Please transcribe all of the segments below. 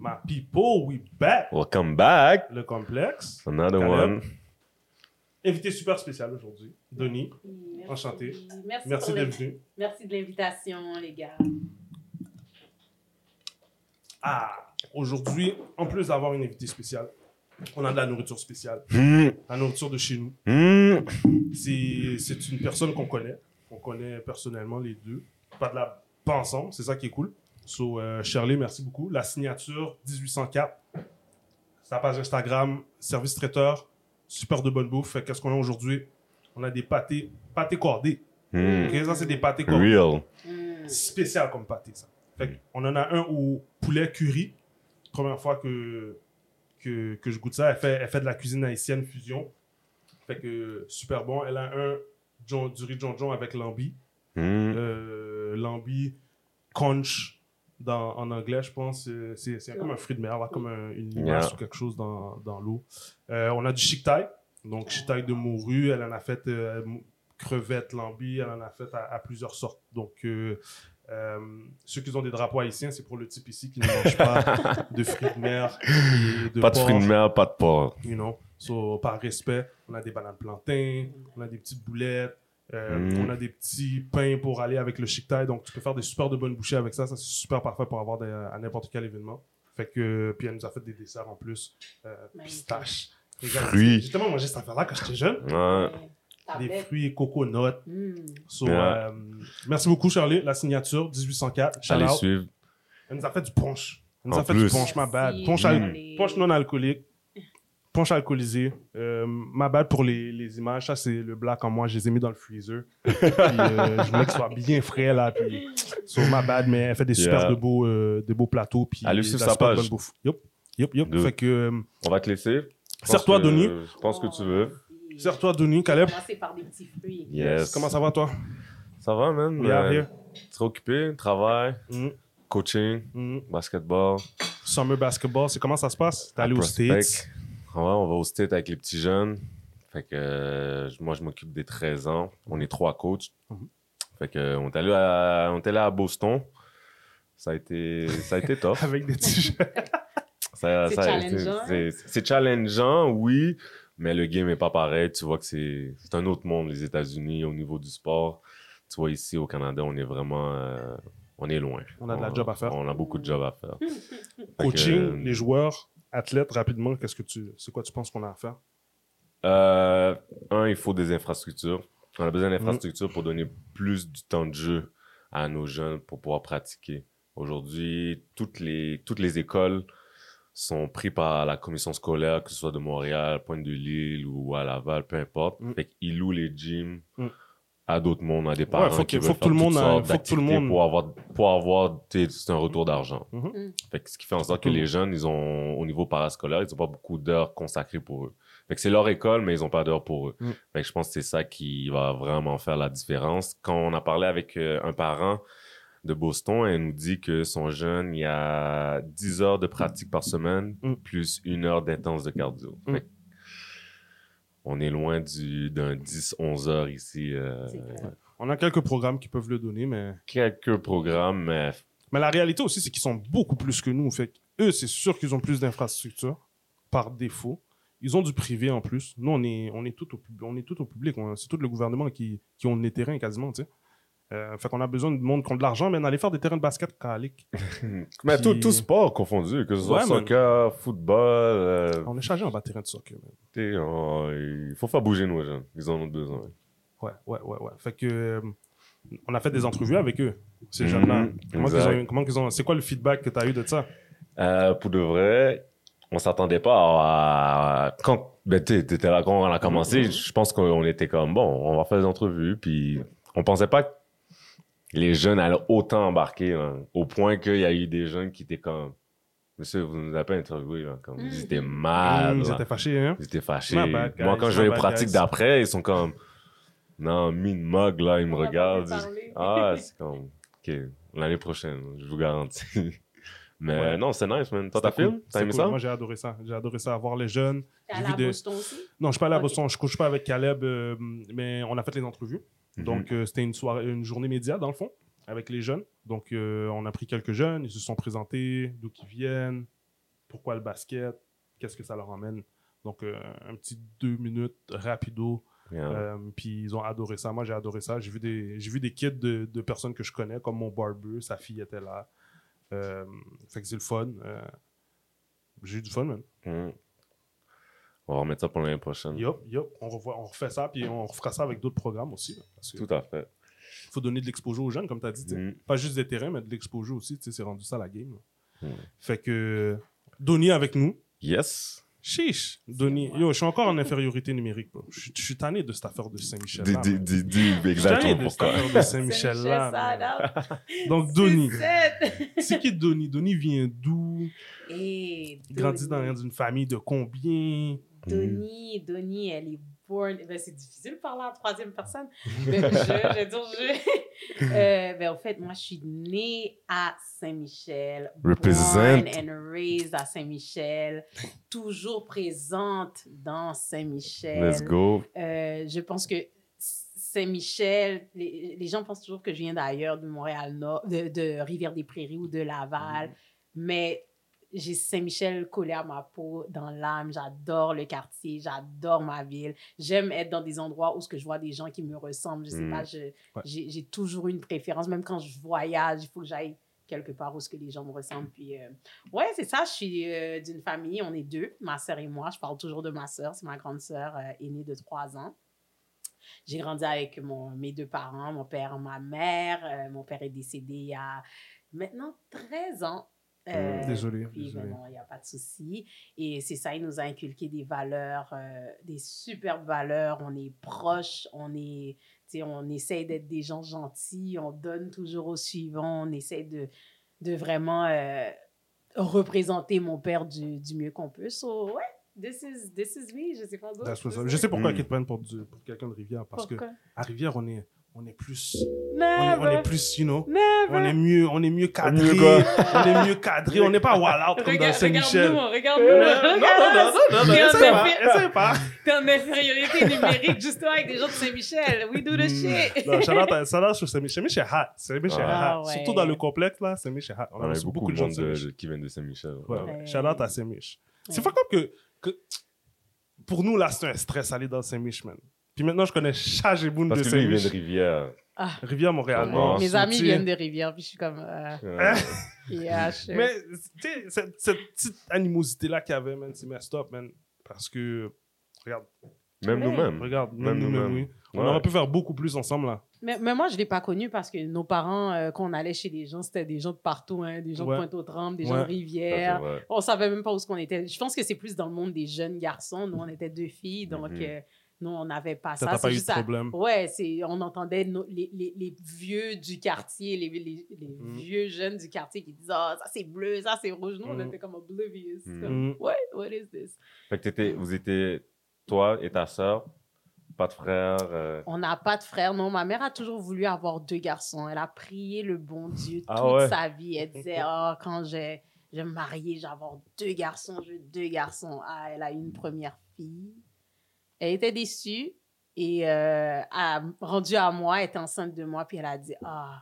My people, we back. Welcome back. Le complexe. Another Caleb. one. Invité super spécial aujourd'hui. Denis, Merci. Enchanté. Merci, merci d'être venu. Merci de l'invitation, les gars. Ah, aujourd'hui, en plus d'avoir une invitée spéciale, on a de la nourriture spéciale. Hmm. La nourriture de chez nous. Hmm. C'est c'est une personne qu'on connaît. On connaît personnellement les deux. Pas de la pas ensemble, c'est ça qui est cool. So, euh, Shirley, merci beaucoup. La signature 1804. Sa page Instagram, service traiteur, super de bonne bouffe. Qu'est-ce qu'on a aujourd'hui? On a des pâtés, pâtés cordés. Hmm. Ok, ça, c'est des pâtés cordés. Real. Mm. spécial comme pâté, ça. Fait on en a un au poulet curry. Première fois que, que, que je goûte ça. Elle fait, elle fait de la cuisine haïtienne fusion. Fait que super bon. Elle a un John- du riz John John avec lambi. Hmm. Euh, lambi conch dans, en anglais, je pense. Euh, C'est comme un fruit de mer, là, comme un- une limace Yeah. ou quelque chose dans, dans l'eau. Euh, on a du chic thai. Donc, chic thai de morue. Elle en a fait euh, crevettes, lambi. Elle en a fait à, à plusieurs sortes. Donc, euh, ceux qui ont des drapeaux haïtiens, c'est pour le type ici qui ne mange pas de fruits de mer et de Pas de porc, fruits de mer, pas de porc. You know? So, par respect, on a des bananes plantains, on a des petites boulettes, euh, Mm. on a des petits pains pour aller avec le chic thai. Donc, tu peux faire des super de bonnes bouchées avec ça. Ça, c'est super parfait pour avoir des- à n'importe quel événement. Fait que, puis elle nous a fait des desserts en plus. Euh, pistache. Fruits. J'ai tellement mangé cette affaire-là quand j'étais jeune. Ouais. Des fruits et coconuts. Mm. So, euh, merci beaucoup, Charlie. La signature, 1804. Shout Allez suivre. Elle nous a fait du punch. Elle nous En a fait plus. du punch, ma bad. Mm. al- punch non alcoolique. Punch alcoolisé. Euh, ma bad pour les, les images. Ça, c'est le black en moi. Je les ai mis dans le freezer. Puis, euh, je voulais que ce soit bien frais, là. Puis, so, ma bad, mais elle fait des super Yeah. de beaux, euh, de beaux plateaux. Puis, sur la sa page. bonne bouffe. Fait que, euh, On va te laisser. Serre-toi, Denis. Je pense que tu veux. Serre-toi, Denis, Caleb. Commencer par des petits fruits. Yes. Comment ça va, toi? Ça va, man? Euh, here. Très occupé, travail, Mm, coaching, mm. basketball. Summer basketball, c'est comment ça se passe? T'es allé aux. States? Ouais, on va au States avec les petits jeunes. Fait que euh, moi, je m'occupe des 13 ans. On est trois coachs. Mhm. Fait que euh, on est allé à, on est allé à Boston. Ça a été, ça a été tough. Avec des petits jeux. Ça- C'est challengeant. c'est- C'est challengeant, oui, mais le game est pas pareil. Tu vois que c'est c'est un autre monde, les États-Unis, au niveau du sport. Tu vois, ici, au Canada, on est vraiment... euh, on est loin. On a de la job à faire. On a beaucoup de job à faire. Coaching, euh, les joueurs, athlètes, rapidement, qu'est-ce que tu, c'est quoi tu penses qu'on a à faire? Euh, un, il faut des infrastructures. On a besoin d'infrastructures pour donner plus du temps de jeu à nos jeunes pour pouvoir pratiquer. Aujourd'hui, toutes les, toutes les écoles sont prises par la commission scolaire, que ce soit de Montréal, Pointe-de-L'Île ou à Laval, peu importe. Mhm. Fait qu'ils louent les gyms Mhm. À d'autres mondes, à des parents faut qui que- veulent faut que tout faire le monde a- sortes faut que tout le d'activités monde- pour avoir, pour avoir c'est un retour d'argent. Mhm. Fait que ce qui fait en sorte que le les jeunes, ils ont, au niveau parascolaire, ils n'ont pas beaucoup d'heures consacrées pour eux. Fait que c'est leur école, mais ils n'ont pas d'heures pour eux. Mm. Fait que je pense que c'est ça qui va vraiment faire la différence. Quand on a parlé avec euh, un parent de Boston, elle nous dit que son jeune, il y a 10 heures de pratique par semaine, Mm. plus une heure d'intense de cardio. Mm. Fait que on est loin du- d'un 10-11 heures ici. euh. On a quelques programmes qui peuvent le donner, mais, quelques programmes, mais mais la réalité aussi, c'est qu'ils sont beaucoup plus que nous. Fait eux, c'est sûr qu'ils ont plus d'infrastructures par défaut. Ils ont du privé en plus. Nous, on est, on est tout au, pub- on est tout au public. On- C'est tout le gouvernement qui, qui ont les terrains quasiment, tu sais. Euh, fait qu'on a besoin de monde qui ont de l'argent, mais d'aller faire des terrains de basket calique. Mais tout, Puis- tout sport confondu, que ce soit Ouais, man. soccer, football, euh, On est chargé en bas de terrain de soccer. il faut faire bouger nos jeunes. Ils en ont besoin. Ouais, ouais, ouais, ouais. Fait que euh, on a fait des entrevues avec eux, ces Mhm, jeunes-là. Comment, qu'ils exact. ont, comment qu'ils ont, c'est quoi le feedback que tu as eu de ça? Euh, pour de vrai, on s'attendait pas à... Quand ben, t'sais, t'étais là quand on a commencé, Mhm. je pense qu'on était comme, bon, on va faire des entrevues, puis on pensait pas les jeunes allaient autant embarquer, là, au point qu'il y a eu des jeunes qui étaient comme, monsieur, vous nous avez pas interviewé, là, comme, ils étaient mal, Mmh, ils là. étaient fâchés, hein? Ils étaient fâchés. My bad, guys, Moi, quand je vais les pratiques d'après, ils sont comme, non, mine mug, là, ils me On regardent. Ah, c'est comme, ok, l'année prochaine, je vous garantis. Mais Ouais. non, c'est nice, man. Toi, t'as C'était film? cool. T'as aimé cool. ça? Moi, j'ai adoré ça. J'ai adoré ça, voir les jeunes. T'es J'ai allé vu à des- Boston aussi? Non, je suis pas allé à Ok. Boston. Je couche pas avec Caleb, euh, mais on a fait les entrevues. Mhm. Donc, euh, c'était une, soirée, une journée média, dans le fond, avec les jeunes. Donc, euh, on a pris quelques jeunes. Ils se sont présentés, d'où qu'ils viennent, pourquoi le basket, qu'est-ce que ça leur emmène. Donc, euh, un petit deux minutes rapido. Yeah. Puis ils ont adoré ça. Moi, j'ai adoré ça. J'ai vu des, j'ai vu des kids de, de personnes que je connais, comme mon barber, sa fille était là. Fait que c'est le fun. J'ai eu du fun. Mm. On va remettre ça pour l'année prochaine. Yup, yup. On, revoit, on refait ça, puis on refera ça avec d'autres programmes aussi. là, parce qu'il Tout à fait. faut donner de l'exposure aux jeunes, comme tu as dit. Mm. Pas juste des terrains, mais de l'exposure aussi. C'est rendu ça la game. Mm. Fait que Donnie avec nous. Yes. Chiche, Donnie. Yo, je suis encore en infériorité numérique. bro. Je suis- je suis tanné de cette affaire de Saint-Michel. Dis, là, dis, man. dis, dis Je suis tanné exactement de cette pourquoi. affaire de Saint-Michel là. man. Donc, Donnie. C'est qui Donnie? Donnie vient d'où? Et Grandit dans une famille de combien? Donnie, Donnie, elle est born. Ben, c'est difficile de parler en troisième personne. Mais je, je dire je. Euh, ben, en fait, moi, je suis née à Saint-Michel. Represent. Born and raised à Saint-Michel. Toujours présente dans Saint-Michel. Let's go. Euh, je pense que Saint-Michel, les, les gens pensent toujours que je viens d'ailleurs, de Montréal-Nord, de, de Rivière-des-Prairies ou de Laval, mais j'ai Saint-Michel collé à ma peau, dans l'âme. J'adore le quartier, j'adore ma ville. J'aime être dans des endroits où ce que je vois des gens qui me ressemblent. Je sais Mm. pas, j'ai toujours une préférence. Même quand je voyage, il faut que j'aille quelque part où ce que les gens me ressemblent. Puis, euh, ouais, c'est ça. Je suis euh, d'une famille, on est deux, ma sœur et moi. Je parle toujours de ma sœur. C'est ma grande sœur euh, aînée de trois ans. J'ai grandi avec mon, mes deux parents, mon père et ma mère. Mon père est décédé il y a maintenant 13 ans. Euh, Désolé, puis, désolé. ben non, il n'y a pas de souci. Et c'est ça, il nous a inculqué des valeurs, euh, des superbes valeurs. On est proches, on est, tu sais, on essaye d'être des gens gentils, on donne toujours au suivant, on essaie de, de vraiment euh, représenter mon père du, du mieux qu'on peut. So, ouais, this is, this is me, je sais pas d'autre. Je sais pourquoi Mm. ils te prennent pour, du- pour quelqu'un de Rivière. Parce que Pourquoi? à Rivière, on est, on est plus. On est, on est plus, you know. never. On est mieux, on est mieux cadré. on est mieux cadré. On n'est pas wall out comme dans Regarde- Saint-Michel. Regarde-nous, regarde-nous. Euh, Non, non, non, non, non, non, essaye pas, essaye pas. T'es en infériorité numérique justement avec des gens de Saint-Michel. We do the shit. Mm. Non, shout out à- shout out sur Saint-Michel. Saint-Michel est hot. Saint-Michel est Ah, hot. ouais. Surtout dans le complexe, là, Saint-Michel est hot. On a beaucoup, de gens Saint-Michel. de- qui viennent de Saint-Michel. Out à Saint-Mich. C'est pas comme que, que. Pour nous, là, c'est un stress aller dans Saint-Mich, man. Puis maintenant, je connais Chageboun de Parce que lui, il vient de Saint-Mich. Rivière. Ah, Rivière, Montréal. Mes- Nord, mes amis viennent de Rivière, puis je suis comme. euh, Euh, yeah, sure. Mais, tu sais, cette, cette petite animosité-là qu'il y avait, man, c'est messed up, man. Parce que, regarde, Même Ouais. nous-mêmes. regarde, Même même nous, même, nous-mêmes. oui. On Ouais. aurait pu faire beaucoup plus ensemble, là. Mais, mais moi, je ne l'ai pas connu parce que nos parents, euh, quand on allait chez les gens, c'était des gens de partout, hein, des gens Ouais. de Pointe-aux-Trembles, des Ouais. gens de Ça, c'est Rivière. vrai. On savait même pas où ce qu'on était. Je pense que c'est plus dans le monde des jeunes garçons. Nous, on était deux filles, donc Mhm. euh, nous, on n'avait pas Ça ça. pas eu de juste à- problème. Ouais, c'est, on entendait nos- les, les, les vieux du quartier, les, les, les Mhm. vieux jeunes du quartier qui disaient Ah, ça c'est bleu, ça c'est rouge. Nous, on Mhm. était comme oblivious. Mhm. Comme. What? What is this? Fait que t'étais- vous étiez, toi et ta sœur, pas de frère. euh, On n'a pas de frère. Non, ma mère a toujours voulu avoir deux garçons. Elle a prié le bon Dieu Ah toute ouais? sa vie. Elle disait, oh, quand je, je vais me marier, je vais avoir deux garçons, je veux deux garçons. Ah, elle a eu une première fille. Elle était déçue et euh, a rendu à moi, elle était enceinte de moi, puis elle a dit, ah,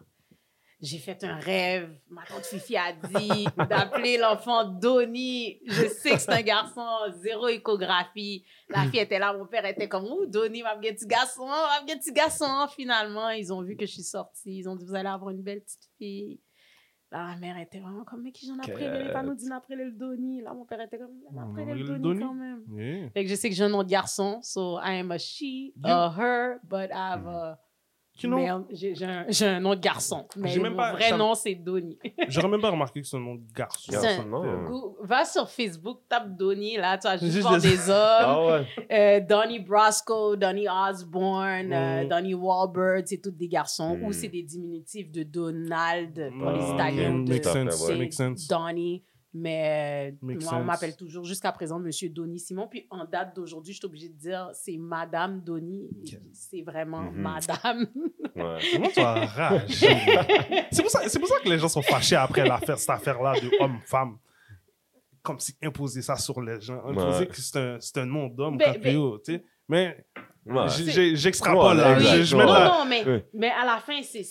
j'ai fait un rêve. Ma tante Fifi a dit d'appeler l'enfant Donnie. Je sais que c'est un garçon, zéro échographie. La fille était là, mon père était comme, ouh, Donnie, ma petit garçon, ma petit garçon. Finalement, ils ont vu que je suis sortie. Ils ont dit, vous allez avoir une belle petite fille. Là, ma mère était vraiment comme, mais qui j'en ai prélevé? Il pas nous dire après le Donnie. Là, mon père était comme, va après le le Donnie Donnie. quand même. Yeah. Fait que je sais que j'ai un nom de garçon, so I am a she, a her, but I have a Male. J'ai un, nom de garçon, mais même mon pas- vrai ça- nom c'est Donnie. J'aurais même pas remarqué que c'est un nom de garçon. Un- non. Go- Va sur Facebook, tape Donnie, là, tu vas juste Juste voir des- des hommes. Ah ouais. Euh, Donnie Brasco, Donnie Osborne, euh, Mm. Donnie Wahlberg, c'est tous des garçons. Mm. Ou c'est des diminutifs de Donald pour les Ah, Italiens. de- Makes sense. Donnie. Mais euh, Makes moi, on m'appelle toujours jusqu'à présent Monsieur Donnie Simon. Puis en date d'aujourd'hui, je suis obligée de dire c'est Madame Donnie. Ok. C'est vraiment Mhm. Madame. ouais. Comment tu as ragé? c'est pour, ça- c'est pour ça que les gens sont fâchés après l'affaire, cette affaire-là de homme-femme. Comme si imposer ça sur les gens. Imposer Ouais. que c'est un, c'est un nom d'homme, Ben, ben- tu sais. Mais Ouais. j'extrapole Ouais, là. Je, non, la- non, mais, Oui. mais à la fin, c'est,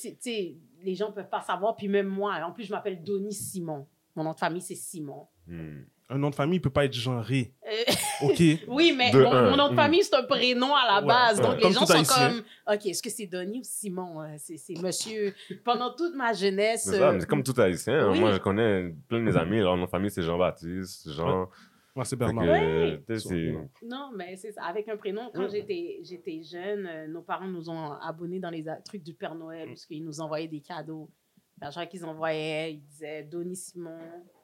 les gens peuvent pas savoir. Puis même moi, en plus, je m'appelle Donnie Simon. Mon nom de famille, c'est Simon. Hmm. Un nom de famille peut pas être genré. Euh, OK. oui, mais De mon, un. mon nom de famille, c'est un prénom à la Ouais, base. ouais. Donc, les gens sont Haïtien. comme, OK, est-ce que c'est Donny ou Simon? Euh, C'est monsieur. Pendant toute ma jeunesse. C'est ça, euh, mais comme tout haïtien. hein. oui. Moi, je connais plein de mes amis, leur nom de famille, c'est Jean-Baptiste, Jean. Moi, c'est Bernard. que, Oui. Non, mais c'est ça. Avec un prénom, quand j'étais j'étais jeune, euh, nos parents nous ont abonnés dans les trucs du Père Noël parce qu'ils nous envoyaient des cadeaux. Fois qu'ils envoyaient, ils disaient Donny Simon,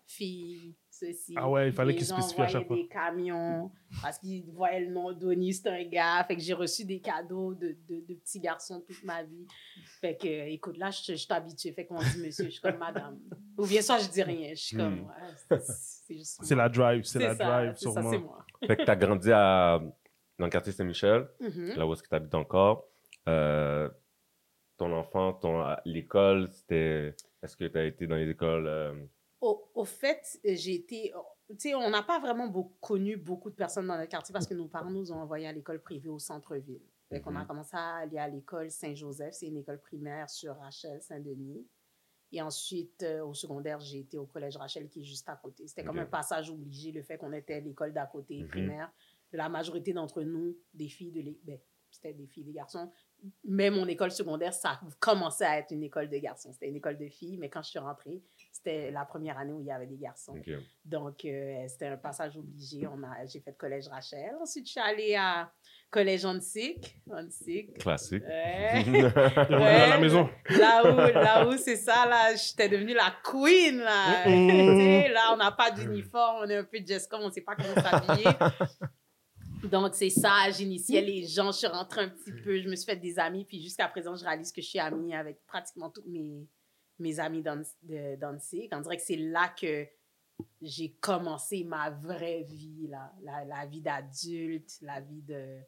fille, ceci. Ah ouais, il fallait qu'ils spécifient à chaque fois. envoyaient des camions parce qu'ils voyaient le nom Donny, c'est un gars. Fait que j'ai reçu des cadeaux de, de, de petits garçons toute ma vie. Fait que, euh, écoute, là, je, je suis habituée. Fait qu'on dit monsieur, je suis comme madame. Ou bien ça, je dis rien. Je suis comme, Hmm. ouais, c'est- la drive, c'est la ça, drive, ça, sûrement. moi. Fait que t'as grandi à... dans le quartier Saint-Michel, Mhm. là où est-ce que t'habites encore. Euh, ton enfant, ton... l'école, c'était... Est-ce que t'as été dans les écoles... euh, Au, au fait, j'ai été. Tu sais, on n'a pas vraiment beaucoup, connu beaucoup de personnes dans le quartier parce que nos parents nous ont envoyés à l'école privée au centre-ville. Fait qu'on a Mhm. commencé à aller à l'école Saint-Joseph, c'est une école primaire sur Rachel, Saint-Denis. Et ensuite, euh, au secondaire, j'ai été au collège Rachel qui est juste à côté. C'était comme un passage obligé, le fait qu'on était à l'école d'à côté, Mhm. primaire. La majorité d'entre nous, des filles, de l'é- ben, c'était des filles, des garçons. Mais mon école secondaire, ça commençait à être une école de garçons. C'était une école de filles, mais quand je suis rentrée, c'était la première année où il y avait des garçons. Donc, euh, c'était un passage obligé. On a, j'ai fait collège Rachel. Ensuite, je suis allée à collège Hansik. Hansik. Classique. Ouais. La maison. Là où, là où c'est ça, là, j'étais devenue la queen, là. Là, on n'a pas d'uniforme, on est un peu Jessica, on ne sait pas comment s'habiller. Donc, c'est ça, j'initiais les gens, je suis rentrée un petit peu, je me suis fait des amis, puis jusqu'à présent, je réalise que je suis amie avec pratiquement tous mes, mes amis de Danzig. On dirait que c'est là que j'ai commencé ma vraie vie, là, la, la vie d'adulte, la vie de...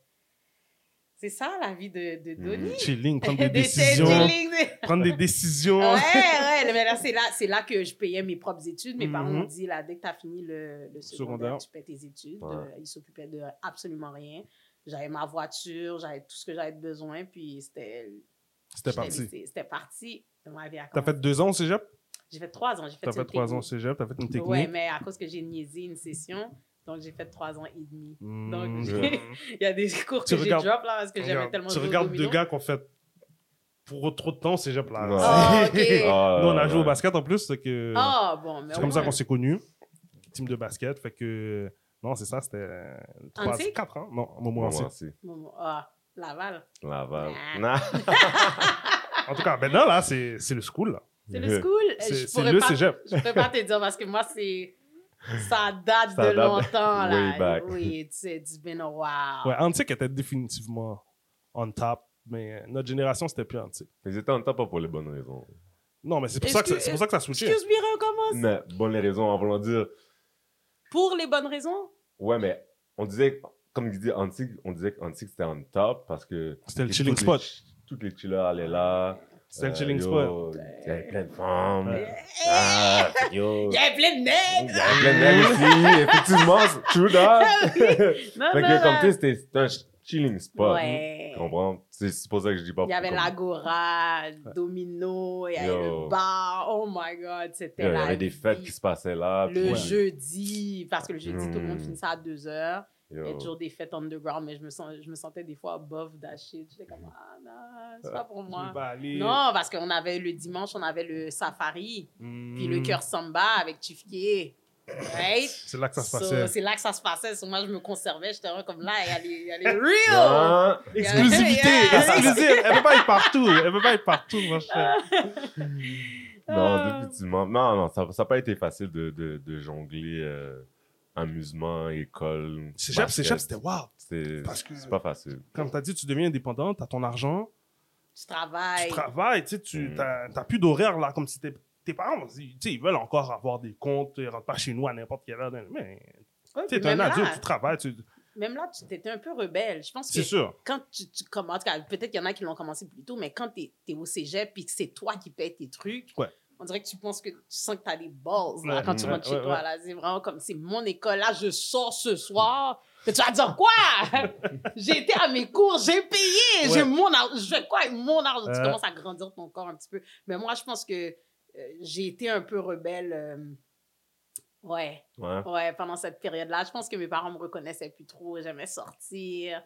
C'est ça, la vie de, de Donnie. Chilling, prendre des De décisions. de- Prendre des décisions. Ouais, ouais, mais là, c'est là, c'est là que je payais mes propres études. Mes parents Mhm. m'ont dit, là, dès que tu as fini le, le secondaire, Secondaire. tu payes tes études. Ouais. Euh, ils s'occupaient de absolument rien. J'avais ma voiture, j'avais tout ce que j'avais besoin, puis c'était... C'était parti. C'était parti. Ma vie a T'as fait deux ans au cégep? J'ai fait trois ans. J'ai fait, T'as une fait trois ans au cégep, t'as fait une technique. Ouais, mais à cause que j'ai niaisé une session, donc j'ai fait trois ans et demi. Hmm. Donc, Il y a des cours Tu que j'ai drop là parce que j'aimais Regarde, tellement tu jouer au regardes deux gars qui ont fait pour trop de temps au cégep là. Ouais. Ah, ok. Ah, Nous, on a joué au basket en plus, c'est que Ah, bon, mais c'est comme ça qu'on s'est connus. Team de basket, fait que non, c'est ça, c'était trois, Antique? quatre ans. Non, un moment Moi aussi. aussi. Bon, Ah, Laval. Laval. Nah. En tout cas, maintenant là, c'est c'est le school là. C'est le school. C'est- c'est le pas- cégep. Je peux pas te dire parce que moi, c'est. Ça date Ça de date longtemps, là. way back. Oui, it's, it's been a while. Ouais, Antique était définitivement on top, mais notre génération c'était plus Antique. Ils étaient en top pas pour les bonnes raisons. Non, mais c'est pour, ça que ça- Excuse- c'est pour ça que ça. Excuse me, recommence. Mais bonnes raisons en voulant dire. Pour les bonnes raisons? Ouais, mais on disait, comme il dit Antique, on disait qu'Antique c'était en top parce que. C'était le toutes chilling les- spot. Toutes les chillers allaient là. C'était le Euh, chilling spot. Il y avait plein de femmes. Ah, yo. Il y avait plein de Il y nègres. avait plein de mecs aussi. Effectivement, c'est true that. Non, Fait que comme tu sais, c'était un chilling spot. Ouais. Tu comprends? C'est pour ça que je dis pas. Il y avait l'Agora, Domino, il y avait le bar. Oh my God, c'était Il y avait des fêtes qui se passaient là. Le jeudi, parce que le jeudi, tout le monde Mm. finissait à 2 heures. Il y a toujours des fêtes underground, mais je me, sens, je me sentais des fois above that shit. J'étais comme, ah non, c'est pas pour moi. Non, parce qu'on avait le dimanche, on avait le safari, puis le cœur samba avec Tifkier. Right? C'est là que ça se So, passait. c'est là que ça se passait. So, moi, je me conservais. J'étais vraiment comme là, elle est, elle est real! Ah, Exclusivité, Yeah. exclusive. Elle peut pas être partout. Elle peut pas être partout, mon cher. Non, définitivement. Non, non, ça n'a pas été facile de, de, de jongler euh, amusement, école. Cégep, basket. cégep, c'était wow. C'est Parce que- c'est pas facile. Comme tu as dit, tu deviens indépendant, tu as ton argent, Tu travailles. tu travailles, tu sais, tu Mm. n'as plus d'horaire là, comme si t'es- tes parents, ils, tu sais, ils veulent encore avoir des comptes, ils rentrent pas chez nous à n'importe quelle heure. Mais Ouais, tu t'es un adulte, tu travailles, tu... même là, tu étais un peu rebelle. Je pense que c'est sûr. quand tu, tu commences, en tout cas, peut-être qu'il y en a qui l'ont commencé plus tôt, mais quand tu es, au cégep puis que c'est toi qui payes tes trucs, Ouais. On dirait que tu penses que tu sens que tu as des balls là, Ouais, quand tu ouais, rentres chez ouais, toi. là. C'est vraiment comme c'est mon école. Là, je sors ce soir. Mais tu vas dire quoi? j'ai été à mes cours, j'ai payé, j'ai mon argent. Je fais quoi avec mon argent? Tu commences à grandir ton corps un petit peu. Mais moi, je pense que euh, j'ai été un peu rebelle. euh, Ouais, Ouais. ouais, pendant cette période-là. Je pense que mes parents me reconnaissaient plus trop. J'aimais sortir.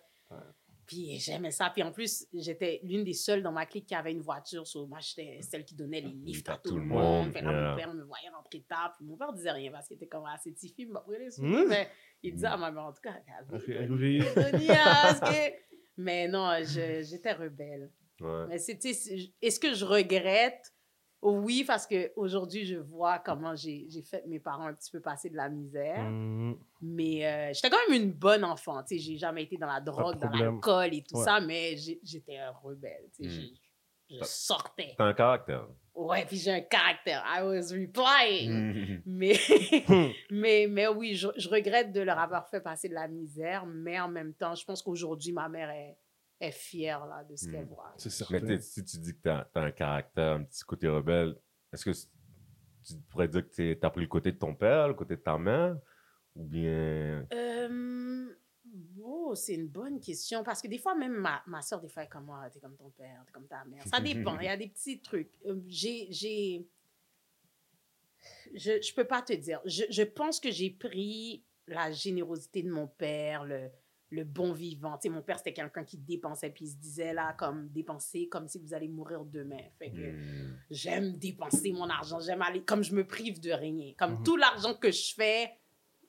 Puis j'aimais ça. Puis en plus, j'étais l'une des seules dans ma clique qui avait une voiture. So, moi, j'étais celle qui donnait les lifts à tout, le monde. Fait là, yeah. mon père me voyait rentrer tard. Puis mon père disait rien parce qu'il était comme assez petit film. Après les Mm. Mais il disait à ma mère, en tout cas, oui. Mais non, je- j'étais rebelle. Ouais. Mais est-ce que je regrette? Oui, parce qu'aujourd'hui, je vois comment j'ai fait mes parents un petit peu passer de la misère. Mhm. Mais euh, j'étais quand même une bonne enfant. Tu sais, j'ai jamais été dans la drogue, dans l'alcool et tout Ouais. ça, mais j'étais un rebelle. Tu sais, Mm. j'ai- je sortais. T'as un caractère. Ouais, puis j'ai un caractère. I was replying. Mhm. Mais, mais, mais oui, je, je regrette de leur avoir fait passer de la misère, mais en même temps, je pense qu'aujourd'hui, ma mère est, est fière là, de ce qu'elle Mm. voit. C'est certain. Mais si tu dis que t'as as un caractère, un petit côté rebelle, est-ce que tu pourrais dire que t'es- t'as pris le côté de ton père, le côté de ta mère Ou bien? Euh, oh, c'est une bonne question. Parce que des fois, même ma, ma soeur, des fois, elle est comme moi, t'es comme ton père, t'es comme ta mère. Ça dépend. Il y a des petits trucs. Euh, j'ai. j'ai- Je, je peux pas te dire. Je, je pense que j'ai pris la générosité de mon père, le, le bon vivant. Tu sais, mon père, c'était quelqu'un qui dépensait, puis il se disait là, comme dépenser comme si vous allez mourir demain. Fait que Hmm. j'aime dépenser mon argent, j'aime aller, comme je me prive de rien. Comme Mhm. tout l'argent que je fais,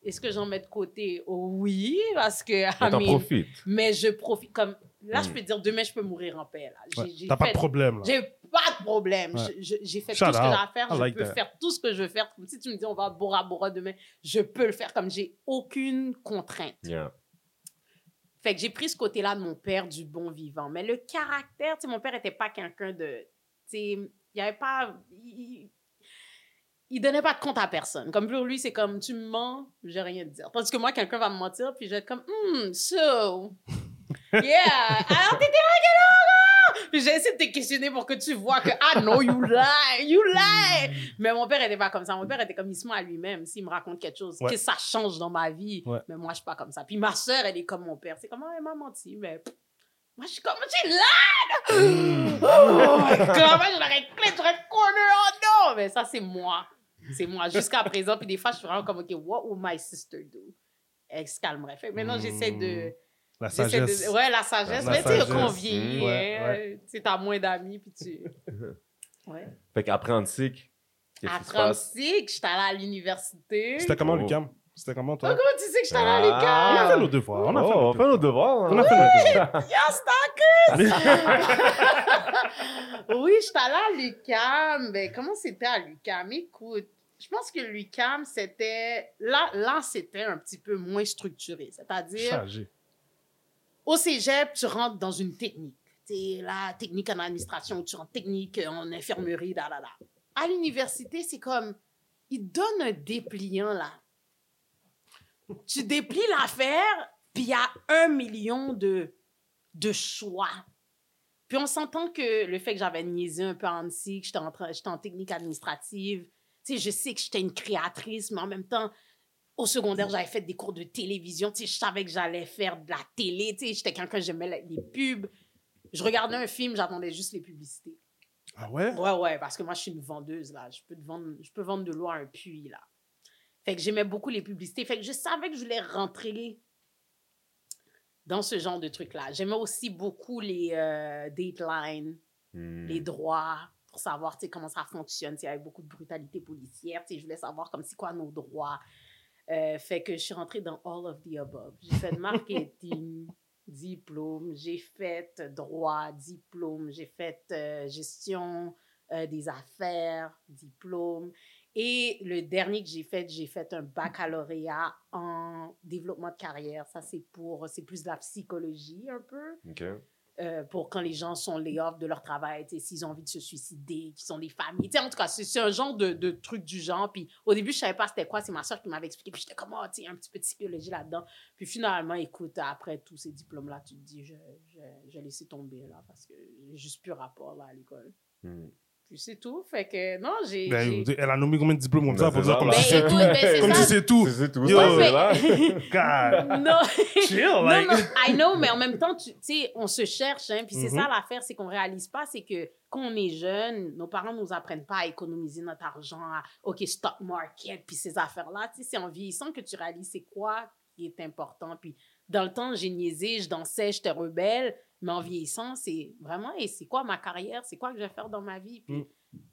est-ce que j'en mets de côté? Oh, oui, parce que, Mais t'en profites. mais je profite, comme, là, je Mhm. peux dire, demain, je peux mourir en paix, là. Ouais. T'as pas de problème, là. J'ai pas de problème. Ouais. J'ai fait tout ce que j'ai à faire. I Je like peux that. faire tout ce que je veux faire. Comme si tu me dis, on va à Bora Bora demain, je peux le faire comme j'ai aucune contrainte. Yeah. Fait que j'ai pris ce côté-là de mon père, du bon vivant. Mais le caractère, tu sais, mon père était pas quelqu'un de. Tu sais, il y avait pas. Il, il donnait pas de compte à personne. Comme pour lui, c'est comme tu me mens, j'ai rien à dire. Tandis que moi, quelqu'un va me mentir, puis je vais être comme, hmm, so. Yeah! Alors, t'étais là? Puis j'ai essayé de te questionner pour que tu vois que, ah non, you lie, you lie! Mais mon père était pas comme ça. Mon père était comme, il se à lui-même. S'il me raconte quelque chose, Ouais. que ça change dans ma vie. Ouais. Mais moi, je suis pas comme ça. Puis ma soeur, elle est comme mon père. C'est comme, ah, elle m'a menti, mais moi, je suis comme, tu là! Oh, comment je l'aurais clé, j'aurais connu, oh non! Mais ça, c'est moi. C'est moi. Jusqu'à présent, puis des fois, je suis vraiment comme, OK, what will my sister do? Elle se calmerait. Fait maintenant, j'essaie de. La sagesse. De, ouais, la sagesse. La mais tu sais, sagesse. qu'on vieillit, Mm, ouais, hein, ouais. tu sais, t'as moins d'amis, puis tu. Ouais. Fait qu'après Antique, qu'est-ce qui se Après passe j'étais allée à l'université. C'était comment, Oh. Lucam? C'était comment, Oh, toi? comment tu sais que j'étais allée à On l'école? a? Fait nos devoirs. On a fait Oh, nos on fait nos devoirs. On hein. a fait nos devoirs. Yes, oui, j'étais allée à l'UCAM. Ben, comment c'était à l'UCAM? Écoute, je pense que l'UCAM, c'était... Là, là c'était un petit peu moins structuré. C'est-à-dire, Chargé. Au cégep, tu rentres dans une technique. C'est la technique en administration, tu rentres technique en infirmerie, da, da, da. À l'université, c'est comme, ils donnent un dépliant, là. Tu déplies l'affaire, puis il y a un million de, de choix. Puis on s'entend que le fait que j'avais niaisé un peu en que j'étais en, en technique administrative, tu sais, je sais que j'étais une créatrice, mais en même temps, au secondaire, j'avais fait des cours de télévision. Tu sais, je savais que j'allais faire de la télé. Tu sais, j'étais quelqu'un, j'aimais les pubs. Je regardais un film, j'attendais juste les publicités. Ah ouais? Ouais, ouais, parce que moi, je suis une vendeuse, là. Je peux, te vendre, je peux vendre de l'eau à un puits, là. Fait que j'aimais beaucoup les publicités. Fait que je savais que je voulais rentrer dans ce genre de trucs-là. J'aimais aussi beaucoup les euh, datelines Hmm. les droits pour savoir comment ça fonctionne, tu sais, avec beaucoup de brutalité policière. Je voulais savoir comme c'est quoi nos droits. Euh, fait que je suis rentrée dans all of the above. J'ai fait marketing, diplôme, j'ai fait droit, diplôme, j'ai fait euh, gestion euh, des affaires, diplôme. Et le dernier que j'ai fait, j'ai fait un baccalauréat en développement de carrière. Ça, c'est pour, c'est plus de la psychologie un peu OK. Euh, pour quand les gens sont lay-off de leur travail, s'ils ont envie de se suicider, qu'ils sont des familles. Tu sais, en tout cas, c'est un genre de, de truc du genre. Puis au début, je savais pas c'était quoi. C'est ma soeur qui m'avait expliqué. Puis j'étais comme, oh, tu un petit peu de psychologie là-dedans. Puis finalement, écoute, après tous ces diplômes-là, tu te dis, je, je, je tomber là parce que j'ai juste plus rapport là à l'école. Hmm. Puis c'est tout. Fait que, non, j'ai. Ben, elle a nommé combien de diplômes comme Ben, ça pour dire comme si Ben, c'est tout? ben, c'est Comme ça. si c'est tout. C'est tout Yo, là. God. Non. Chill, Non, like. non, I know, mais en même temps, tu sais, on se cherche, hein, puis c'est ça l'affaire, c'est qu'on réalise pas, c'est que quand on est jeune, nos parents nous apprennent pas à économiser notre argent, à, OK, stock market, puis ces affaires-là, tu sais, c'est en vieillissant que tu réalises c'est quoi qui est important, puis dans le temps, j'ai niaisé, je dansais, j'étais rebelle, mais en vieillissant, c'est vraiment, et c'est quoi ma carrière, c'est quoi que je vais faire dans ma vie, puis Mm.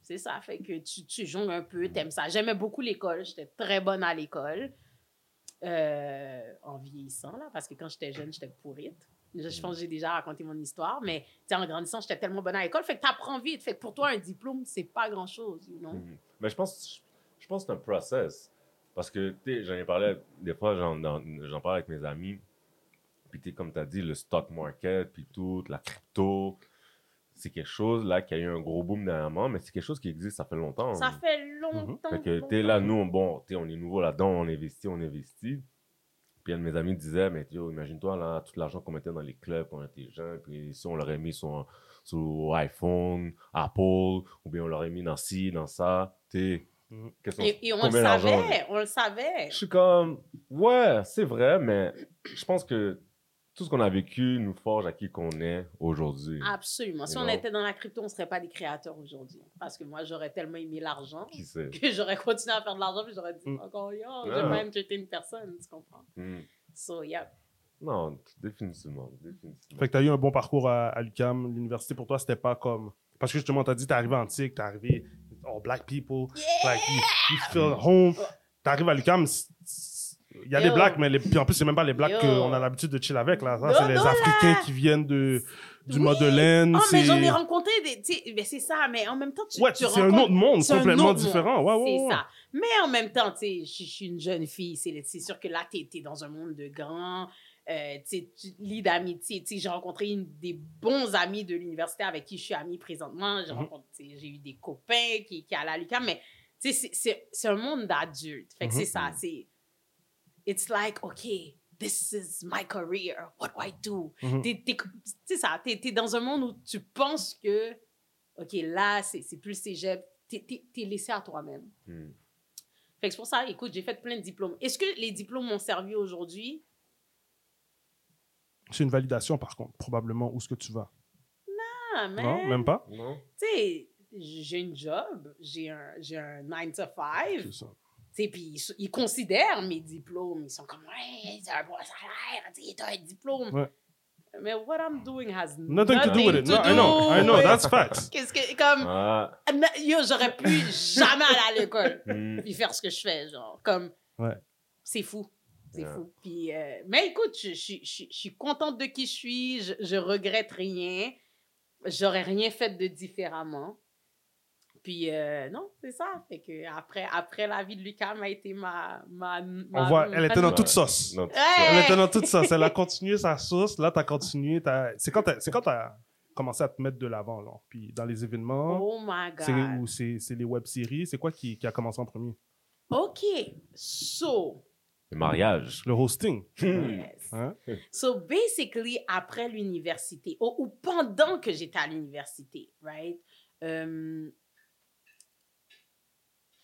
c'est ça, fait que tu, tu jongles un peu, t'aimes ça. J'aimais beaucoup l'école, j'étais très bonne à l'école. Euh, en vieillissant, là, parce que quand j'étais jeune, j'étais pourrite. Je, je pense que j'ai déjà raconté mon histoire, mais en grandissant, j'étais tellement bonne à l'école. Fait que tu apprends vite. Fait que pour toi, un diplôme, c'est pas grand-chose, you know? Mhm. Mais je pense, je pense que c'est un process. Parce que, tu sais, j'en ai parlé, des fois, j'en parle avec mes amis. Puis, comme tu as dit, le stock market, puis tout, la crypto, c'est quelque chose, là, qui a eu un gros boom dernièrement, mais c'est quelque chose qui existe, ça fait longtemps. Ça fait longtemps. Fait que, tu sais, là, nous, on- bon, tu sais, on est nouveau là-dedans, on investit, on investit. Puis un de mes amis disait, mais yo, imagine-toi, là, tout l'argent qu'on mettait dans les clubs quand on était jeunes, puis si on l'aurait mis sur, sur iPhone, Apple, ou bien on l'aurait mis dans ci, dans ça, tu sais, qu'est-ce qu'on- Et, et on le savait, on le savait. Je suis comme, ouais, c'est vrai, mais je pense que tout ce qu'on a vécu nous forge à qui qu'on est aujourd'hui. Absolument. Si You on know? était dans la crypto, on ne serait pas des créateurs aujourd'hui. Parce que moi, j'aurais tellement aimé l'argent Qui sait? que j'aurais continué à faire de l'argent, puis j'aurais dit Mm. encore, yo, Ah. j'ai pas entertain une personne, tu comprends? Hmm. So, yeah. Non, définitivement, définitivement. Fait que tu as eu un bon parcours à, à l'UQAM. L'université, pour toi, c'était pas comme. Parce que justement, tu as dit, tu es arrivé antique, tu es arrivé. Oh, black people. Like, you, you feel home. Tu arrives à l'UQAM. Il y a Yo. des blacks, mais les, puis en plus, c'est même pas les blacks qu'on a l'habitude de chill avec. Là. C'est les là. Africains qui viennent de, du Oui. Madeleine. Oh, mais j'en ai rencontré des. ben, c'est ça, mais en même temps, tu, ouais, tu c'est un autre monde complètement autre différent. monde. Ouais, ouais, C'est ça. Mais en même temps, tu sais, je suis une jeune fille. C'est sûr que là, tu es, dans un monde de grands. Euh, tu lis d'amitié. Tu sais, j'ai rencontré une, des bons amis de l'université avec qui je suis amie présentement. J'ai sais, j'ai eu des copains qui, qui allaient à l'UQAM, mais tu sais, c'est- un monde d'adultes. Fait que c'est ça. C'est. It's like, OK, this is my career. What do I do? T'es- t'es- C'est ça, t'es es dans un monde où tu penses que, OK, là, c'est plus cégep. T'es es, laissé à toi-même. Hmm. Fait que c'est pour ça, écoute, j'ai fait plein de diplômes. Est-ce que les diplômes m'ont servi aujourd'hui? C'est une validation, par contre, probablement, où est-ce que tu vas? Mais, Non, même pas? Non? tu sais, j'ai une job, j'ai un, j'ai un 9 to 5. C'est ça. Sais, puis ils, ils considèrent mes diplômes. Ils sont comme, ouais, c'est un bon salaire, tu t'as un diplôme. Ouais. Mais what I'm doing has Nothing to do with it. No, I know, I know, that's facts. Qu'est-ce que, comme, Ah, yo, j'aurais pu jamais aller à l'école hmm. puis faire ce que je fais, genre, comme, Ouais. c'est fou. C'est Yeah. fou. Puis, euh, mais écoute, je, je, je, je suis contente de qui je suis, je, je regrette rien, j'aurais rien fait de différemment. Puis, euh, non, c'est ça. Fait que après, après la vie de Lucas a été ma. ma, ma On voit, elle était dans toute sauce. Non. Elle était dans toute sauce. Elle a continué sa sauce. Là, tu as continué. t'as- C'est quand tu as commencé à te mettre de l'avant. là. Puis dans les événements, Oh my God. c'est ou c'est c'est les web-séries? C'est quoi qui, qui a commencé en premier? OK. So, Le mariage. Le hosting. yes. Hein? So basically, après l'université, ou, ou pendant que j'étais à l'université, right? euh,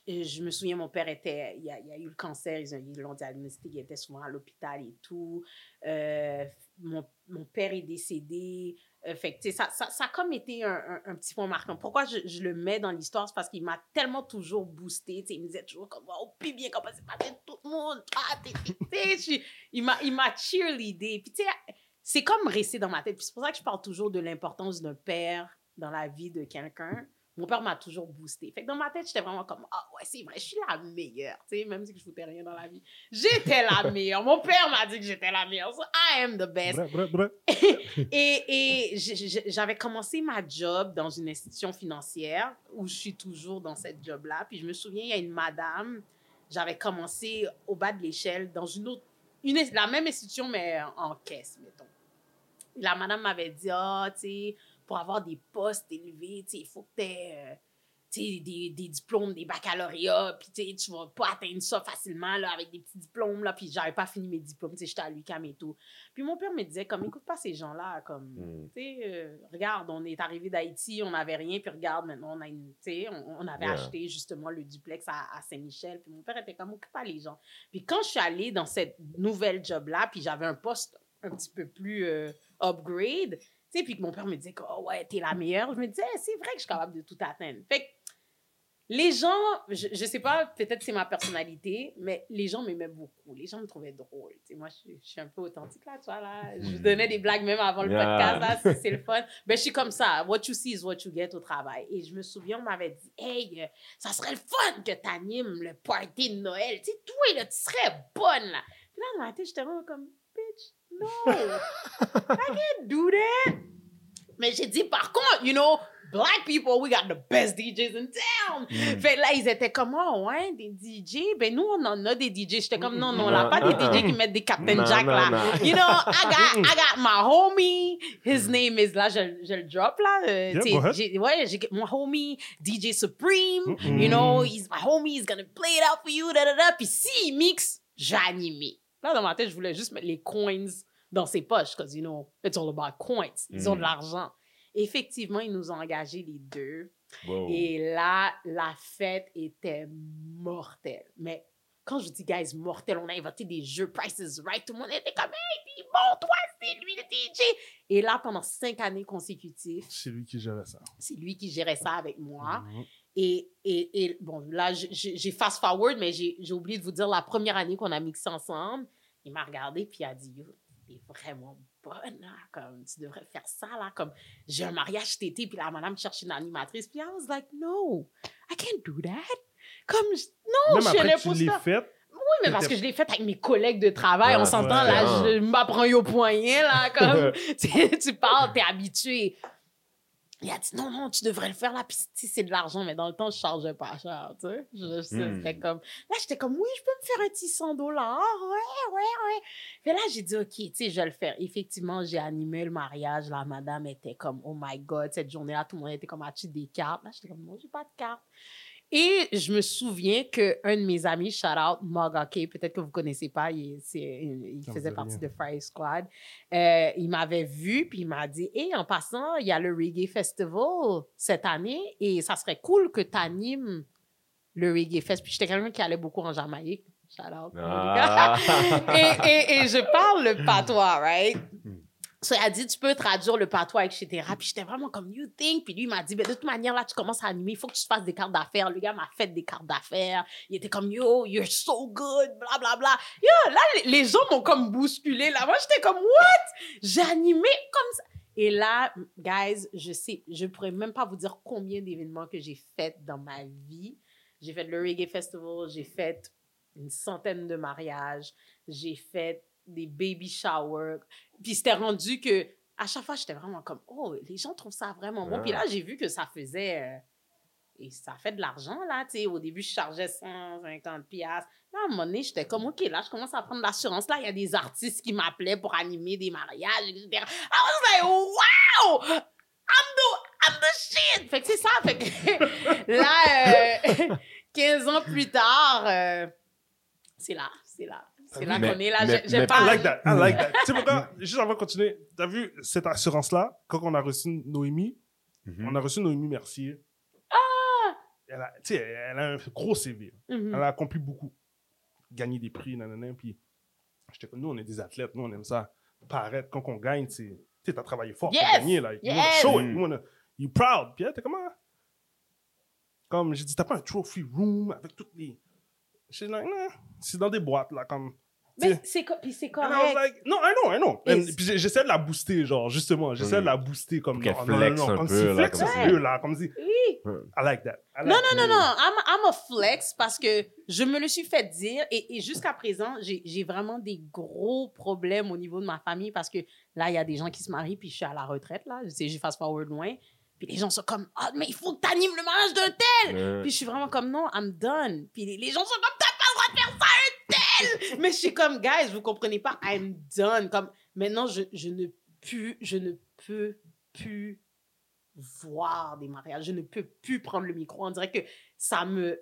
je me souviens, mon père était, il a, a eu le cancer, ils ont- ils l'ont diagnostiqué, il était souvent à l'hôpital et tout. Euh, mon, mon père est décédé. Euh, fait que, ça, ça, ça a comme été un, un, petit point marquant. Pourquoi je, le mets dans l'histoire? C'est parce qu'il m'a tellement toujours boosté. Il me disait toujours comme, oh, puis bien, comment c'est passé tout le monde. Ah, t'es- il m'a, il m'a cheerleadé. Puis, tu c'est comme resté dans ma tête. C'est pour ça que je parle toujours de l'importance d'un père dans la vie de quelqu'un. Mon père m'a toujours boosté. Fait que dans ma tête, j'étais vraiment comme, ah ouais, c'est vrai, je suis la meilleure. Tu sais, même si je foutais rien dans la vie. J'étais la meilleure. Mon père m'a dit que j'étais la meilleure. So I am the best. Bref, bref, bref. Et, et j'avais commencé ma job dans une institution financière où je suis toujours dans cette job-là. Puis je me souviens, il y a une madame, j'avais commencé au bas de l'échelle dans une autre, une, la même institution, mais en caisse, mettons. La madame m'avait dit, ah, tu sais, pour avoir des postes élevés, il faut que tu tu sais, des, des diplômes, des baccalauréats, puis tu vas pas atteindre ça facilement, là, avec des petits diplômes, là, puis j'avais pas fini mes diplômes, j'étais à l'UQAM et tout. Puis mon père me disait, comme, écoute pas ces gens-là, comme, Mm. tu sais, euh, regarde, on est arrivé d'Haïti, on n'avait rien, puis regarde, maintenant, on a une, on, on avait Yeah. acheté justement le duplex à, à Saint-Michel, puis mon père était comme, occupe pas les gens. Puis quand je suis allée dans cette nouvelle job-là, puis j'avais un poste un petit peu plus euh, upgrade, tu sais, puis que mon père me disait que, oh ouais, t'es la meilleure, je me disais, c'est vrai que je suis capable de tout atteindre. Fait que les gens, je, je sais pas, peut-être c'est ma personnalité, mais les gens m'aimaient beaucoup. Les gens me trouvaient drôle. Tu sais, moi, je, suis- je suis un peu authentique là, tu vois, là. Je Mhm. donnais des blagues même avant le Yeah. podcast, là, c'est- c'est le fun. Ben, je suis comme ça. What you see is what you get au travail. Et je me souviens, on m'avait dit, hey, euh, ça serait le fun que t'animes le party de Noël. Tu sais, toi, là, tu serais bonne, là. Puis là, dans ma j'étais vraiment comme, no. I can't do that. Mais j'ai dit, par contre, you know, black people, we got the best DJs in town. Mm. Fait là, ils étaient comme, oh, ouais, des DJ. Ben, nous, on en a des DJ. J'étais comme, non, non, on n'a pas des. DJ qui mettent des Captain Non, Jack, non, là. non. You know, I got, I got my homie. His name is, là, je, je le drop, là. euh, Yeah, j'ai- ouais, j'ai mon homie, DJ Supreme. Mm-mm. You know, he's my homie, he's gonna play it out for you, da, da, da. Puis s'il mixe, j'ai animé. Là, dans ma tête, je voulais juste mettre les coins dans ses poches, parce que, you know, it's all about coins. Ils ont Mm. de l'argent. Effectivement, ils nous ont engagés les deux. Wow. Et là, la fête était mortelle. Mais quand je dis, guys, mortel, on a inventé des jeux Price is Right? Tout le monde était comme, hey, bon, toi, c'est lui le DJ. Et là, pendant cinq années consécutives, C'est lui qui gérait ça. c'est lui qui gérait ça avec moi. Mhm. Et, et, et bon, là, j'ai fast forward, mais j'ai oublié de vous dire la première année qu'on a mixé ensemble. Il m'a regardé puis il a dit t'es vraiment bonne, là. Comme, tu devrais faire ça, là. Comme, j'ai un mariage cet été, puis la madame cherche une animatrice. Puis I was like, No, I can't do that. Comme, non, Même je après tu l'aies fait, oui, mais parce que je l'ai fait avec mes collègues de travail. Ouais, on s'entend, ouais, là, ouais. je m'apprends au poignet, là, comme, tu, tu parles, t'es habitué. Il a dit, non, non, tu devrais le faire, là, puis sais, c'est de l'argent, mais dans le temps, je chargeais pas cher, tu sais. Je, je- Hmm. comme, là, j'étais comme, oui, je peux me faire un petit 100 dollars, ouais, ouais, ouais. Mais là, j'ai dit, OK, tu sais, je vais le faire. Effectivement, j'ai animé le mariage, la madame était comme, oh my God, cette journée-là, tout le monde était comme, as-tu des cartes? Là, j'étais comme, non, j'ai pas de carte. Et je me souviens qu'un de mes amis, shout out, Mog Hockey, peut-être que vous ne connaissez pas, il, faisait partie de Fire Squad. Euh, il m'avait vu, puis il m'a dit Hé, en passant, il y a le Reggae Festival cette année et ça serait cool que tu animes le Reggae Fest. Puis j'étais quelqu'un qui allait beaucoup en Jamaïque. Shout out. Ah. et, et, et je parle le patois, right? So, il a dit, tu peux traduire le patois, etc. Puis j'étais vraiment comme, you think? Puis lui, il m'a dit, ben, de toute manière, là, tu commences à animer, il faut que tu fasses des cartes d'affaires. Le gars m'a fait des cartes d'affaires. Il était comme, yo, you're so good, bla, bla, bla. Yo, là, les, les gens m'ont comme bousculé. Là, moi, j'étais comme, what? J'ai animé comme ça. Et là, guys, je sais, je pourrais même pas vous dire combien d'événements que j'ai fait dans ma vie. J'ai fait le Reggae Festival, j'ai fait une centaine de mariages, j'ai fait des baby showers. Puis c'était rendu que à chaque fois, j'étais vraiment comme, oh, les gens trouvent ça vraiment bon. Puis là, j'ai vu que ça faisait. euh, et ça fait de l'argent, là. Tu sais, au début, je chargeais 150 piastres. Là, à un moment donné, j'étais comme, OK, là, je commence à prendre l'assurance. Là, il y a des artistes qui m'appelaient pour animer des mariages, etc. I was like, wow! I'm the, I'm the shit! Fait que c'est ça. Fait que là, euh, 15 ans plus tard, euh, c'est là, c'est là. C'est là Mais- qu'on est là. mais- Je- je mais- I parle- like that. I like that. tu sais pourquoi? Juste avant de continuer, t'as vu cette assurance-là, quand on a reçu Noémie, Mhm. on a reçu Noémie Mercier. Ah! Elle a, tu sais, elle a un gros CV. Mhm. Elle a accompli beaucoup. Gagné des prix, nanana. Puis, j'étais comme, nous, on est des athlètes. Nous, on aime ça. Paraître, quand on gagne, c'est. Tu sais, t'as travaillé fort Yes! pour gagner, là. You wanna Yes! show it. Mm. You wanna- you proud. Puis, était comment? Comme, j'ai dit, t'as pas un trophy room avec toutes les. J'étais like, non. C'est dans des boîtes, là, comme. Mais c'est co- puis c'est And I was correct. like, no, I know, I know. And puis j'essaie de la booster, genre, justement. J'essaie Mm. de la booster comme. Qu'elle non, non, flex non, un comme peu, si là, flex comme un ça. peu, là. Comme si. Oui. I like that. I like Non, non, non, non. I'm, I'm a flex parce que je me le suis fait dire et, et jusqu'à présent, j'ai j'ai vraiment des gros problèmes au niveau de ma famille parce que là, il y a des gens qui se marient puis je suis à la retraite, là. Je sais, j'ai fast forward loin. Puis les gens sont comme, ah, mais il faut que tu animes le mariage d'un tel. Puis je suis vraiment comme, non, I'm done. Puis les, les gens sont comme, mais je suis comme, guys, vous comprenez pas, I'm done. Comme, maintenant, je, je ne peux, je ne peux plus voir des mariages. Je ne peux plus prendre le micro. On dirait que ça me...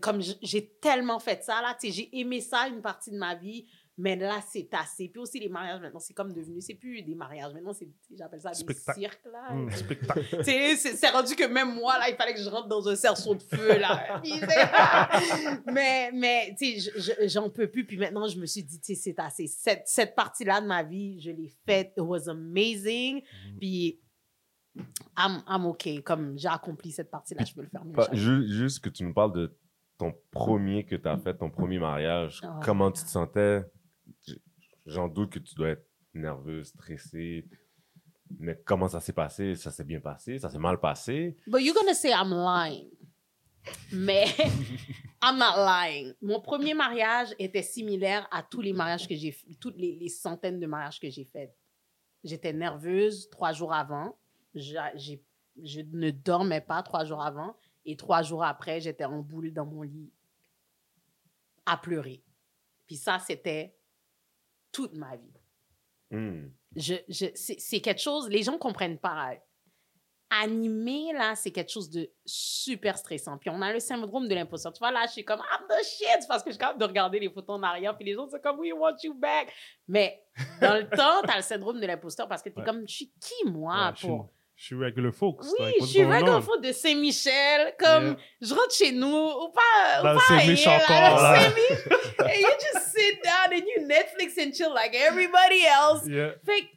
Comme j'ai tellement fait ça, là, tu j'ai aimé ça une partie de ma vie, mais là, c'est assez. Puis aussi, les mariages, maintenant, c'est comme devenu... C'est plus des mariages, maintenant, c'est... J'appelle ça des cirques, là. Hum, spectacle. C'est c'est rendu que même moi, là, il fallait que je rentre dans un cerceau de feu, là. Mais, mais, tu sais, je- je- j'en peux plus. Puis maintenant, je me suis dit, tu sais, c'est assez. Cette, cette partie-là de ma vie, je l'ai faite. It was amazing. Puis, I'm, I'm OK. Comme j'ai accompli cette partie-là, je peux le faire mieux. Juste que tu nous parles de ton premier que tu as fait, ton premier mariage. Oh. Comment tu te sentais? J'en doute que tu dois être nerveuse, stressée. Mais comment ça s'est passé? Ça s'est bien passé? Ça s'est mal passé? But you're gonna say I'm lying. Mais I'm not lying. Mon premier mariage était similaire à tous les mariages que j'ai toutes les, centaines de mariages que j'ai faits. J'étais nerveuse trois jours avant. J'ai- je ne dormais pas trois jours avant. Et trois jours après, j'étais en boule dans mon lit à pleurer. Puis ça, c'était toute ma vie Hmm. je, je, c'est quelque chose, les gens comprennent pas. Animer, là, c'est quelque chose de super stressant. Puis on a le syndrome de l'imposteur. Tu vois, là, je suis comme, I'm the shit, parce que je suis capable de regarder les photos en arrière, puis les gens sont comme, we want you back. Mais dans le temps, tu as le syndrome de l'imposteur parce que tu es Ouais. comme, je suis qui, moi, Ouais, pour. Je suis regular folks. Oui, like, je suis regular foot de Saint-Michel, comme Yeah. je rentre chez nous, ou pas, ou pas encore, là, là. and you just sit down and you Netflix and chill like everybody else. Yeah. Fait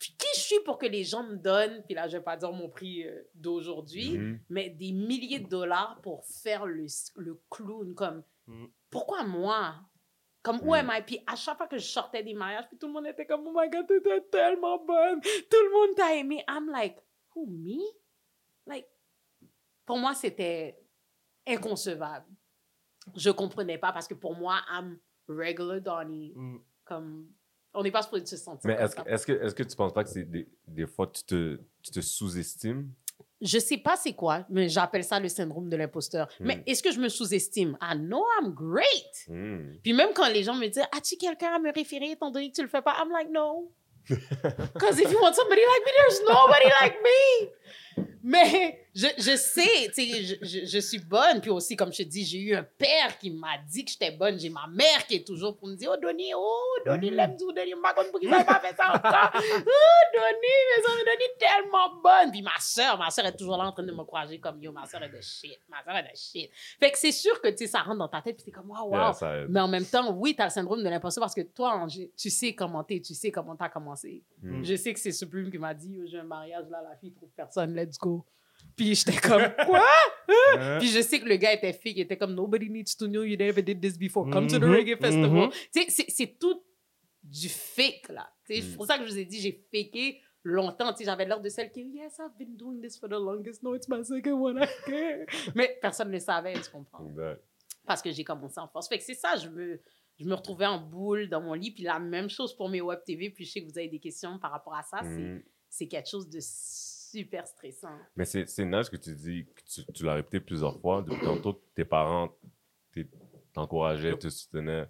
qui je suis pour que les gens me donnent, puis là, je vais pas dire mon prix euh, d'aujourd'hui, Mhm. mais des milliers de dollars pour faire le, le clown, comme, Mm. pourquoi moi? Comme, où Mm. am I? Puis à chaque fois que je sortais des mariages, puis tout le monde était comme, oh my God, t'étais tellement bonne, tout le monde t'a aimé. I'm like, who, me? Like, pour moi, c'était inconcevable. Je comprenais pas parce que pour moi, I'm regular Donnie. Mm. Comme, on n'est pas supposé se sentir Mais comme est-ce ça. que, est-ce que, que tu penses pas que c'est des, des fois tu te, tu te sous-estimes? Je sais pas c'est quoi, mais j'appelle ça le syndrome de l'imposteur. Hmm. Mais est-ce que je me sous-estime? I know I'm great. Hmm. Puis même quand les gens me disent, as-tu quelqu'un à me référer étant donné que tu le fais pas? I'm like, no. Because if you want somebody like me, there's nobody like me. Mais je, je sais, tu sais, je, je, je suis bonne. Puis aussi, comme je te dis, j'ai eu un père qui m'a dit que j'étais bonne. J'ai ma mère qui est toujours pour me dire, oh, Donnie, oh, Donnie, l'aime tout, Donnie, ma qu'il n'ait pas fait ça encore. Oh, Donnie, mais ça, Donnie, tellement bonne. Puis ma soeur, ma soeur est toujours là en train de m'encourager comme, yo, ma soeur est de shit, ma soeur est de shit. Fait que c'est sûr que, tu sais, ça rentre dans ta tête, puis t'es comme, wow, wow. Yeah, ça. Mais en même temps, oui, tu as le syndrome de l'imposteur parce que toi, tu sais comment t'es, tu sais comment t'as commencé. Hmm. Je sais que c'est Supreme qui m'a dit, Yo, j'ai un mariage, là, la fille trouve personne, let's go. Puis j'étais comme, quoi? Puis je sais que le gars était fake, il était comme, nobody needs to know you never did this before. Come to the Mhm, reggae festival. Tu sais, c'est- tout du fake, là. C'est Mm. pour ça que je vous ai dit, j'ai faké longtemps. J'avais l'air de celle qui, yes, I've been doing this for the longest. No, it's my second one. Mais personne ne le savait, tu comprends? Exact. parce que j'ai commencé en force. Fait que c'est ça, je me, je me retrouvais en boule dans mon lit. Puis la même chose pour mes web TV. Puis je sais que vous avez des questions par rapport à ça. c'est- Hmm. C'est quelque chose de super stressant. Mais c'est c'est nice que tu dis, que tu, tu l'as répété plusieurs fois, depuis tantôt, que tes parents t'encourageaient, te soutenaient.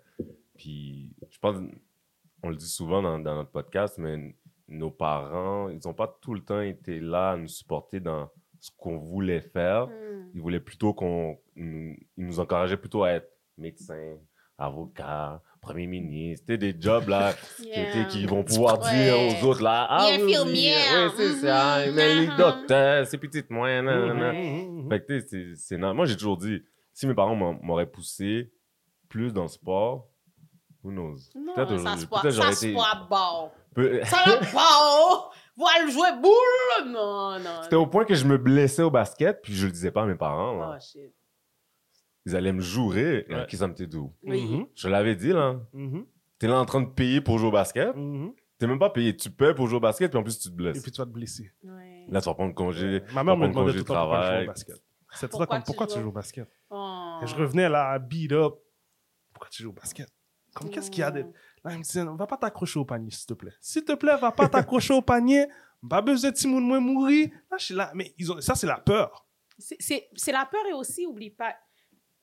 Puis, je pense, on le dit souvent dans, dans notre podcast, mais nos parents, ils n'ont pas tout le temps été là à nous supporter dans ce qu'on voulait faire. Ils voulaient plutôt qu'on. Nous, ils nous encourageaient plutôt à être médecin, avocat, premier ministre. Des jobs là qui, Yeah. qui vont pouvoir Ouais. dire aux autres là. Ah, oui, oui, oui, c'est ça. Mhm, Mais les docteurs, c'est petites moyennes. nanana. Mhm, mhm. Fait que, tu sais, c'est- c'est normal. Moi, j'ai toujours dit, si mes parents m'auraient poussé plus dans le sport, who knows? Non, Peut-être ça j'aurais se été- bon. peu- Ça va. Voilà, jouer boule. Non, non. C'était au point que je me blessais au basket, puis je le disais pas à mes parents. là. Oh, shit. Ils allaient me jouer, qui ça me doux. Oui. Mhm, Je l'avais dit, là. mhm, T'es là en train de payer pour jouer au basket. mhm. T'es même pas payé. Tu paies pour jouer au basket, puis en plus, tu te Et blesses. puis tu vas te blesser. Ouais. Là, tu vas prendre congé. Ma mère me demandait congé tout le de temps pourquoi je jouais travail. au basket. C'est ça Pourquoi comme tu pourquoi tu joues? au basket? Oh. Et je revenais là à beat up. Pourquoi tu joues au basket? Comme qu'est-ce qu'il y a de. Là, il me disait, va pas t'accrocher au panier, s'il te plaît. S'il te plaît, va pas t'accrocher au panier. Pas besoin de Timoun moins mourir. Là, je suis là. Mais ils ont... ça, c'est la peur. C'est- C'est c'est la peur et aussi, oublie pas,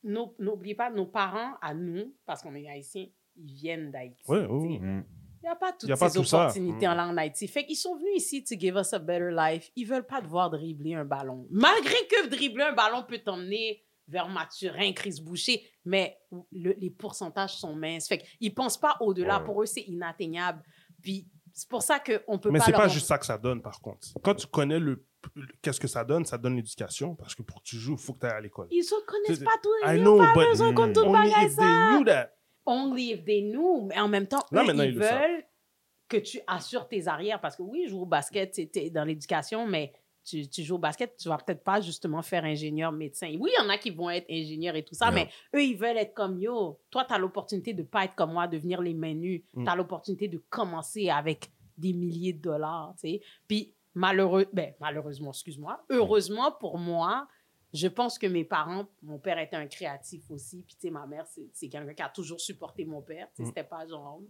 nos- n'oublie pas, nos parents, à nous, parce qu'on est haïtiens, ils viennent d'Haïti. Tu sais. ouais. Mm. Il n'y a pas toutes a pas ces tout opportunités Mm. là en Haïti. Fait qu'ils sont venus ici to give us a better life. Ils veulent pas devoir dribbler un ballon. Malgré que dribbler un ballon peut t'emmener vers Mathurin, Chris Boucher, mais le- les pourcentages sont minces. Fait qu'ils pensent pas au-delà. Ouais. Pour eux, c'est inatteignable. Puis c'est pour ça qu'on peut Mais pas c'est leur pas juste ça que ça donne, par contre. Quand tu connais le, le- qu'est-ce que ça donne, ça donne l'éducation. Parce que pour que tu joues, il faut que tu ailles à l'école. Ils ne connaissent C'est- pas tout. I Ils know, pas but besoin qu'on tout only if they knew that. Only if they knew. Mais en même temps, Là, eux, ils ils veulent que tu assures tes arrières. Parce que oui, jouer au basket, c'était dans l'éducation, mais tu, tu joues au basket, tu vas peut-être pas justement faire ingénieur, médecin. Oui, il y en a qui vont être ingénieurs et tout ça, Yeah. mais eux, ils veulent être comme yo. Toi, tu as l'opportunité de pas être comme moi, de venir les mains nues. Mm. Tu as l'opportunité de commencer avec des milliers de dollars, tu sais. Puis, malheureux, ben, malheureusement, excuse-moi, heureusement pour moi, je pense que mes parents, mon père était un créatif aussi, puis tu sais, ma mère, c'est quelqu'un qui a toujours supporté mon père, Mm. c'était pas genre...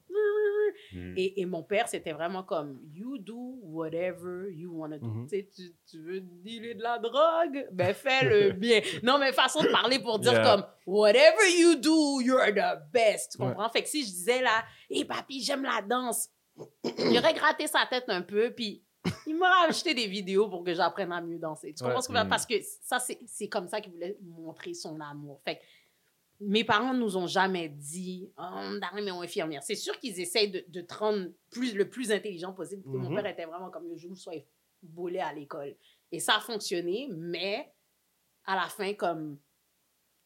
Mm. Et, et mon père, c'était vraiment comme, you do whatever you want to do. Mhm. Tu sais, tu, tu veux dealer de la drogue? Ben, fais-le bien. Non, mais façon de parler pour dire Yeah. comme, whatever you do, you're the best. Tu Ouais. comprends? Fait que si je disais là, hé papi, j'aime la danse, il aurait gratté sa tête un peu, puis il m'aurait acheté des vidéos pour que j'apprenne à mieux danser. Tu comprends Ouais. ce que je veux dire? Mm. Parce que ça, c'est c'est comme ça qu'il voulait montrer son amour. Fait que mes parents nous ont jamais dit oh, Darren, mais on est infirmière. C'est sûr qu'ils essayent de, de te rendre plus, le plus intelligent possible. Puis Mon Mhm. père était vraiment comme le jour où soit boulé à l'école. Et ça a fonctionné, mais à la fin, comme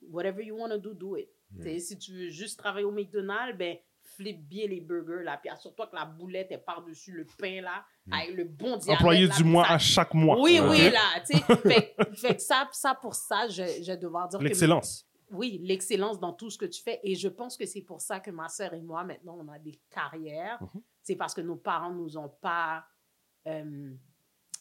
whatever you want to do, do it. Mm. Si tu veux juste travailler au McDonald's, ben flip bien les burgers là, puis assure-toi que la boulette est par-dessus le pain là, Mm. avec le bon diamètre. Employé là, du mois ça- à chaque mois. Oui, oui, là, tu sais. fait, fait que ça, ça, pour ça, je, je vais devoir dire que L'excellence. Oui, l'excellence dans tout ce que tu fais. Et je pense que c'est pour ça que ma sœur et moi, maintenant, on a des carrières. Mhm. C'est parce que nos parents nous ont pas euh,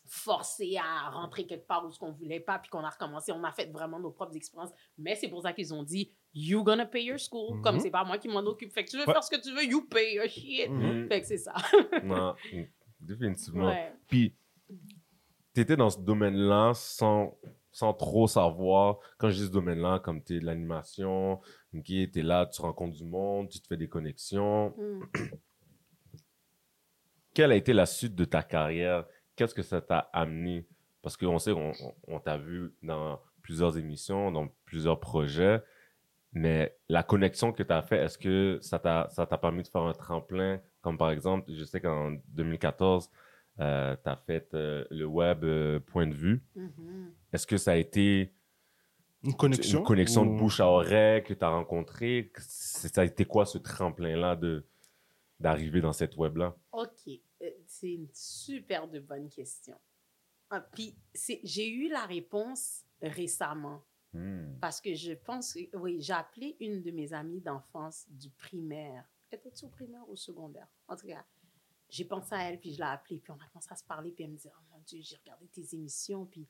forcés à rentrer quelque part où ce qu'on voulait pas, puis qu'on a recommencé. On a fait vraiment nos propres expériences. Mais c'est pour ça qu'ils ont dit, you gonna pay your school. Mhm. Comme c'est pas moi qui m'en occupe. Fait que tu veux Ouais. faire ce que tu veux, you pay your shit. Mhm. Fait que c'est ça. Non, définitivement. Ouais. Puis, tu étais dans ce domaine-là sans, sans trop savoir. Quand je dis ce domaine-là, comme tu es de l'animation, tu es là, tu rencontres du monde, tu te fais des connexions. Mm. Quelle a été la suite de ta carrière? Qu'est-ce que ça t'a amené? Parce qu'on sait, on, on- t'a vu dans plusieurs émissions, dans plusieurs projets, mais la connexion que tu as fait, est-ce que ça t'a permis de faire un tremplin? Comme par exemple, je sais qu'en 2014, tu as fait euh, le web euh, Point de vue. Mhm. Est-ce que ça a été Une connexion. une connexion de ou- bouche à oreille que tu as rencontré? C'est- Ça a été quoi ce tremplin-là de d'arriver dans cette web-là? OK. Euh, C'est une super de bonne question. Ah, puis, j'ai eu la réponse récemment. Hmm. Parce que je pense, que- oui, j'ai appelé une de mes amies d'enfance du primaire. Étais-tu au primaire ou au secondaire? En tout cas, j'ai pensé à elle, puis je l'ai appelée, puis on a commencé à se parler, puis elle me dit Oh mon Dieu, j'ai regardé tes émissions, puis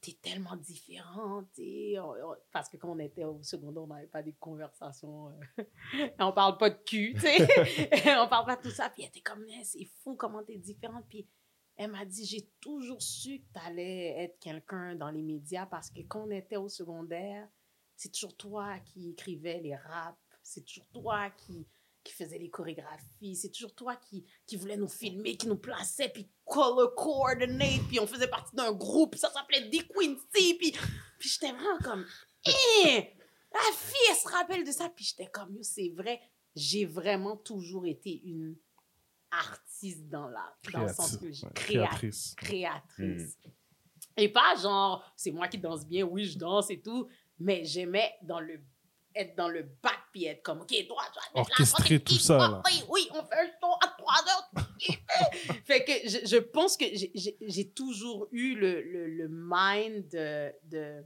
t'es tellement différente. et on- on- Parce que quand on était au secondaire, on n'avait pas des conversations. euh, on parle pas de cul, tu sais. on parle pas de tout ça. Puis elle était comme C'est fou comment t'es différente. Puis elle m'a dit, j'ai toujours su que tu allais être quelqu'un dans les médias parce que quand on était au secondaire, c'est toujours toi qui écrivais les raps, c'est toujours toi qui, qui faisais les chorégraphies, c'est toujours toi qui, qui voulait nous filmer, qui nous plaçait, puis color coordinate, puis on faisait partie d'un groupe, ça s'appelait The Quincy, puis, puis j'étais vraiment comme, hé, la fille, elle se rappelle de ça, puis j'étais comme, yo, c'est vrai, j'ai vraiment toujours été une artiste dans l'art, dans le sens que j'ai créatrice. créatrice. Et pas genre, c'est moi qui danse bien, oui, je danse et tout, mais j'aimais dans le être dans le bac puis être comme, OK, toi, tu vas Orchestrer tout ça, ah, là. Oui, oui, on fait un son à trois heures. fait que je, je pense que j'ai- toujours eu le, le, le mind de, de,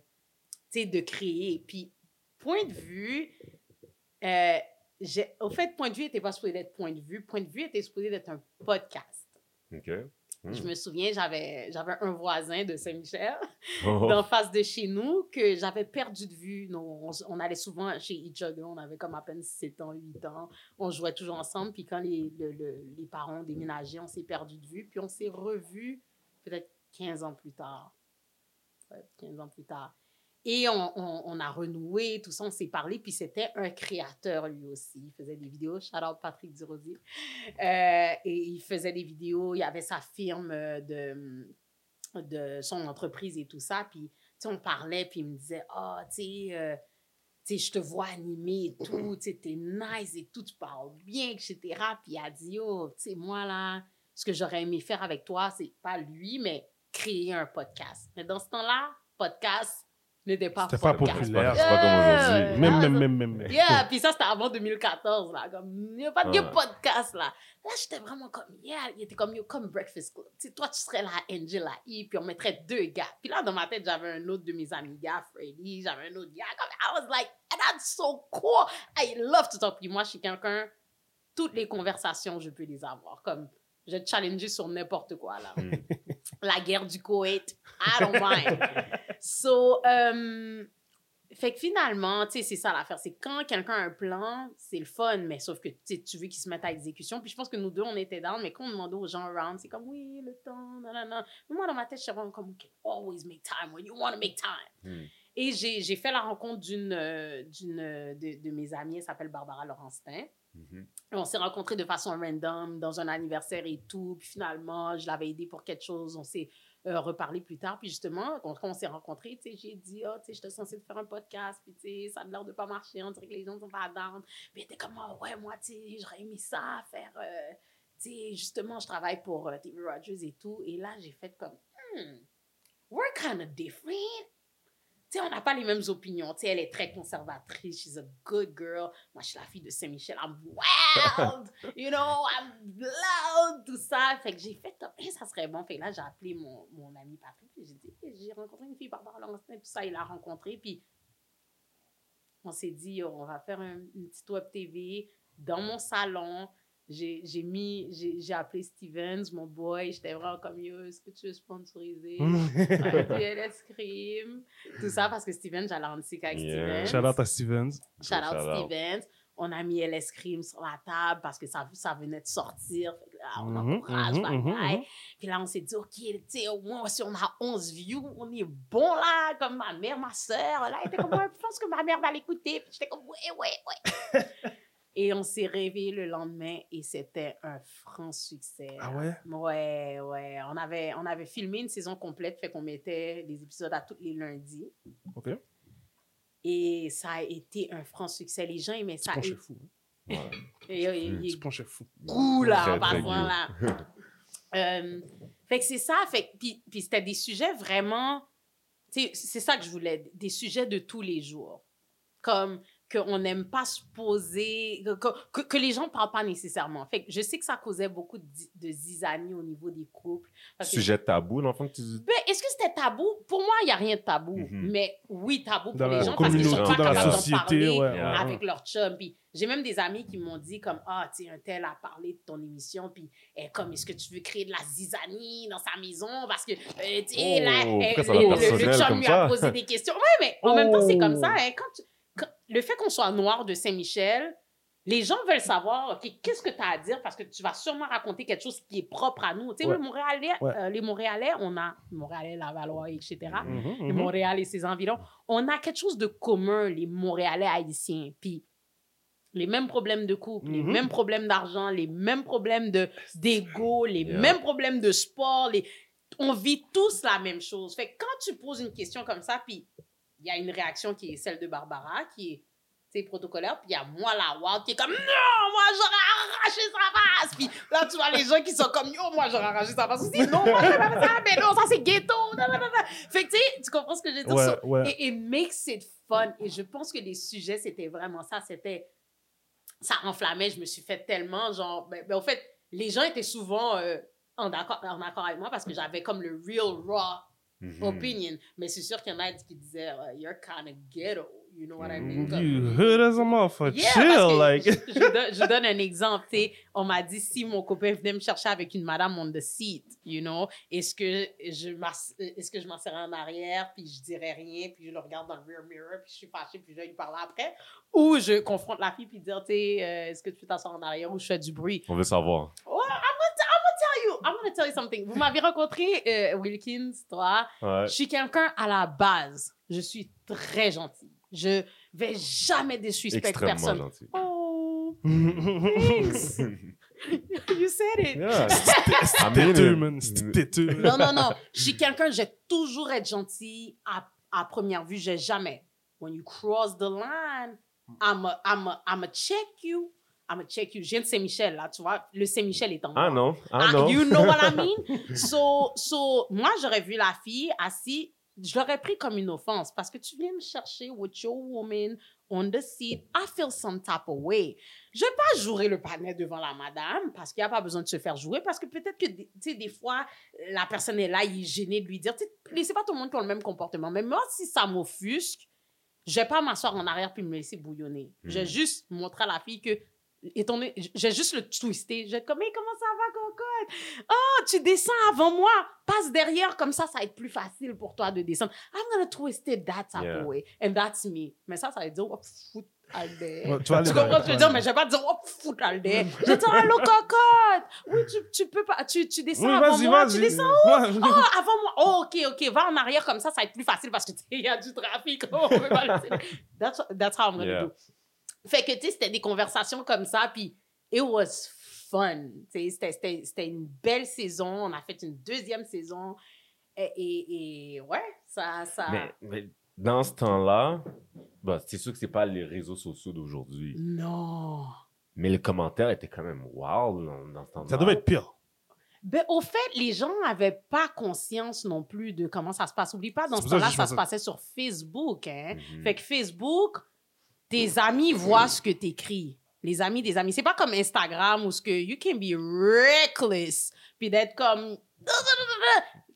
tu sais, de créer. Puis, point de vue, euh, au fait, point de vue n'était pas supposé être point de vue. Point de vue était supposé être un podcast. OK. Hmm. Je me souviens, j'avais j'avais un voisin de Saint-Michel, Oh. d'en face de chez nous, que j'avais perdu de vue. On, on allait souvent chez each other, on avait comme à peine 7 ans, 8 ans. On jouait toujours ensemble, puis quand les, le- le- les parents ont déménagé, on s'est perdu de vue, puis on s'est revus peut-être 15 ans plus tard. Ouais, 15 ans plus tard. Et on, on, a renoué, tout ça, on s'est parlé. Puis c'était un créateur lui aussi. Il faisait des vidéos. Shout out Patrick Durosi. Euh, et il faisait des vidéos. Il avait sa firme euh, de, de son entreprise et tout ça. Puis, tu on parlait. Puis il me disait, ah, tu sais, euh, tu sais, je te vois animer et tout. Tu sais, t'es nice et tout. Tu parles bien, etc. Puis il a dit, oh, tu sais, moi là, ce que j'aurais aimé faire avec toi, c'est pas lui, mais créer un podcast. Mais dans ce temps-là, podcast n'était pas C'était pas populaire. C'est pas comme aujourd'hui. Même, même, même, même. même. Yeah, puis ça, c'était avant 2014, là. Comme, il n'y a pas de Ouais. podcast, là. Là, j'étais vraiment comme, yeah, il était comme, yo, comme Breakfast Club. Tu sais, toi, tu serais la Angel, la E, puis on mettrait deux gars. Puis là, dans ma tête, j'avais un autre de mes amis gars, Freddy, j'avais un autre gars. Comme, I was like, that's so cool. I love to talk. Puis moi, je suis quelqu'un, toutes les conversations, je peux les avoir. Comme, je vais te challenger sur n'importe quoi, là Mm. la guerre du Koweït. I don't mind. so, euh, fait que finalement, tu sais, c'est ça l'affaire. C'est quand quelqu'un a un plan, c'est le fun, mais sauf que tu veux qu'il se mette à exécution. Puis je pense que nous deux, on était down, mais quand on demandait aux gens around, c'est comme oui, le temps, non, non, non. Mais moi, dans ma tête, je suis comme, okay, always make time when you want to make time. Mm. Et j'ai fait la rencontre d'une euh, d'une euh, de, de mes amies, elle s'appelle Barbara Laurentin. Mhm. On s'est rencontrés de façon random dans un anniversaire et tout. Puis finalement, je l'avais aidé pour quelque chose. On s'est euh, reparlé plus tard. Puis justement, quand, on s'est rencontrés, j'ai dit, oh, tu sais, j'étais censée faire un podcast. Puis tu sais, ça a l'air de pas marcher. On dirait que les gens sont pas down. Puis elle était comme, oh, ouais, moi, tu sais, j'aurais aimé ça, faire. euh, tu sais, justement, je travaille pour euh, TV Rogers et tout. Et là, j'ai fait comme, hmm, we're kind of different. Sais, on n'a pas les mêmes opinions. Tu sais, elle est très conservatrice. She's a good girl. Moi, je suis la fille de Saint-Michel. I'm wild. you know, I'm loud. Tout ça. Fait que j'ai fait comme, Eh, ça serait bon. Fait que là, j'ai appelé mon, mon ami Patrick. J'ai dit, Eh, j'ai rencontré une fille, Langston. Tout ça, il l'a rencontré. Puis on s'est dit, on va faire un- une petite web TV dans mon salon. J'ai mis, j'ai appelé Stevens, mon boy. J'étais vraiment comme, yo, est-ce que tu veux sponsoriser? Ouais, puis LS Cream, tout ça parce que Steven, j'allais en musique avec Yeah. Steven. Shout out à Stevens. Shout out Shout out. Steven. On a mis LS Cream sur la table parce que ça, ça venait de sortir. Fait que là, on encourage, mhm, bye mhm, bye. mhm. Puis là, on s'est dit, OK, tu sais, au moins, si on a 11 views, on est bon là, comme ma mère, ma soeur. Là, elle était comme, Ouais, je pense que ma mère va l'écouter. Puis j'étais comme, ouais, ouais, ouais. et on s'est réveillé le lendemain et c'était un franc succès. Ah ouais? Ouais, ouais. On avait, on avait filmé une saison complète, fait qu'on mettait des épisodes à tous les lundis. OK. Et ça a été un franc succès. Les gens aimaient Tu ça. penches Et, fou. Ouais. et- et- il Tu fou. cool, là, là. Euh, fait que c'est ça. Fait que- puis, puis c'était des sujets vraiment... tu C'est ça que je voulais. Des sujets de tous les jours. Comme qu'on n'aime pas se poser... Que, que, que les gens ne parlent pas nécessairement. Fait que je sais que ça causait beaucoup de, zi- de zizanie au niveau des couples. parce que- Sujet tabou, l'enfant que tu dis? Ben, Est-ce que c'était tabou? Pour moi, il n'y a rien de tabou. Mhm. Mais oui, tabou pour Dans les la gens parce qu'ils sont communauté, pas dans la capables société, parler ouais, ouais, avec leur chum. Puis j'ai même des amis qui m'ont dit comme, ah, tu sais, un tel a parlé de ton émission, puis eh, comme, est-ce que tu veux créer de la zizanie dans sa maison? Parce que, euh, tu sais, Oh, là, eh, le, chum lui a posé des questions. Oui, mais en même temps, c'est comme ça. Hein, quand tu- quand- le fait qu'on soit noir de Saint-Michel, les gens veulent savoir, OK, qu'est-ce que tu as à dire? Parce que tu vas sûrement raconter quelque chose qui est propre à nous. Tu sais, Ouais. le Montréalais, Ouais. euh, les Montréalais, on a Montréalais, Lavallois, etc. Mhm, Le mhm. Montréal et ses environs, on a quelque chose de commun, les Montréalais haïtiens. Puis les mêmes problèmes de couple, les Mhm. mêmes problèmes d'argent, les mêmes problèmes de d'ego, les Yeah. mêmes problèmes de sport, les... on vit tous la même chose. Fait que quand tu poses une question comme ça, puis il y a une réaction qui est celle de Barbara, qui est protocolaire, puis il y a moi, la wild, qui est comme non, moi j'aurais arraché sa face. Puis là, tu vois les gens qui sont comme yo, moi j'aurais arraché sa face aussi. Non, moi j'aurais pas fait ça, mais non, ça c'est ghetto. Non, non, non, non. Fait que tu sais, tu comprends ce que je veux dire? Ouais, So, ouais. et it makes it fun. Et je pense que les sujets, c'était vraiment ça. C'était. Ça enflammait. Je me suis fait tellement, genre. Ben, ben, au fait, les gens étaient souvent euh, en, accord, en accord avec moi parce que j'avais comme le real raw Mhm. opinion. Mais c'est sûr qu'il y en a qui disaient, uh, you're kind of ghetto. You know what I mean? Comme- You hood as a motherfucker. Yeah, Chill, like. je, je donne, je donne un exemple. tu sais. On m'a dit si mon copain venait me chercher avec une madame on the seat, you know, est-ce que je est-ce que je m'asserais en arrière puis je dirais rien puis je le regarde dans le rear mirror puis je suis fâchée puis je vais lui parler après? Ou je confronte la fille puis dire tu euh, est-ce que tu peux t'asseoir en arrière ou je fais du bruit? On veut savoir. Ouais, I'm you, I'm want to tell you something. Vous m'avez rencontré, euh, Wilkins, toi. Ouais. Je suis quelqu'un à la base. Je suis très gentil. Je vais jamais Extrêmement personne. gentil. Oh, thanks. you said it. Yeah. C'était têteux, man. C'était têteux. Non, non, non. Je suis quelqu'un, je vais toujours être gentil à, à première vue. J'ai jamais. When you cross the line, I'm a, I'm a, I'm a check you. I'm a check you. Je viens de Saint-Michel, là, tu vois. Le Saint-Michel est en Ah non, ah Ah, non. you know what I mean? So, so, moi, j'aurais vu la fille assise, je l'aurais pris comme une offense parce que tu viens me chercher with your woman on the seat. I feel some type of way. Je vais pas jouer le panel devant la madame parce qu'il n'y a pas besoin de se faire jouer parce que peut-être que, tu sais, des fois, la personne est là, il est gêné de lui dire, tu sais, c'est pas tout le monde qui a le même comportement. Mais moi, si ça m'offusque, je vais pas m'asseoir en arrière puis me laisser bouillonner. Je vais Mm. juste montrer à la fille que, étant donné, je vais juste le vais être comme, hey, comment ça va, cocotte? Oh, tu descends avant moi. Passe derrière, comme ça, ça va être plus facile pour toi de descendre. I'm gonna twist it that type Yeah. way. And that's me. Mais ça, ça va dire, oh, foot, Alder. Ouais, tu comprends ce que je veux dire? Mais je vais pas dire, oh, foot, Alder. Je vais dire, allô, cocotte. Oui, tu, tu peux pas, tu, tu descends Oui, avant moi. Tu descends Ouais. Oh, avant moi. Oh, OK, OK. Va en arrière comme ça, ça va être plus facile parce que, tu il y a du trafic. Oh, on peut pas that's, that's how I'm gonna Yeah. do. Fait que, tu sais, c'était des conversations comme ça, puis it was fun. Tu sais, c'était- c'était c'était une belle saison. On a fait une deuxième saison. Et, et, et ouais, ça... ça... Mais, mais dans ce temps-là, bah, c'est sûr que c'est pas les réseaux sociaux d'aujourd'hui. Non. Mais les commentaires étaient quand même wow dans, dans ce temps-là. Ça devait être pire. Ben, au fait, les gens n'avaient pas conscience non plus de comment ça se passe. Oublie pas, dans ce ça temps-là, ça se passait sur Facebook. Hein? Mhm. Fait que Facebook, tes amis voient ce que tu écris. Les amis des amis. C'est pas comme Instagram où ce que you can be reckless. Puis d'être comme.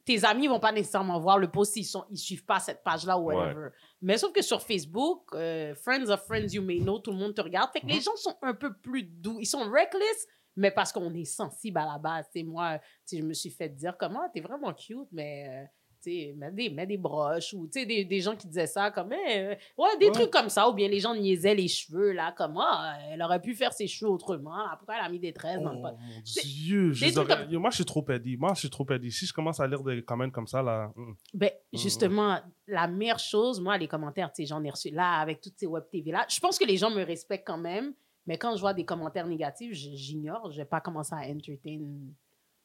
Tes amis vont pas nécessairement voir le post s'ils sont ils suivent pas cette page-là ou whatever. Mais sauf que sur Facebook, euh, Friends of Friends You May Know, tout le monde te regarde. Fait que Mhm. les gens sont un peu plus doux. Ils sont reckless, mais parce qu'on est sensible à la base. C'est moi, je me suis fait dire comment t'es vraiment cute, mais euh, mets des, mets des broches ou des, des gens qui disaient ça comme euh, ouais, des Ouais. trucs comme ça. Ou bien les gens niaisaient les cheveux, là, comme ah, elle aurait pu faire ses cheveux autrement. là. Pourquoi elle a mis des tresses dans le Oh pot? C'est- Dieu. je des aurais- comme- Moi, je suis trop pédé. Moi, je suis trop pédé. Si je commence à lire des commentaires comme ça, là. mm. Ben, Mhm. justement, la meilleure chose, moi, les commentaires, tu sais, j'en ai reçu là, avec toutes ces web TV-là. Je pense que les gens me respectent quand même, mais quand je vois des commentaires négatifs, j'ignore. Je vais pas commencer à entertain.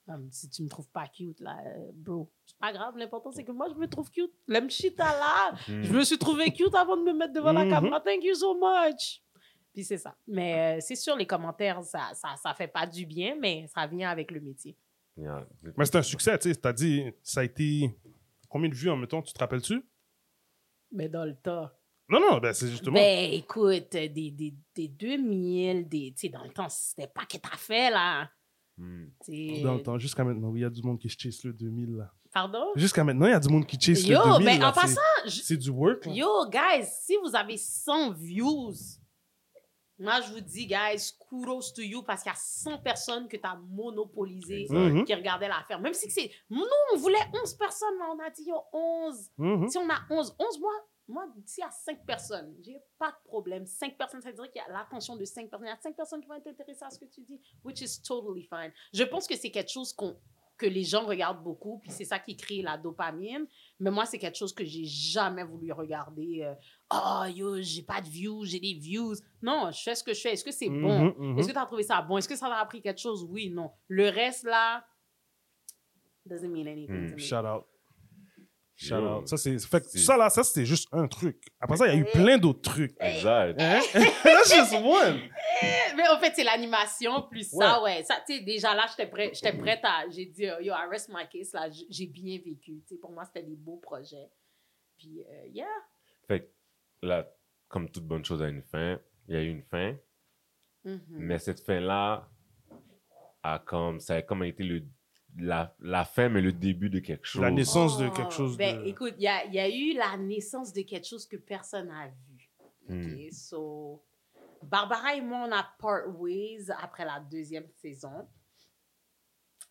Comme, si tu me trouves pas cute, là, euh, bro, c'est pas grave. L'important, c'est que moi, je me trouve cute. L'aime shit à là. Je me suis trouvé cute avant de me mettre devant la caméra. Thank you so much. Puis c'est ça. Mais euh, c'est sûr, les commentaires, ça, ça, ça fait pas du bien, mais ça vient avec le métier. Yeah. Mais c'est un succès, tu sais. T'as dit, ça a été. Combien de vues en mettons, tu te rappelles-tu? Mais dans le tas. Non, non, ben c'est justement. Ben, écoute, des, des, des 2000, des, tu sais, dans le temps, c'était pas que t'as fait, là. Tu sais, Dans le temps, jusqu'à maintenant, oui, il y a du monde qui chase le 2000, là. Pardon? Jusqu'à maintenant, il y a du monde qui chase Yo, le 2000. ben, là. en C'est- passant, C'est du work, là. yo, guys, si vous avez 100 views, moi, je vous dis, guys, kudos to you parce qu'il y a 100 personnes que t'as monopolisées Exact. Mhm, qui regardaient l'affaire. Même si c'est. Nous, on voulait 11 personnes, là, on a dit, yo, 11. mhm. Si on a 11, 11 mois, moi, s'il y a 5 personnes, j'ai pas de problème. 5 personnes, ça veut dire qu'il y a l'attention de 5 personnes. Il y a 5 personnes qui vont être intéressées à ce que tu dis, which is totally fine. Je pense que c'est quelque chose qu'on que les gens regardent beaucoup, puis c'est ça qui crée la dopamine. Mais moi, c'est quelque chose que j'ai jamais voulu regarder. euh, oh, yo, j'ai pas de views, j'ai des views. Non, je fais ce que je fais. Est-ce que c'est bon? Mhm, mhm. Est-ce que tu as trouvé ça bon? Est-ce que ça t'a appris quelque chose? Oui, non. Le reste, là, doesn't mean anything Hmm, to me. Shout out. Shout Yo. out. Ça, c'est. Fait que ça, là, ça, c'était juste un truc. Après ça, il y a eu plein d'autres trucs. Exact. Hein? That's just one. Mais en fait, c'est l'animation plus ça, ouais. Ça, tu sais, déjà là, j'étais prête, j'étais prête à. J'ai dit, euh, yo, I rest my case, là, j'ai bien vécu. Tu sais, pour moi, c'était des beaux projets. Puis, euh, yeah. Fait que là, comme toute bonne chose a une fin, il y a eu une fin, Mhm. mais cette fin-là a comme, ça a comme été le, la, la fin, mais le début de quelque chose. La naissance de Oh, quelque chose Ben, de. écoute, il y a, il y a eu la naissance de quelque chose que personne n'a vu. Hmm. So, Barbara et moi, on a part ways après la deuxième saison.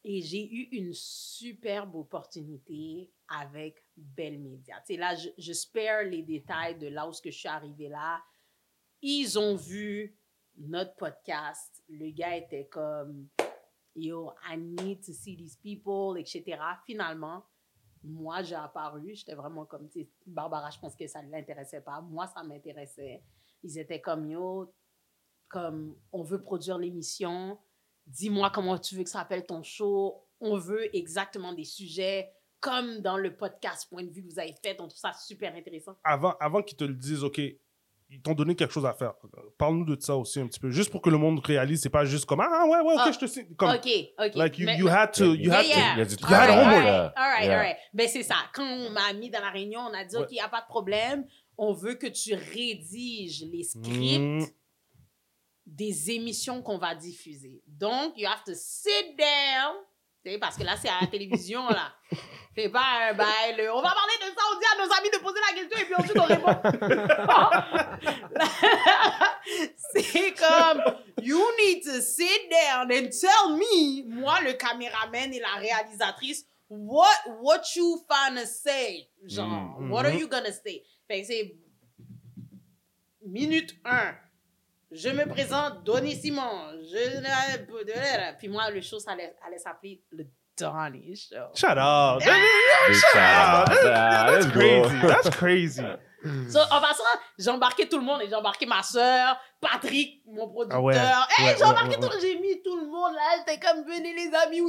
Et j'ai eu une superbe opportunité avec Bell Media. Tu sais, là, je, je spare les détails de là où ce que je suis arrivée là. Ils ont vu notre podcast. Le gars était comme, yo, I need to see these people, etc. Finalement, moi, j'ai apparu. J'étais vraiment comme, tu Barbara, je pense que ça ne l'intéressait pas. Moi, ça m'intéressait. Ils étaient comme, yo, comme, on veut produire l'émission. Dis-moi comment tu veux que ça s'appelle ton show. On veut exactement des sujets comme dans le podcast Point de vue que vous avez fait. On trouve ça super intéressant. Avant, avant qu'ils te le disent, OK, ils t'ont donné quelque chose à faire. Parle-nous de ça aussi un petit peu. Juste pour que le monde réalise, c'est pas juste comme Ah ouais, ouais, ok, Ah, je te signe. Comme, OK, OK. Like you, Mais- you had to. You Yeah, had yeah. to. Il y a du You had travail. homework. Alright, alright, Yeah. alright. Ben, c'est ça. Quand on m'a mis dans la réunion, on a dit, Ouais. OK, il n'y a pas de problème. On veut que tu rédiges les scripts Mm. des émissions qu'on va diffuser. Donc, you have to sit down. Parce que là, c'est à la télévision, là. C'est pas un bail. On va parler de ça, on dit à nos amis de poser la question et puis ensuite on répond. c'est comme, you need to sit down and tell me, moi, le caméraman et la réalisatrice, what, what you finna say? Genre, Mm. what are Mhm. you gonna say? Fait que c'est minute 1. Je me présente, Donny Simon. Je... Puis moi, le show, ça allait, allait s'appeler le Donny Show. Shut up. Big shout Ah, out. Ah, That's crazy. That's crazy. So, en passant, j'ai embarqué tout le monde et j'ai embarqué ma soeur, Patrick, mon producteur. Ah ouais, Hey, ouais, j'ai embarqué ouais, tout J'ai mis tout le monde là. J'étais comme, venez les amis,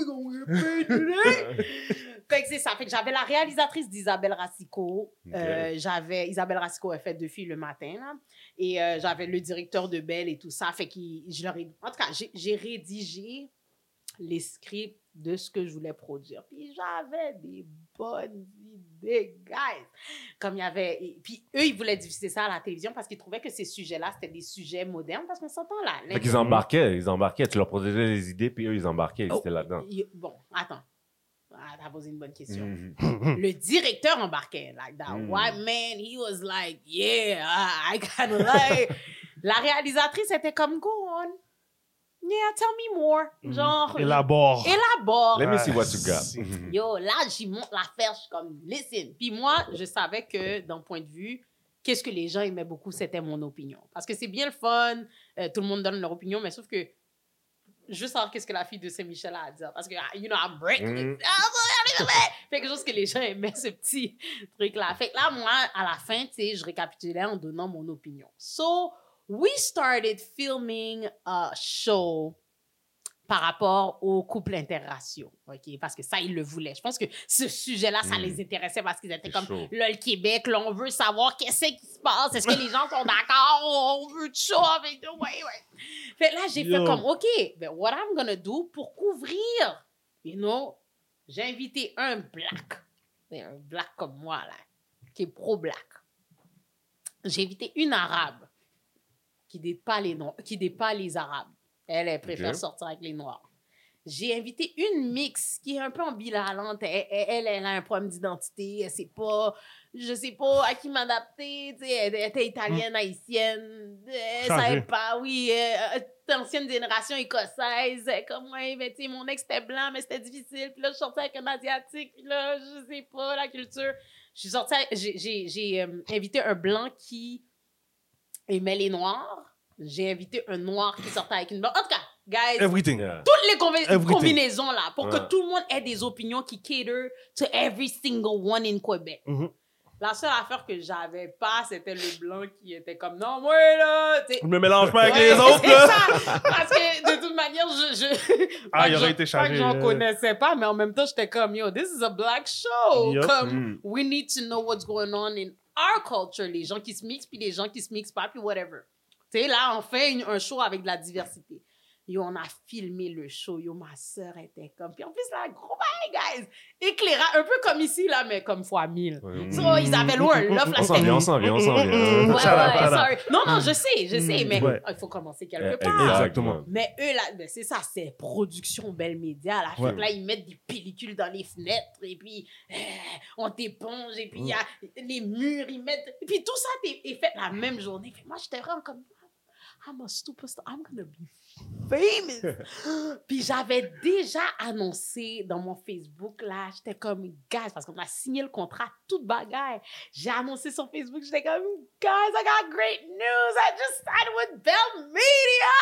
paid. Fait que c'est ça. Fait que j'avais la réalisatrice d'Isabelle Racicot. Euh, j'avais Isabelle Racicot, elle fait deux filles le matin, là. Et euh, j'avais le directeur de Belle et tout ça. Fait que je leur ai... En tout cas, j'ai- rédigé les scripts de ce que je voulais produire. Puis j'avais des bonnes idées, guys. Comme il y avait... et- Puis eux, ils voulaient diffuser ça à la télévision parce qu'ils trouvaient que ces sujets-là, c'était des sujets modernes. Parce qu'on s'entend là. Fait qu'ils embarquaient, ils embarquaient. Tu leur proposais des idées, puis eux, ils embarquaient, ils Oh, étaient là-dedans. il- Bon, attends. Ah, t'as posé une bonne question. Mhm. le directeur embarquait. Like that Mm. white man, he was like, yeah, I, of like. La réalisatrice était comme, go on. Yeah, tell me more. Genre, Élabore. élabore. Let me see what you got. Mhm. Yo, là, j'y monte l'affaire. Je suis comme, listen. Puis moi, je savais que, d'un point de vue, qu'est-ce que les gens aimaient beaucoup, c'était mon opinion. Parce que c'est bien le fun, euh, tout le monde donne leur opinion, mais sauf que juste savoir qu'est-ce que la fille de Saint-Michel a à dire. Parce que, ah, you know, I'm breaking Mhm. it. Fait quelque chose que les gens aimaient, ce petit truc-là. Fait que là, moi, à la fin, tu sais, je récapitulais en donnant mon opinion. So, we started filming a show par rapport au couple interraciaux, OK? Parce que ça, ils le voulaient. Je pense que ce sujet-là, ça Mm. les intéressait parce qu'ils étaient comme, chaud. là, le Québec, là, on veut savoir qu'est-ce qui se passe. Est-ce que les gens sont d'accord? On veut de show avec nous. Ouais, ouais. Fait là, j'ai fait comme, OK, ben, what I'm gonna do pour couvrir, you know, j'ai invité un black, un black comme moi, là, qui est pro-black. J'ai invité une arabe qui n'est pas les noirs, qui n'est pas les arabes. Elle, elle préfère sortir avec les noirs. J'ai invité une mix qui est un peu ambivalente. Elle, elle, elle, a un problème d'identité. Elle sait pas, je sais pas à qui m'adapter. Elle, elle était italienne, haïtienne. Elle savait pas, oui. euh, ancienne génération écossaise. Comme, mais sais, mon ex était blanc, mais c'était difficile. Puis là, je sortais avec un asiatique. Puis là, je sais pas, la culture. Je suis sortie, j'ai, euh, invité un blanc qui aimait les noirs. J'ai invité un noir qui sortait avec une blanche. En tout cas, guys, Everything. Yeah. toutes les Everything. combinaisons là, pour que tout le monde ait des opinions qui cater to every single one in Quebec. Mhm. La seule affaire que j'avais pas, c'était le blanc qui était comme non, moi là, tu sais. Je me mélange pas avec Ouais, les autres, c'est là. ça. Parce que de toute manière, je. je Ah, pas il aurait été pas chargé, que j'en connaissais pas, mais en même temps, j'étais comme yo, this is a black show. Yup. Comme, Mm. we need to know what's going on in our culture. Les gens qui se mixent, puis les gens qui se mixent pas, puis whatever. Tu sais, là, on fait une- un show avec de la diversité. Yo, on a filmé le show. Yo, ma soeur était comme. Puis en plus, là, gros bail, guys. Éclairant, un peu comme ici, là, mais comme fois mille. Ouais. So, ils avaient loin, l'offre, là, On s'en vient, on s'en vient, on s'en Ouais, vient. Ouais, out. sorry. Non, non, je sais, je sais, Mm, mais ouais. il faut commencer quelque Eh, part. Exactement. Mais eux, là, ben, c'est ça, c'est production belle média. Là. Fait Ouais. que là, ils mettent des pellicules dans les fenêtres et puis euh, on t'éponge et puis il y a les murs, ils mettent. Et puis tout ça est, est fait la même journée. Puis moi, j'étais vraiment comme, I'm a superstar. I'm gonna be famous. Puis j'avais déjà annoncé dans mon Facebook, là, j'étais comme, guys, parce qu'on a signé le contrat, toute bagaille. J'ai annoncé sur Facebook, j'étais comme, guys, I got great news. I just signed with Bell Media.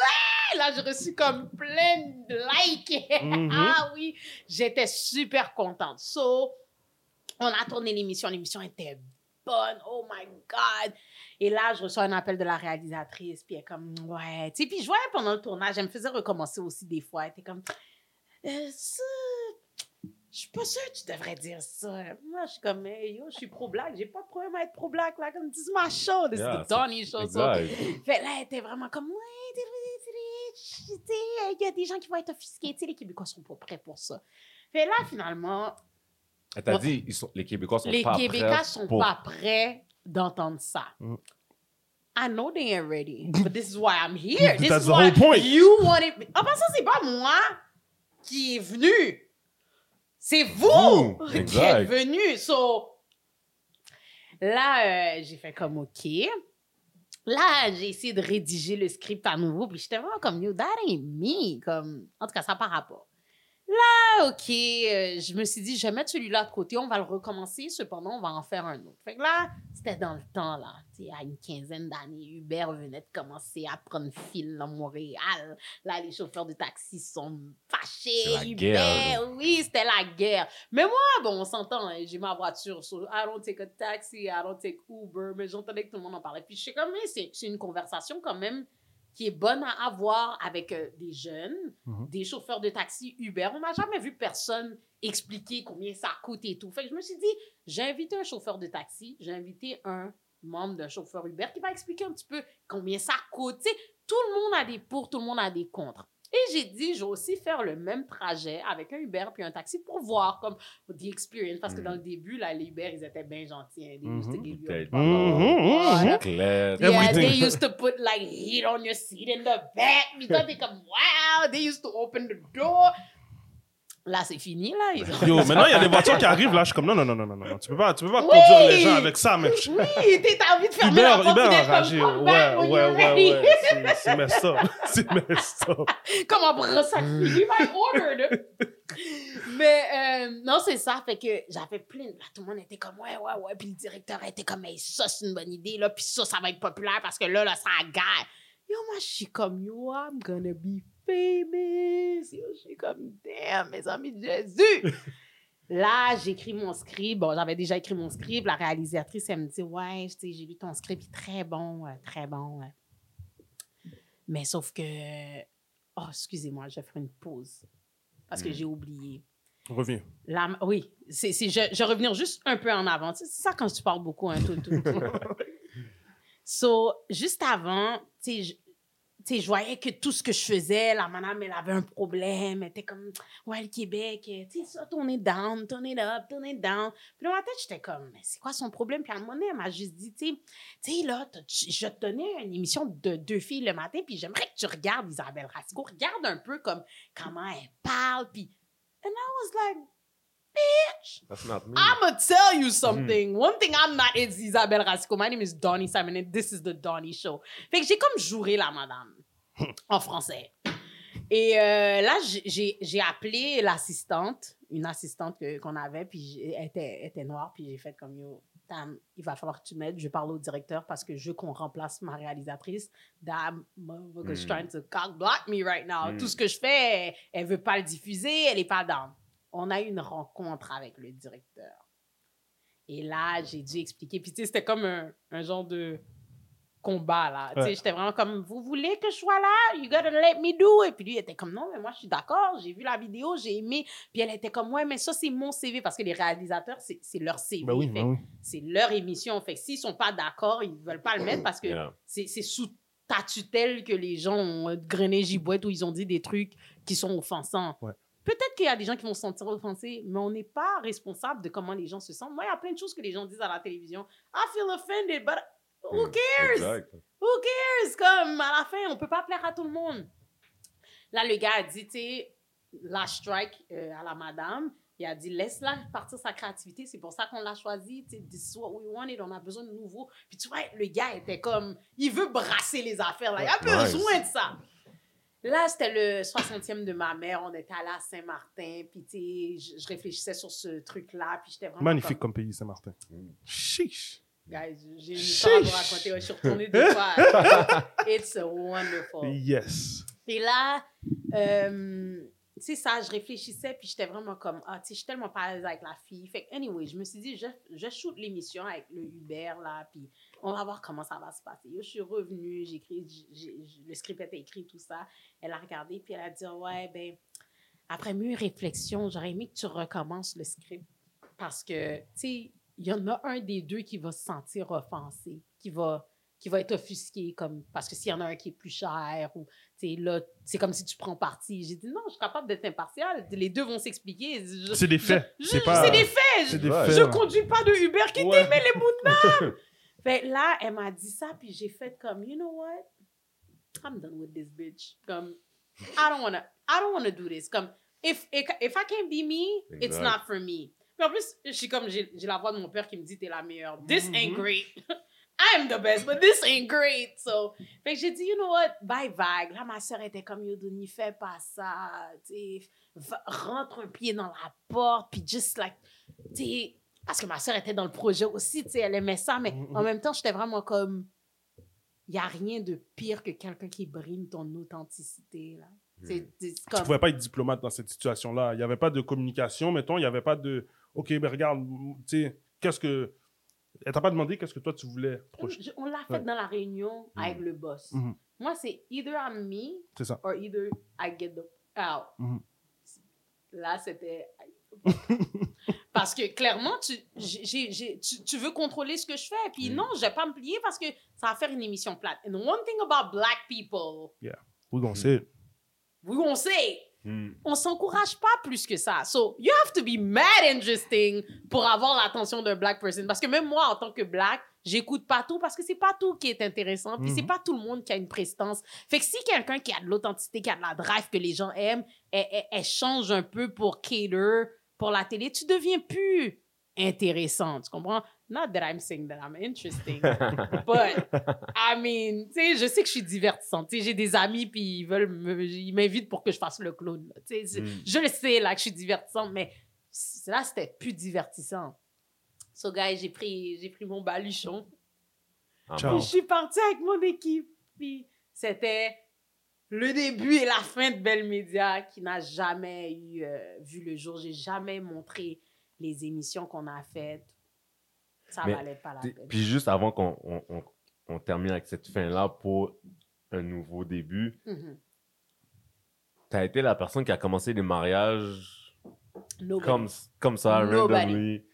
Ouais! Là, j'ai reçu comme plein de likes. Mhm. ah oui, j'étais super contente. So, on a tourné l'émission. L'émission était bonne. Oh my God. Et là, je reçois un appel de la réalisatrice, puis elle est comme, ouais. Tu sais, puis je voyais pendant le tournage, elle me faisait recommencer aussi des fois. Elle était comme, euh, ça, je suis pas sûre que tu devrais dire ça. Moi, je suis comme, hey, yo, je suis pro-black, j'ai pas de problème à être pro-black, là, comme, this is my show, this Yeah, is the Donnie show. fait là, elle était vraiment comme, ouais, il y a des gens qui vont être offusqués, tu sais, les Québécois sont pas prêts pour ça. Fait là, finalement, Elle t'a dit, ils sont, les Québécois sont les pas Québécois prêts sont pour- pas prêts d'entendre ça. Mm. I know they ain't ready, but this is why I'm here. This That's is the why whole point. you wanted me. En passant, c'est pas moi qui est venu. C'est vous Vous, qui êtes exact. venu. So, là, euh, j'ai fait comme OK. Là, j'ai essayé de rédiger le script à nouveau, puis j'étais vraiment comme, yo, that ain't me. Comme, en tout cas, ça pas rapport. Là, OK, euh, je me suis dit, je vais mettre celui-là de côté, on va le recommencer, cependant, on va en faire un autre. Fait que là, c'était dans le temps, là. Tu sais, à une quinzaine d'années, Uber venait de commencer à prendre fil dans Montréal. Là, les chauffeurs de taxi sont fâchés. La Uber, guerre, oui, c'était la guerre. Mais moi, bon, on s'entend, hein, j'ai ma voiture, so I don't take a taxi, I don't take Uber, mais j'entendais que tout le monde en parlait. Puis je sais comme, mais c'est une conversation quand même qui est bonne à avoir avec euh, des jeunes, Mhm. des chauffeurs de taxi Uber. On n'a jamais vu personne expliquer combien ça coûte et tout. Fait que je me suis dit, j'ai invité un chauffeur de taxi, j'ai invité un membre d'un chauffeur Uber qui va expliquer un petit peu combien ça coûte. Tout le monde a des pour, tout le monde a des contre. Et j'ai dit, je vais aussi faire le même trajet avec un Uber puis un taxi pour voir comme the experience. Parce que dans le début, là, les Uber, ils étaient bien gentils. hein. They used to give you a bottle. Yeah, they used to put like heat on your seat in the back. Puis toi, t'es comme, wow, they used to open the door. Là, c'est fini, là. Yo, maintenant, il y a des voitures qui arrivent, là, je suis comme, non, non, non, non, non, non, tu peux pas, tu peux pas Oui! conduire les gens avec ça, mec. Oui, t'as envie de fermer Uber, la. Uber a enragé. Ouais, ouais, ouais, ready. ouais. C'est- messed up. C'est messed up. Comme un brossard fini, my ordered. Mais euh, non, c'est ça. Fait que j'avais plein. Là, tout le monde était comme, ouais, ouais, ouais. Puis le directeur était comme, hey, ça, c'est une bonne idée. Là, puis ça, ça va être populaire parce que là, là, ça gagne. Yo, moi, je suis comme, yo, I'm gonna be famous. Yo, je suis comme, damn, mes amis de Jésus. Là, j'écris mon script. Bon, j'avais déjà écrit mon script. La réalisatrice, elle me dit, ouais, j'ai lu ton script, il est très bon, euh, très bon. euh. Mais sauf que, oh, excusez-moi, je vais faire une pause parce que Mm. j'ai oublié. Reviens. La- oui, c'est, je, je vais revenir juste un peu en avant. C'est ça quand tu parles beaucoup, hein, tout, tout, tout. So, juste avant, tu sais, je, voyais que tout ce que je faisais, la madame, elle avait un problème. Elle était comme, ouais, le Québec, euh, tu sais, ça, tourne it down, turn it up, turn it down. Puis dans ma tête, j'étais comme, mais c'est quoi son problème? Puis à un moment donné, elle m'a juste dit, tu sais, là, je te donnais une émission de deux filles le matin, puis j'aimerais que tu regardes Isabelle Rasco. Regarde un peu comme comment elle parle, puis... And I was like, That's not me. I'm gonna tell you something. One thing I'm not is Isabelle Rasco. My name is Donnie Simon and this is the Donnie Show. Fait que j'ai comme juré la madame en français. Et euh, là, j'ai- appelé l'assistante, une assistante qu'on avait, puis elle était, elle était noire, puis j'ai fait comme yo, Tam, il va falloir que tu m'aides. Je parle au directeur parce que je veux qu'on remplace ma réalisatrice. That motherfucker's Mm. trying to cock block me right now. Mm. Tout ce que je fais, elle, elle veut pas le diffuser, elle est pas dans. On a eu une rencontre avec le directeur. Et là, j'ai dû expliquer. Puis, tu sais, c'était comme un, un genre de combat, là. Tu sais, j'étais vraiment comme, vous voulez que je sois là? You gotta let me do. Et puis, lui, il était comme, non, mais moi, je suis d'accord. J'ai vu la vidéo, j'ai aimé. Puis, elle était comme, ouais, mais ça, c'est mon CV. Parce que les réalisateurs, c'est leur CV. Ben oui, ben oui. C'est leur émission. Fait que s'ils sont pas d'accord, ils veulent pas le mettre parce que Yeah. c'est c'est sous ta tutelle que les gens ont grené gibouette où ils ont dit des trucs qui sont offensants. Ouais. Peut-être qu'il y a des gens qui vont se sentir offensés, mais on n'est pas responsable de comment les gens se sentent. Moi, il y a plein de choses que les gens disent à la télévision. I feel offended, but who Mm. cares? Exact. Who cares? Comme à la fin, on peut pas plaire à tout le monde. Là, le gars a dit, tu sais, la strike euh, à la madame. Il a dit, laisse-la partir sa créativité. C'est pour ça qu'on l'a choisi. Tu sais, this is what we wanted. On a besoin de nouveau. Puis tu vois, le gars était comme, il veut brasser les affaires. Là. Il a Nice. besoin de ça. Là, c'était le 60e de ma mère. On était allé à Saint-Martin. Puis, tu sais, je, je réfléchissais sur ce truc-là. Puis, j'étais vraiment. Magnifique comme- comme pays, Saint-Martin. Mm. Chiche. Guys, j'ai une histoire à vous raconter. Ouais, je suis retournée deux fois. It's a wonderful. Yes. Et là, euh, tu sais, ça, je réfléchissais, puis j'étais vraiment comme, ah, tu sais, je suis tellement pas à l'aise avec la fille. Fait que, anyway, je me suis dit, je, je shoot l'émission avec le Uber, là, puis on va voir comment ça va se passer. Yo, je suis revenue, j'ai le script était écrit, tout ça. Elle a regardé, puis elle a dit, ouais, ben, après mieux réflexion, j'aurais aimé que tu recommences le script. Parce que, tu sais, il y en a un des deux qui va se sentir offensé, qui va, qui va être offusqué, comme, parce que s'il y en a un qui est plus cher, ou, tu sais, là, c'est comme si tu prends parti. J'ai dit, non, je suis capable d'être impartial. Les deux vont s'expliquer. C'est des faits. je- C'est des faits. Je, là. conduis pas de Uber qui Ouais. t'aimait les mountains. fait que là, elle m'a dit ça, puis j'ai fait comme, you know what? I'm done with this bitch. Comme, I don't wanna, I don't wanna do this. Comme, if, if, if I can't be me, it's not for me. Puis en plus, je suis comme, j'ai la voix de mon père qui me dit, t'es la meilleure. This ain't Mhm. great. I'm the best, but this ain't great. So, fait que j'ai dit, you know what, bye vague. Là, ma soeur était comme, yo, Denis, fais pas ça. Tu sais, va- rentre un pied dans la porte, puis just like, tu sais, parce que ma soeur était dans le projet aussi, tu sais, elle aimait ça, mais Mhm. en même temps, j'étais vraiment comme, il n'y a rien de pire que quelqu'un qui brime ton authenticité, là. C'est c'est Tu comme, pouvais pas être diplomate dans cette situation-là. Il n'y avait pas de communication, mettons. Il n'y avait pas de OK, ben regarde, tu sais, qu'est-ce que. Elle t'a pas demandé qu'est-ce que toi tu voulais projeter. Je- on l'a fait Ouais. dans la réunion avec le boss. Mhm. Moi, c'est either I'm me C'est ça. or either I get the out. Mhm. Là, c'était. parce que clairement, tu, j'ai- j'ai- j'ai- tu, tu veux contrôler ce que je fais. Puis Mhm. non, je vais pas me plier parce que ça va faire une émission plate. And one thing about black people, Oui, on sait. oui, on sait, Hmm. on s'encourage pas plus que ça. So, you have to be mad interesting pour avoir l'attention d'un black person. Parce que même moi, en tant que black, j'écoute pas tout parce que c'est pas tout qui est intéressant. Puis c'est Mhm. pas tout le monde qui a une prestance. Fait que si quelqu'un qui a de l'authenticité, qui a de la drive, que les gens aiment, elle, elle- elle change un peu pour cater pour la télé, tu deviens plus intéressant. Tu comprends? Not that I'm saying that I'm interesting. But, I mean, tu sais, je sais que je suis divertissante. Tu sais, j'ai des amis, puis ils veulent me- ils m'invitent pour que je fasse le clown. Tu sais, c'est- Mm. je le sais, là, que je suis divertissante, mais là, c'était plus divertissant. So, guys, j'ai pris, j'ai pris mon baluchon. Ah bon. Je suis partie avec mon équipe. Puis c'était le début et la fin de Belle Média qui n'a jamais eu, euh, vu le jour. J'ai jamais montré les émissions qu'on a faites. Ça Mais valait pas la peine. Puis juste avant qu'on on, on- on termine avec cette fin-là pour un nouveau début, Mhm. t'as été la personne qui a commencé les mariages Nobody. comme, comme ça, Nobody. randomly.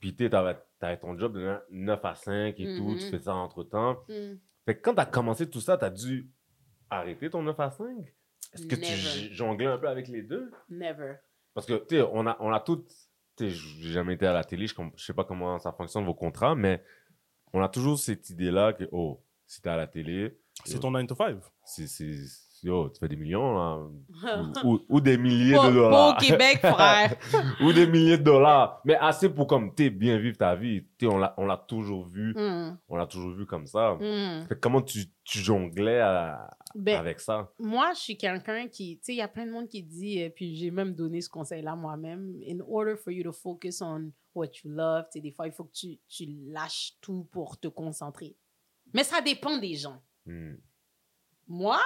Puis tu t'avais ton job de 9 à 5 et tout, tu fais ça entre-temps. Mm. Fait que quand t'as commencé tout ça, t'as dû arrêter ton 9 à 5? Est-ce que tu Never. j- jonglais un peu avec les deux? Never. Parce que, tu sais, on a, on a toutes. Tu sais, j'ai jamais été à la télé, je, je sais pas comment ça fonctionne vos contrats, mais on a toujours cette idée-là que, oh, si t'es à la télé, C'est ton 9 to 5. c'est, c'est, yo, tu fais des millions, ou, ou- ou des milliers de dollars. au Québec, frère. ou des milliers de dollars. Mais assez pour, comme, tu bien vivre ta vie. Sais, on l'a, on l'a toujours vu, Mm, on l'a toujours vu comme ça. mm. Fait que comment tu, tu jonglais à- Ben, avec ça? moi, je suis quelqu'un qui, tu sais, il y a plein de monde qui dit, et puis j'ai même donné ce conseil-là moi-même, in order for you to focus on what you love, tu sais, des fois, il faut que tu, tu lâches tout pour te concentrer. Mais ça dépend des gens. Hmm. Moi,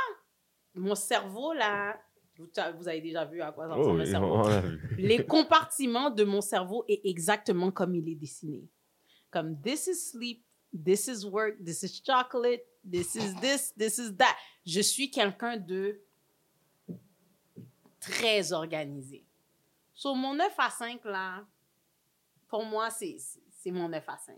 mon cerveau, là, vous, vous avez déjà vu à quoi ça Oh, ressemble oui, cerveau. vu. Les compartiments de mon cerveau est exactement comme il est dessiné. Comme this is sleep, this is work, this is chocolate, this is this, this is that. Je suis quelqu'un de très organisé. Sur mon 9 à 5, là, pour moi, c'est c'est mon 9 à 5.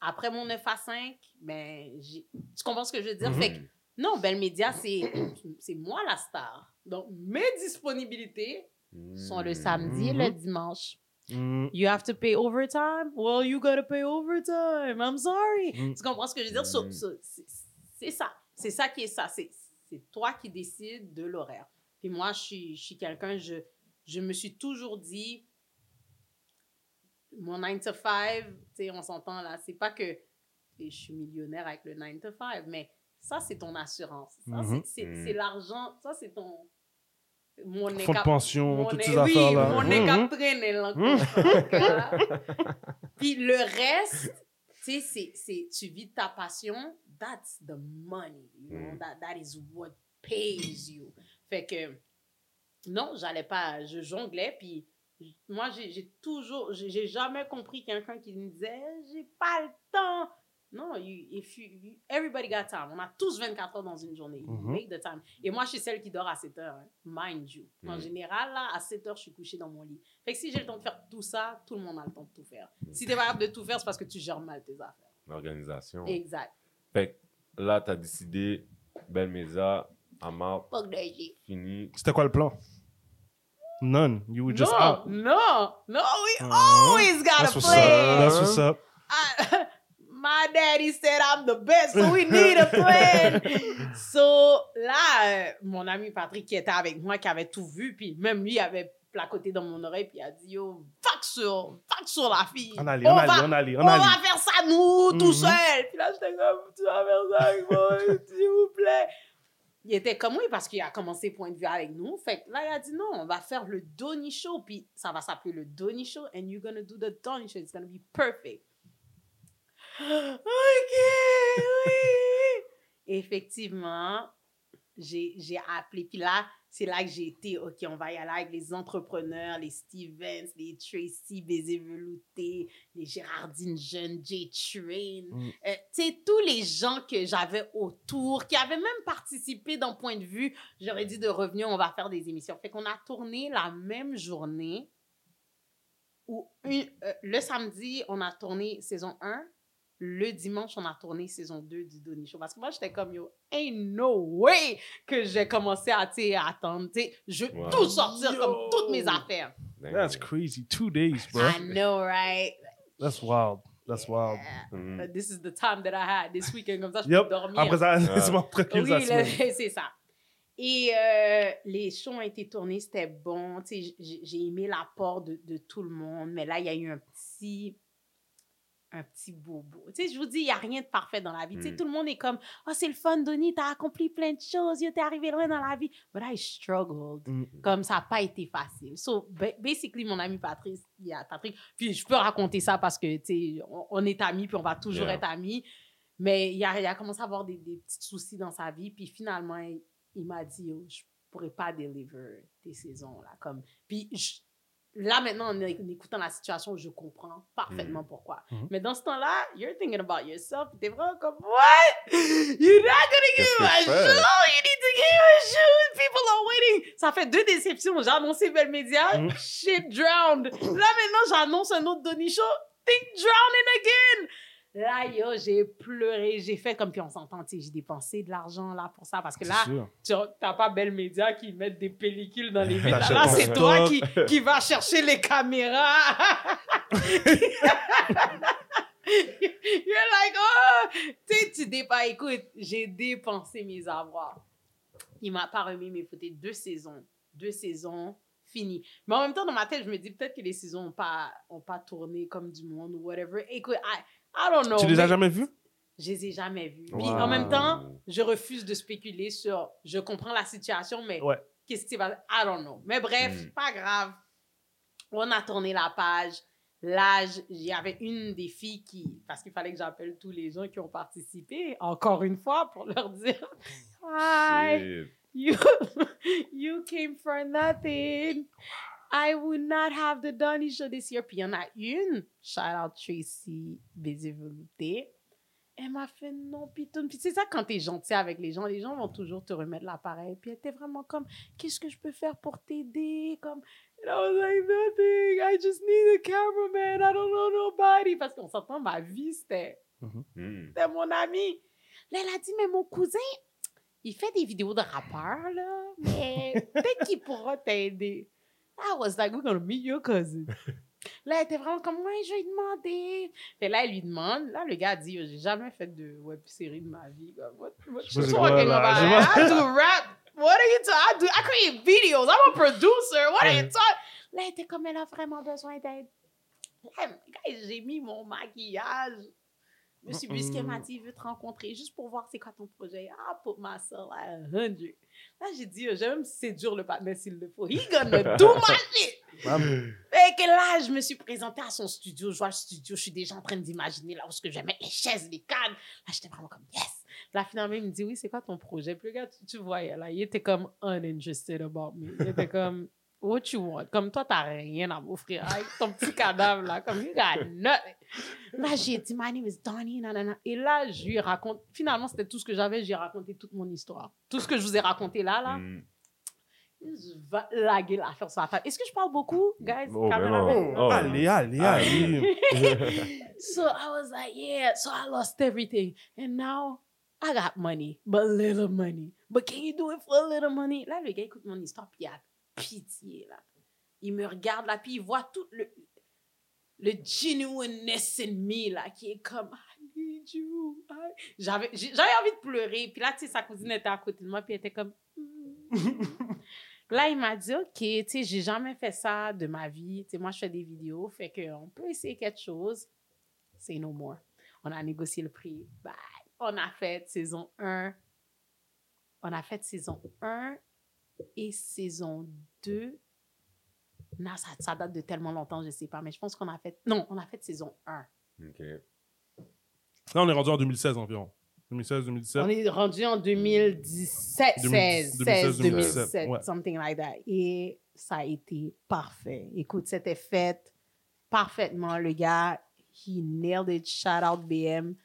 Après mon 9 à 5, ben, tu comprends ce que je veux dire? Mhm. Fait que non, Belle Média, c'est moi la star. Donc, mes disponibilités sont le samedi et le dimanche. Mm. You have to pay overtime? Well, you gotta pay overtime. I'm sorry. Mm. Tu comprends ce que je veux dire? C'est- ça. C'est ça qui est ça. C'est c'est toi qui décides de l'horaire. Puis moi, je suis, je suis quelqu'un, je, je me suis toujours dit, mon 9 to 5, tu sais, on s'entend là, c'est pas que je suis millionnaire avec le 9 to 5, mais ça, c'est ton assurance. Ça, Mhm. c'est- c'est c'est l'argent, ça, c'est ton. Mon Fonds de pension, mon toutes ces oui, affaires-là. mon Mhm. écatraîne, là, Mhm. Puis le reste, tu sais, c'est- c'est- tu vis de ta passion, that's the money, you know, Mm. that, that is what pays you. Fait que, non, j'allais pas, je jonglais, puis moi, j'ai toujours, j'ai j'ai jamais compris quelqu'un qui me disait, j'ai pas le temps. Non, you, if you, you- everybody got time. On a tous 24 heures dans une journée. You. Make the time. Et moi, je suis celle qui dort à 7 heures. hein. Mind you. En Mhm. général, là, à 7 heures, je suis couchée dans mon lit. Fait que si j'ai le temps de faire tout ça, tout le monde a le temps de tout faire. Si t'es pas capable de tout faire, c'est parce que tu gères mal tes affaires. L'organisation. Exact. Fait que là, t'as décidé, Belle Mesa, Amar, fini. C'était quoi le plan? None. You were just no, out. no, no, we Uh-huh. always gotta That's what's up. play. That's what's up. I- my daddy said I'm the best, so we need a plan. so là, euh, mon ami Patrick qui était avec moi, qui avait tout vu, puis même lui avait placoté dans mon oreille, puis il a dit Yo, fuck sur, fuck sur la fille. On allait, on va, allait, on allait, on on allait. va faire ça nous, tout Mhm. seul. Puis là, j'étais comme Tu vas faire ça avec moi, s'il vous plaît. Il était comme oui, parce qu'il a commencé point de vue avec nous. Fait que là, il a dit non, on va faire le Donny Show. Puis ça va s'appeler le Donny Show. And you're gonna do the Donny Show. It's gonna be perfect. OK, oui. Effectivement, j'ai appelé. Puis là, c'est là que j'ai été, OK, on va y aller avec les entrepreneurs, les Stevens, les Tracy Bézé-Velouté, les Gérardine Jeune, J-Train. Mm. Euh, tu sais, tous les gens que j'avais autour, qui avaient même participé d'un point de vue, j'aurais dit de revenir, on va faire des émissions. Fait qu'on a tourné la même journée où une- euh, le samedi, on a tourné saison 1. Le dimanche, on a tourné saison 2 du Donny Show. Parce que moi, j'étais comme, yo, ain't no way que j'ai commencé à, attendre. Tu sais, je veux Wow. tout sortir comme toutes mes affaires. Damn. That's crazy. Two days, bro. I know, right? That's wild. That's wild. Mm. This is the time that I had this weekend. Comme ça, je Yep. peux dormir. Après ça, tu m'as tranquille Oui, c'est ça. Et euh, les shows ont été tournés, c'était bon. Tu sais, j- J'ai aimé l'apport de, de tout le monde, mais là, il y a eu un petit un petit bobo. Tu sais, je vous dis, il n'y a rien de parfait dans la vie. Tu sais, Mm. tout le monde est comme, oh, c'est le fun, Donnie, t'as accompli plein de choses, yo, t'es arrivé loin dans la vie. But I struggled. Mm. Comme ça n'a pas été facile. So, ba- basically, mon ami Patrice, il y a Patrick, puis je peux raconter ça parce que, tu sais, on, on est amis, puis on va toujours Yeah. être amis. Mais il a, il a commencé à avoir des, des petits soucis dans sa vie, puis finalement, il, il m'a dit, Yo, je pourrais pas deliver tes saisons, là. Comme, puis je- là, maintenant, en, écoutant la situation, je comprends parfaitement pourquoi. Mhm. Mais dans ce temps-là, you're thinking about yourself, t'es vraiment comme, what? You're not gonna give me a show! You need to give me a show! People are waiting! Ça fait deux déceptions. J'ai annoncé Belle Média, Mhm. shit drowned. Là, maintenant, j'annonce un autre Donny Show, think drowning again! Là, yo, j'ai pleuré, j'ai fait comme, puis on s'entend, tu sais, j'ai dépensé de l'argent là pour ça, parce que là, sûr. tu t'as pas Belle Média qui mettent des pellicules dans les. T'achètes Là, c'est toi qui, qui va chercher les caméras. You're like, oh! Tu tu dépenses. Écoute, j'ai dépensé mes avoirs. Il m'a pas remis mes photos. Deux saisons. Deux saisons, fini. Mais en même temps, dans ma tête, je me dis peut-être que les saisons n'ont pas, ont pas tourné comme du monde ou whatever. Écoute, I, I don't know. Tu les as mais jamais vus? Je les ai jamais vus. Puis Wow. en même temps, je refuse de spéculer sur. Je comprends la situation, mais Ouais. qu'est-ce qui va. I don't know. Mais bref, Mm. pas grave. On a tourné la page. Là, il y avait une des filles qui. Parce qu'il fallait que j'appelle tous les gens qui ont participé, encore une fois, pour leur dire Hi, you, you came for nothing. I would not have the Donny Show this year. Puis il y en a une, shout out Tracy Bézévoluté. Elle m'a fait non, pitoune. Puis c'est ça, quand t'es gentil avec les gens, les gens vont toujours te remettre l'appareil. Puis elle était vraiment comme, qu'est-ce que je peux faire pour t'aider? Comme, and I was like, nothing. I just need a cameraman. I don't know nobody. Parce qu'on s'entend, ma vie, c'était Mm. c'était mon ami. Là, elle a dit, mais mon cousin, il fait des vidéos de rappeurs, là, mais peut-être qu'il pourra t'aider. I was like, we're gonna meet your cousin. Là, elle était vraiment comme, ouais, je vais lui demander. Fait là, elle lui demande. Là, le gars dit, j'ai jamais fait de web série de ma vie. Comme, what, what Je you talking quoi, about? I do rap. What are you talking? I do. I create videos. I'm a producer. What are you talking? Là, elle était comme, elle a vraiment besoin d'aide. Là, guys, j'ai mis mon maquillage. Je me suis m'a dit, il veut te rencontrer juste pour voir c'est quoi ton projet. Ah, put myself at 100. Là, j'ai dit, oh, j'aime si c'est dur le partenaire s'il le faut. Gonna do my shit. Fait que là, je me suis présentée à son studio. Je vois le studio, je suis déjà en train d'imaginer là où est-ce que je vais mettre les chaises, les cadres. Là, j'étais vraiment comme, yes. Là, finalement, il me dit, oui, c'est quoi ton projet? Puis le gars, tu, tu voyais, là, il était comme uninterested about me. Il était comme, what you want? Comme toi, t'as rien à m'offrir. Avec ton petit cadavre, là, comme, you got nothing. Là, j'ai dit, my name is Donnie, nanana. Et là, je lui raconte, finalement, c'était tout ce que j'avais. J'ai raconté toute mon histoire. Tout ce que je vous ai raconté là, là. Mm. Je vais laguer l'affaire sur la table. Est-ce que je parle beaucoup, guys? Oh, ben Caméraman? non. Oh. Allez, allez, allez. So I was like, yeah. So I lost everything. And now I got money, but little money. But can you do it for a little money? Là, le gars écoute mon histoire, puis il a pitié, là. Il me regarde, là, puis il voit tout le, le genuineness in me, là, qui est comme, I need you. J'avais envie de pleurer. Puis là, tu sais, sa cousine était à côté de moi, puis elle était comme... Là, il m'a dit, OK, tu sais, j'ai jamais fait ça de ma vie. Tu sais, moi, je fais des vidéos, fait qu'on peut essayer quelque chose. C'est no more. On a négocié le prix. Bye. On a fait saison 1. On a fait saison 1 et saison 2. Non, ça, ça date de tellement longtemps, je sais pas, mais je pense qu'on a fait... Non, on a fait saison 1. Ok. Là, on est rendu en 2016 environ. 2016, 2017. On est rendu en 2017, 16, 16, 2016, 2017, ouais. something like that. Et ça a été parfait. Écoute, c'était fait parfaitement. Le gars, he nailed it. Shout out BM.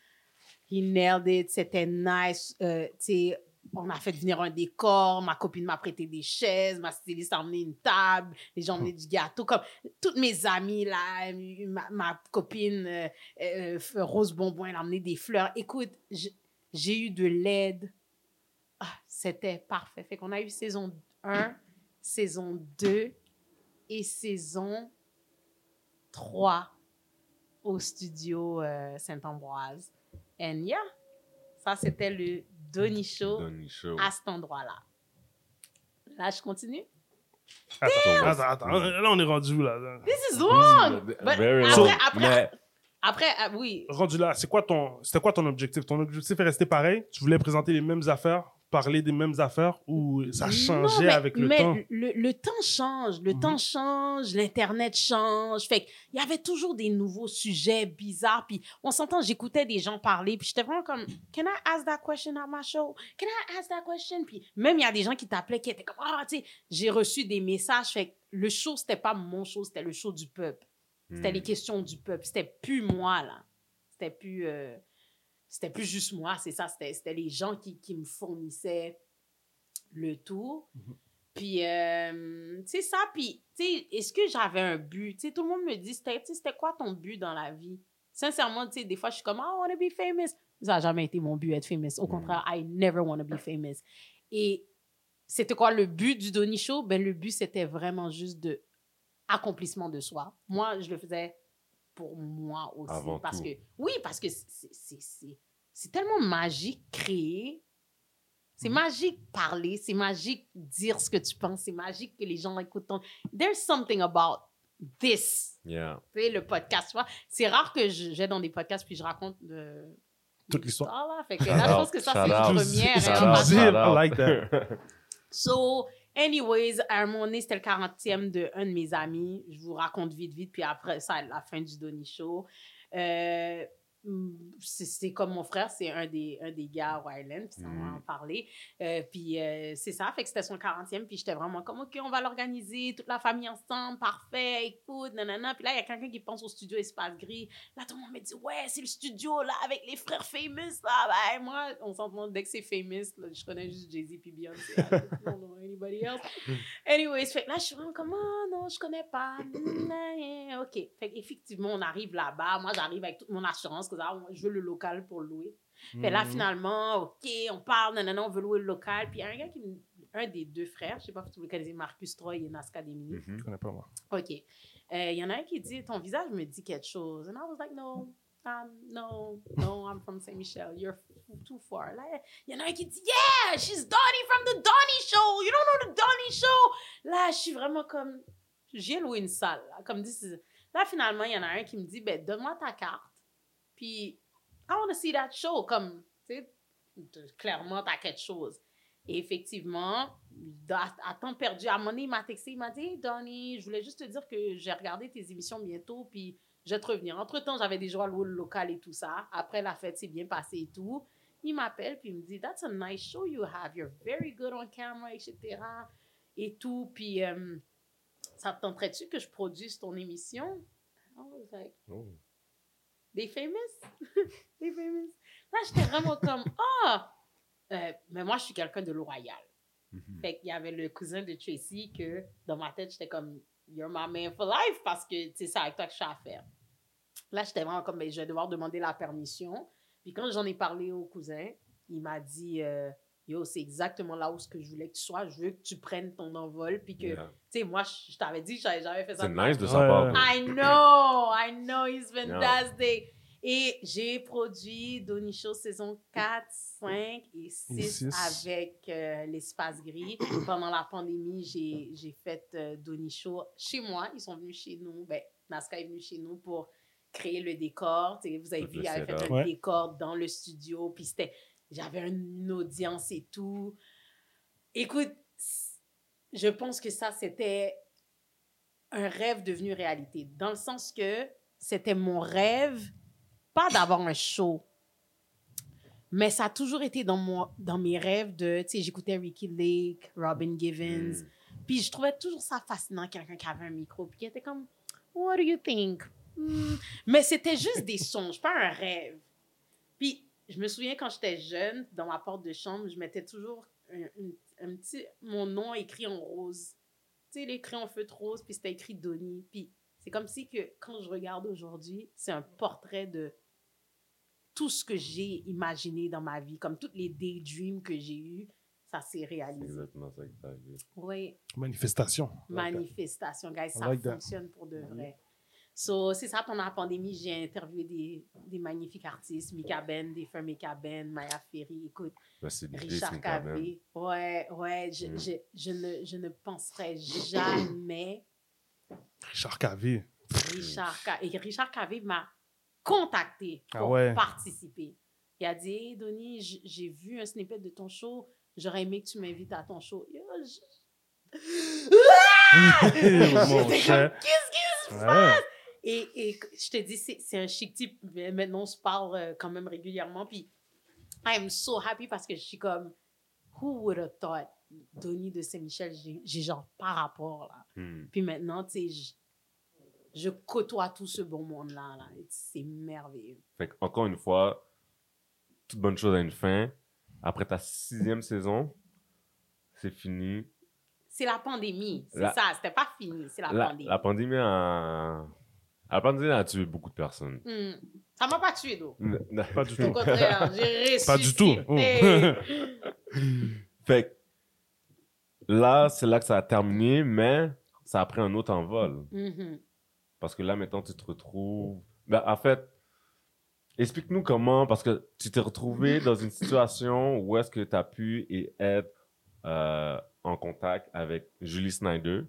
He nailed it. C'était nice. Euh, tu sais, on a fait venir un décor. Ma copine m'a prêté des chaises. Ma styliste a emmené une table. Les gens ont emmené du gâteau. Comme toutes mes amies, là, ma, ma copine euh, euh, Rose Bonbon, elle a emmené des fleurs. Écoute, j'ai eu de l'aide. Ah, c'était parfait. Fait qu'on a eu saison 1, saison 2 et saison 3 au studio euh, Saint-Ambroise. And yeah, ça c'était le Donny Show. à cet endroit-là. Là, je continue? Attends, attends, attends. Là, on est rendu où, là? This is long! But Very après, long. après, Mais après, ah, oui. Rendu là, c'est quoi ton, c'était quoi ton objectif? Ton objectif est resté pareil? Tu voulais présenter les mêmes affaires, parler des mêmes affaires ou ça Non, mais- avec le mais temps? Le, le temps change, le Mhm. temps change, l'Internet change. Fait il y avait toujours des nouveaux sujets bizarres. Puis on s'entend, j'écoutais des gens parler. Puis j'étais vraiment comme, Can I ask that question at my show? Can I ask that question? Puis même il y a des gens qui t'appelaient qui étaient comme, ah, tu sais, j'ai reçu des messages. Fait que le show, c'était pas mon show, c'était le show du peuple. C'était Hmm. les questions du peuple. C'était plus moi, là. C'était plus, euh, c'était plus juste moi, c'est ça. C'était, c'était les gens qui, qui me fournissaient le tout. Puis, euh, tu sais, ça, puis, tu sais, est-ce que j'avais un but? Tu sais, tout le monde me dit, c'était, quoi ton but dans la vie? Sincèrement, tu sais, des fois, je suis comme, I want to be famous. Ça n'a jamais été mon but, être famous. Au contraire, I never want to be famous. Et c'était quoi le but du Donny Show? Ben, le but, c'était vraiment juste de accomplissement de soi. Moi, je le faisais pour moi aussi. Avant parce tout. que, oui, parce que c'est- c'est- tellement magique créer. C'est magique parler, c'est magique dire ce que tu penses, c'est magique que les gens écoutent ton... There's something about this, Yeah. tu sais, le podcast, tu vois. C'est rare que j'ai dans des podcasts puis je raconte de... Toute l'histoire. Ah là, fait que là, je pense que ça, c'est out. première. Shout hein, out. parce que- Shout Shout I like that. So, anyways, à un moment donné, c'était le 40e de un de mes amis. Je vous raconte vite, vite, puis après ça, la fin du Donny Show. Euh, c'est comme mon frère, c'est un des, un des gars à Island, puis ça, on va Mm. en parler. Euh, puis euh, c'est ça, fait que c'était son 40e, puis j'étais vraiment comme, OK, on va l'organiser, toute la famille ensemble, parfait, écoute, nanana. Puis là, il y a quelqu'un qui pense au studio Espace Gris. Là, tout le monde me dit, ouais, c'est le studio, là, avec les frères famous, là. Ben, moi, on s'entend, dès que c'est famous, là, je connais juste Jay-Z puis Beyoncé. I don't know anybody else. Anyways, fait que là, je suis vraiment comme, ah non, je connais pas. OK. Fait qu'effectivement, on arrive là-bas. Moi, j'arrive avec toute mon assurance, que ah, je veux le local pour louer. Fait là, Mhm. finalement, OK, on parle, nanana, on veut louer le local. Puis il y a un gars qui me- un des deux frères, je sais pas si vous le connaissez, Marcus Troy et Nasca Demini. Mhm. Je connais pas, moi. OK. Euh, Il y en a un qui dit, ton visage me dit quelque chose. And I was like, no, um, no, no, I'm from Saint-Michel. You're f- too far. Là, il y en a un qui dit, yeah, she's Donnie from the Donnie Show. You don't know the Donnie Show. Là, je suis vraiment comme, j'ai loué une salle. Là, comme dit, là, finalement, il y en a un qui me dit, ben, donne-moi ta carte. Puis, I want to see that show. Comme, tu sais, clairement, t'as quelque chose. Et effectivement, à, temps perdu, à un moment il m'a texté, il m'a dit, hey, Donnie, je voulais juste te dire que j'ai regardé tes émissions bientôt, puis je vais te revenir. Entre-temps, j'avais déjà loué le local et tout ça. Après, la fête s'est bien passée et tout. Il m'appelle, puis il me dit, That's a nice show you have. You're very good on camera, etc. Et tout. Puis, euh, ça te tenterait-tu que je produise ton émission? I was like, Oh. They famous? They famous? Là, j'étais vraiment comme, ah! Euh, mais moi, je suis quelqu'un de loyal. Mhm. Fait qu'il y avait le cousin de Tracy que, dans ma tête, j'étais comme, you're my man for life parce que, tu sais, c'est avec toi que je suis à faire. Là, j'étais vraiment comme, ben, je vais devoir demander la permission. Puis quand j'en ai parlé au cousin, il m'a dit, euh, yo, c'est exactement là où ce que je voulais que tu sois. Je veux que tu prennes ton envol. Puis que, Yeah. tu sais, moi, je, je t'avais dit que j'avais jamais fait ça. C'est nice de sa part. I know, I know, he's fantastic. Et j'ai produit Donny Show saison 4, 5 et 6, six. avec euh, l'Espace Gris. Pendant la pandémie, j'ai j'ai fait euh, Donny Show chez moi. Ils sont venus chez nous. Ben, Nazca est venu chez nous pour créer le décor. Tu sais, vous avez Tout vu, il avait fait un Ouais. décor dans le studio. Puis c'était, j'avais une audience et tout. Écoute, je pense que ça, c'était un rêve devenu réalité. Dans le sens que c'était mon rêve, pas d'avoir un show, mais ça a toujours été dans, mon, dans mes rêves de, tu sais, j'écoutais Ricky Lake, Robin Givens, Mm. puis je trouvais toujours ça fascinant, quelqu'un qui avait un micro, puis qui était comme, What do you think? Hmm. Mais c'était juste des songes, pas un rêve. Puis je me souviens quand j'étais jeune, dans ma porte de chambre, je mettais toujours un, un- un petit, mon nom écrit en rose. Tu sais, les crayons feutre rose, puis c'était écrit Donnie. Puis c'est comme si que quand je regarde aujourd'hui, c'est un portrait de tout ce que j'ai imaginé dans ma vie, comme toutes les daydreams que j'ai eues, ça s'est réalisé. exactement ça que t'as vu. Oui, Manifestation. manifestation, guys, ça like that. fonctionne pour de vrai. So, c'est ça, pendant la pandémie, j'ai interviewé des, des magnifiques artistes, Mika Ben, des frères Mika Ben, Maya Ferry, écoute, Richard. Cavé. Ouais, ouais, je, Mm. je, je, ne, je ne penserais jamais Richard Cavé. Richard Cavé. Et Richard Cavé m'a contacté Ah pour ouais. participer. Il a dit, hey, Donnie, j'ai vu un snippet de ton show, j'aurais aimé que tu m'invites à ton show. Yo, je- Mon J'étais cher. comme, qu'est-ce qui se Ouais. passe? Et, et je te dis, c'est un chic type. mais Maintenant, on se parle euh, quand même régulièrement. Puis, I'm so happy parce que je suis comme, who would have thought? Donnie de Saint-Michel, j'ai genre par rapport là. Hmm. Puis maintenant, tu sais, je, je côtoie tout ce bon monde-là. Là. C'est merveilleux. Fait encore une fois, toute bonne chose a une fin. Après ta sixième saison, c'est fini. C'est la pandémie. C'est ça. C'était pas fini. C'est la, La, pandémie. la pandémie a... La pandémie a tué beaucoup de personnes. Hmm. Ça m'a pas tué, d'eau. Pas du Au tout. contraire, j'ai ressuscité. Pas du tout. Fait que là, c'est là que ça a terminé, mais ça a pris un autre envol. Mhm. Parce que là, maintenant, tu te retrouves. Ben, en fait, explique-nous comment, parce que tu t'es retrouvé dans une situation où est-ce que tu as pu et être euh, en contact avec Julie Snyder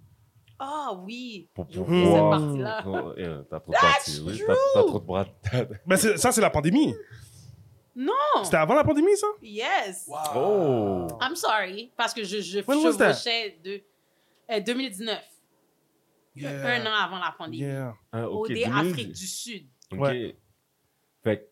Ah oui. pour oublié cette pouvoir. partie-là. Oh, yeah, t'as trop de parties, oui. T'as t'as trop de bras c'est- ça, c'est la pandémie. Non. C'était avant la pandémie, ça? Yes. Oh! I'm sorry. Parce que je, je When was that? chevauchais de euh, 2019. Un an avant la pandémie. Yeah. Ah, Au ok, dé 2000. Afrique du Sud. Ok. Ouais. Fait que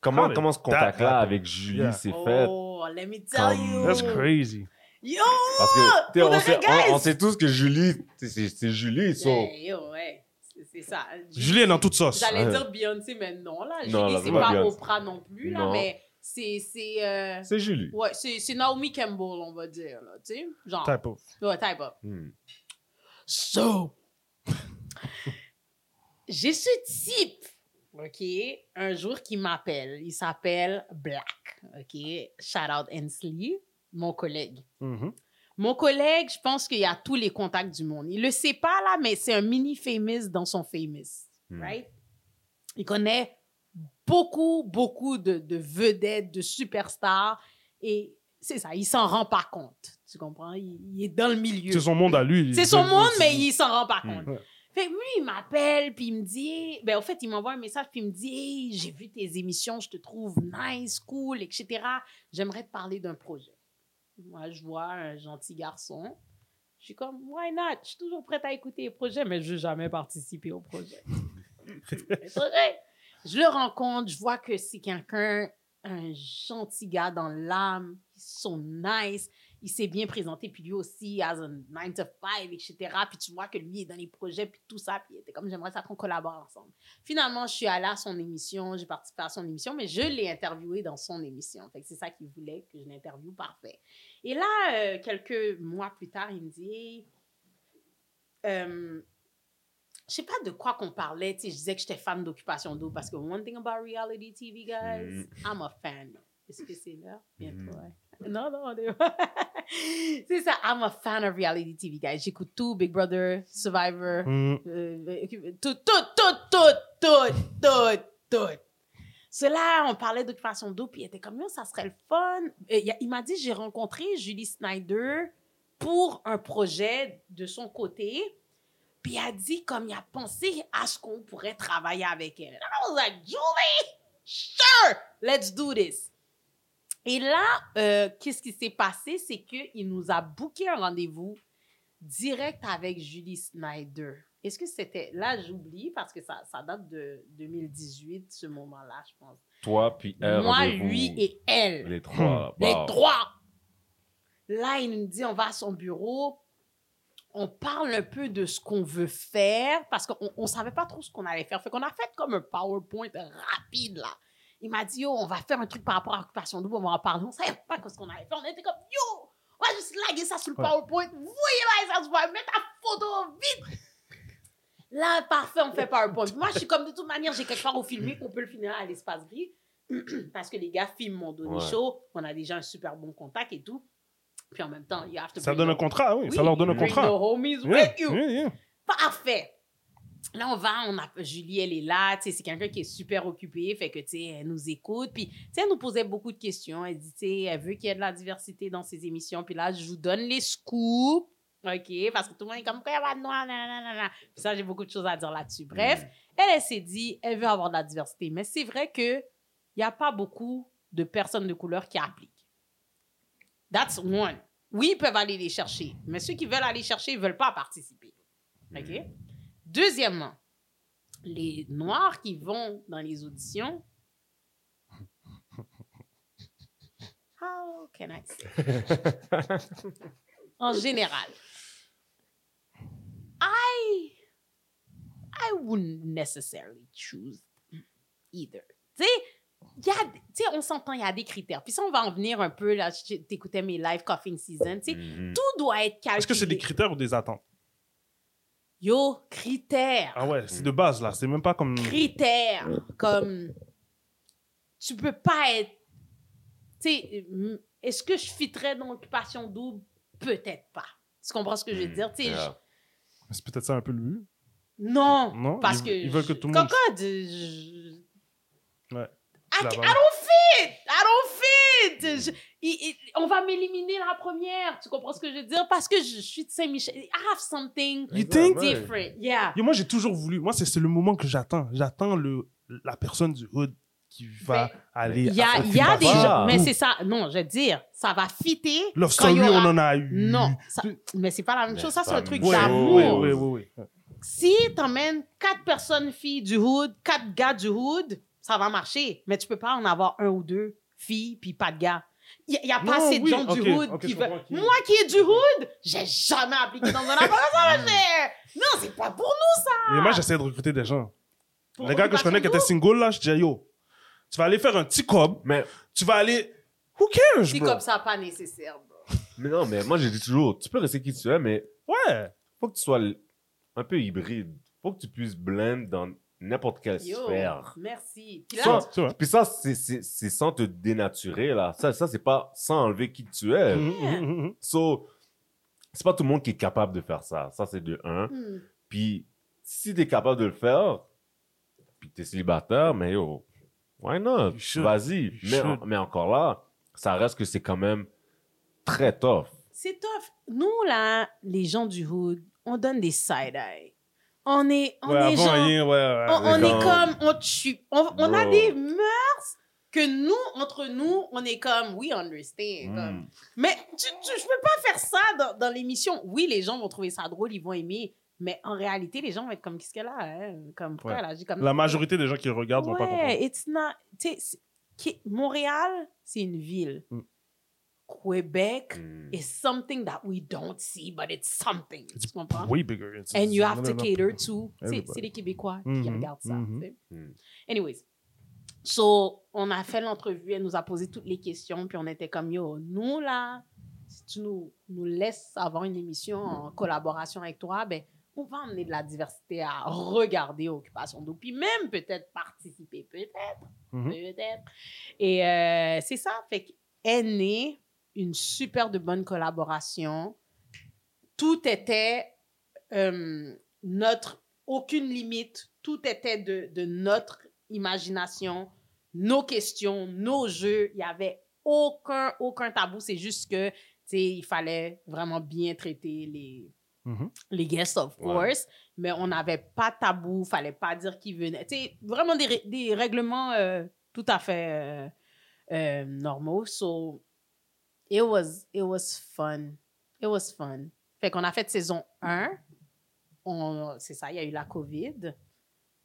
comment, How did comment ce that contact-là happen? avec Julie Yeah. s'est fait? Oh, let me tell Comme- you. That's crazy. Yo! Parce que, on, sait, on, on sait tous que Julie, c'est c'est Julie, so. Yeah, yo, ouais. C'est- ça. Julie est dans toute sauce. J'allais Ouais. dire Beyoncé, mais non, là. Julie, Non, là, c'est c'est pas pas. Oprah non plus, là, Non. mais c'est. C'est euh, C'est Julie. ouais, c'est c'est Naomi Campbell, on va dire, là, tu sais. Genre. Type of. Ouais, type up. Hmm. So, j'ai ce type, OK, un jour qui m'appelle. Il s'appelle Black, OK? Shout out Hensley, mon collègue. Mhm. Mon collègue, je pense qu'il a tous les contacts du monde. Il le sait pas, là, mais c'est un mini famous dans son famous, Hmm. right? Il connaît beaucoup, beaucoup de, de vedettes, de superstars. Et c'est ça, il s'en rend pas compte. Tu comprends? Il, il est dans le milieu. C'est son monde à lui. C'est son monde, mais il s'en rend pas Hmm. compte. Fait que lui, il m'appelle, puis il me dit, ben, au fait, il m'envoie un message, puis il me dit, hey, j'ai vu tes émissions, je te trouve nice, cool, etc. J'aimerais te parler d'un projet. Moi, je vois un gentil garçon. Je suis comme, why not? Je suis toujours prête à écouter les projets, mais je n'ai jamais participé au projet. Je le rencontre, je vois que c'est quelqu'un, un gentil gars dans l'âme, ils sont nice, il s'est bien présenté, puis lui aussi, as un 9 to 5, etc. Puis tu vois que lui est dans les projets, puis tout ça, puis il était comme, j'aimerais ça qu'on collabore ensemble. Finalement, je suis allée à son émission, j'ai participé à son émission, mais je l'ai interviewé dans son émission. Fait que c'est ça qu'il voulait, que je l'interviewe parfait. Et là, euh, quelques mois plus tard, il me dit, euh, je sais pas de quoi qu'on parlait, tu sais, je disais que j'étais fan d'Occupation d'eau parce que one thing about reality TV, guys, Mm. I'm a fan. Est-ce que c'est là? Bientôt, Mm. ouais. Non, non, on est... c'est ça, I'm a fan of reality TV, guys. J'écoute tout, Big Brother, Survivor, Mhm. euh, tout, tout, tout, tout, tout, tout, tout. Cela, on parlait d'occupation d'eau, puis il était comme, ça serait le fun. Il, m'a dit, j'ai rencontré Julie Snyder pour un projet de son côté. Puis il a dit, comme il a pensé à ce qu'on pourrait travailler avec elle. I was like, Julie, sure, let's do this. Et là, euh, qu'est-ce qui s'est passé? C'est qu'il nous a booké un rendez-vous direct avec Julie Snyder. Est-ce que c'était... Là, j'oublie parce que ça, ça date de 2018, ce moment-là, je pense. Toi, puis elle. Moi, lui et elle. Les trois. Les Wow. trois. Là, il nous dit, on va à son bureau, on parle un peu de ce qu'on veut faire, parce qu'on ne savait pas trop ce qu'on allait faire. Fait qu'on a fait comme un PowerPoint rapide, là. Il m'a dit, yo, on va faire un truc par rapport à l'occupation double, on va en parler. On ne savait pas ce qu'on allait faire. On était comme, yo, on va juste laguer ça sur le. PowerPoint. Voyez là, ça se voit. Mets ta photo vite. Là, parfait, on fait PowerPoint. Moi, je suis comme, de toute manière, j'ai quelque part au filmé qu'on peut le finir à l'espace gris. parce que les gars filment mon donné Ouais. chaud. On a déjà un super bon contact et tout. Puis en même temps, you have to Ça donne un contrat, oui. Oui, Ça leur donne un bring contrat. the homies Yeah, with you. yeah, yeah. Parfait. Là, on va, on a, Julie, elle est là, tu sais, c'est quelqu'un qui est super occupé, fait que, tu sais, elle nous écoute, puis, tu sais, elle nous posait beaucoup de questions, elle dit, tu sais, elle veut qu'il y ait de la diversité dans ses émissions, puis là, je vous donne les scoops, OK, parce que tout le monde est comme, quoi, il y a pas de noir, nanana. Puis ça, j'ai beaucoup de choses à dire là-dessus. Bref, elle, elle s'est dit, elle veut avoir de la diversité, mais c'est vrai que il n'y a pas beaucoup de personnes de couleur qui appliquent. That's one. Oui, ils peuvent aller les chercher, mais ceux qui veulent aller chercher, ils ne veulent pas participer. OK? Deuxièmement, les Noirs qui vont dans les auditions. How can I say? en général, I, I wouldn't necessarily choose either. Tu sais, on s'entend, il y a des critères. Puis ça, on va en venir un peu, là, t'écoutais mes live coffee season, tu sais, Mhm. tout doit être calculé. Est-ce que c'est des critères ou des attentes? Yo, critères. Ah ouais, c'est de base, là. C'est même pas comme... critères comme tu peux pas être tu sais est-ce que je fitterais dans l'occupation double? Peut-être pas tu comprends ce que je veux Mhm. dire? Tu sais Yeah. C'est peut-être ça un peu le but. non Non, parce ils- que ils veulent que tout le monde- Cocotte, je- Ouais. I, La I don't fit! I don't fit! Je- il- il- on va m'éliminer la première tu comprends ce que je veux dire? Parce que je, je suis de Saint-Michel. I have something You think? Different. Yeah. Yo, moi, j'ai toujours voulu... Moi, c'est c'est le moment que j'attends. J'attends le la personne du hood qui va Ben, aller... il y a, y a des gens, mais c'est ça, non, je veux dire, ça va fitter. Love Story, on en a eu. Non, ça- mais c'est pas la même Mais chose. Ça, c'est un truc d'amour. oui, oui, oui, oui. Si t'emmènes quatre personnes filles du hood, quatre gars du hood, ça va marcher. Mais tu peux pas en avoir un ou deux filles puis pas de gars. Il n'y a, pas Non, assez de oui, gens du hood qui veulent. qui- Moi qui est du hood, j'ai jamais appliqué dans un appart ça, ma chère. Non, c'est pas pour nous, ça. Mais moi, j'essaie de recruter des gens. Pour les gars que je connais qui étaient Occupation single, là, je disais, yo, tu vas aller faire un petit cob, Mais, tu vas aller... Who cares, bro? comme ça, pas nécessaire, bro. mais non, mais moi, j'ai dit toujours, tu peux rester qui tu es, mais Ouais. faut que tu sois un peu hybride. Faut que tu puisses blend dans n'importe quelle Yo, sphère. merci. Puis là, vois. Puis ça, c'est- sans te dénaturer, là. Ça, ça c'est pas sans enlever qui tu es. Mhm, mhm, mhm. So, c'est pas tout le monde qui est capable de faire ça. Ça, c'est de un. hmm, Puis, si t'es capable de le faire, puis t'es célibataire, mais yo, why not? Vas-y. Mais, encore là, ça reste que c'est quand même très tough. C'est tough. Nous, là, les gens du hood, on donne des side-eye. On est, on Ouais, est avant, genre... rien, ouais, ouais. on, est comme... On, tue. on, on a des mœurs que nous, entre nous, on est comme... We understand. comme- Mm. Mais tu, tu, je peux pas faire ça dans, dans l'émission. Oui, les gens vont trouver ça drôle, ils vont aimer. Mais en réalité, les gens vont être comme, qu'est-ce qu'elle a? hein? Comme, pourquoi Ouais. elle agit comme La majorité des gens qui regardent vont pas comprendre. Ouais, it's not... qui- Montréal, c'est une ville. Mm. Québec Mm. is something that we don't see, but it's something. Tu comprends? Way bigger. It's- And you it's- have to cater to... C'est les Québécois qui Mhm, regardent ça. mhm. tu sais. Mm. Anyways. So, on a fait l'entrevue, elle nous a posé toutes les questions, puis on était comme, yo, nous, là, si tu nous, nous laisses avoir une émission en collaboration avec toi, ben, on va emmener de la diversité à regarder Occupation d'eau, puis même peut-être participer, peut-être, Mhm. peut-être. Et euh, c'est ça, fait qu'est née une super de bonne collaboration. Tout était euh, notre, aucune limite, tout était de, de notre imagination, nos questions, nos jeux. Il y avait aucun, aucun tabou. C'est juste que, tu sais, il fallait vraiment bien traiter les, Mhm. les guests, of Ouais. course, mais on n'avait pas de tabou, fallait pas dire qui venait. Tu sais, vraiment des, ré- des règlements euh, tout à fait euh, euh, normaux. So, it was, it was fun. It was fun. Fait qu'on a fait saison 1. On- C'est ça, il y a eu la COVID.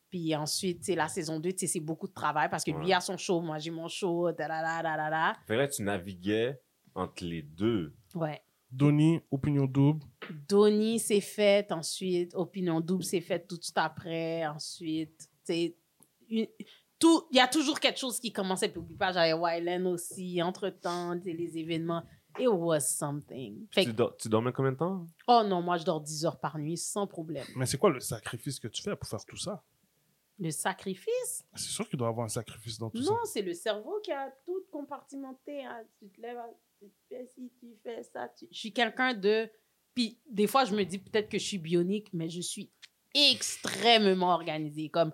Puis ensuite, la saison 2, tu sais, c'est beaucoup de travail parce que lui Ouais. a son show, moi j'ai mon show, da da da da da da. Fait que là, tu naviguais entre les deux. Ouais. Donnie, opinion double. Donnie s'est faite, ensuite Opinion Double s'est faite tout de suite après, ensuite, tout, il y a toujours quelque chose qui commençait, puis oublie pas, j'avais Wyland aussi, entre-temps, les événements, it was something. Fait Tu, dors- tu dormais combien de temps? oh non, moi je dors 10 heures par nuit, sans problème. Mais c'est quoi le sacrifice que tu fais pour faire tout ça? Le sacrifice, C'est sûr qu'il doit y avoir un sacrifice dans tout non, c'est le cerveau qui a tout compartimenté. hein. Tu te lèves, ah, tu fais ci, tu fais ça. tu- Je suis quelqu'un de... Puis des fois, je me dis peut-être que je suis bionique, mais je suis extrêmement organisée. Comme,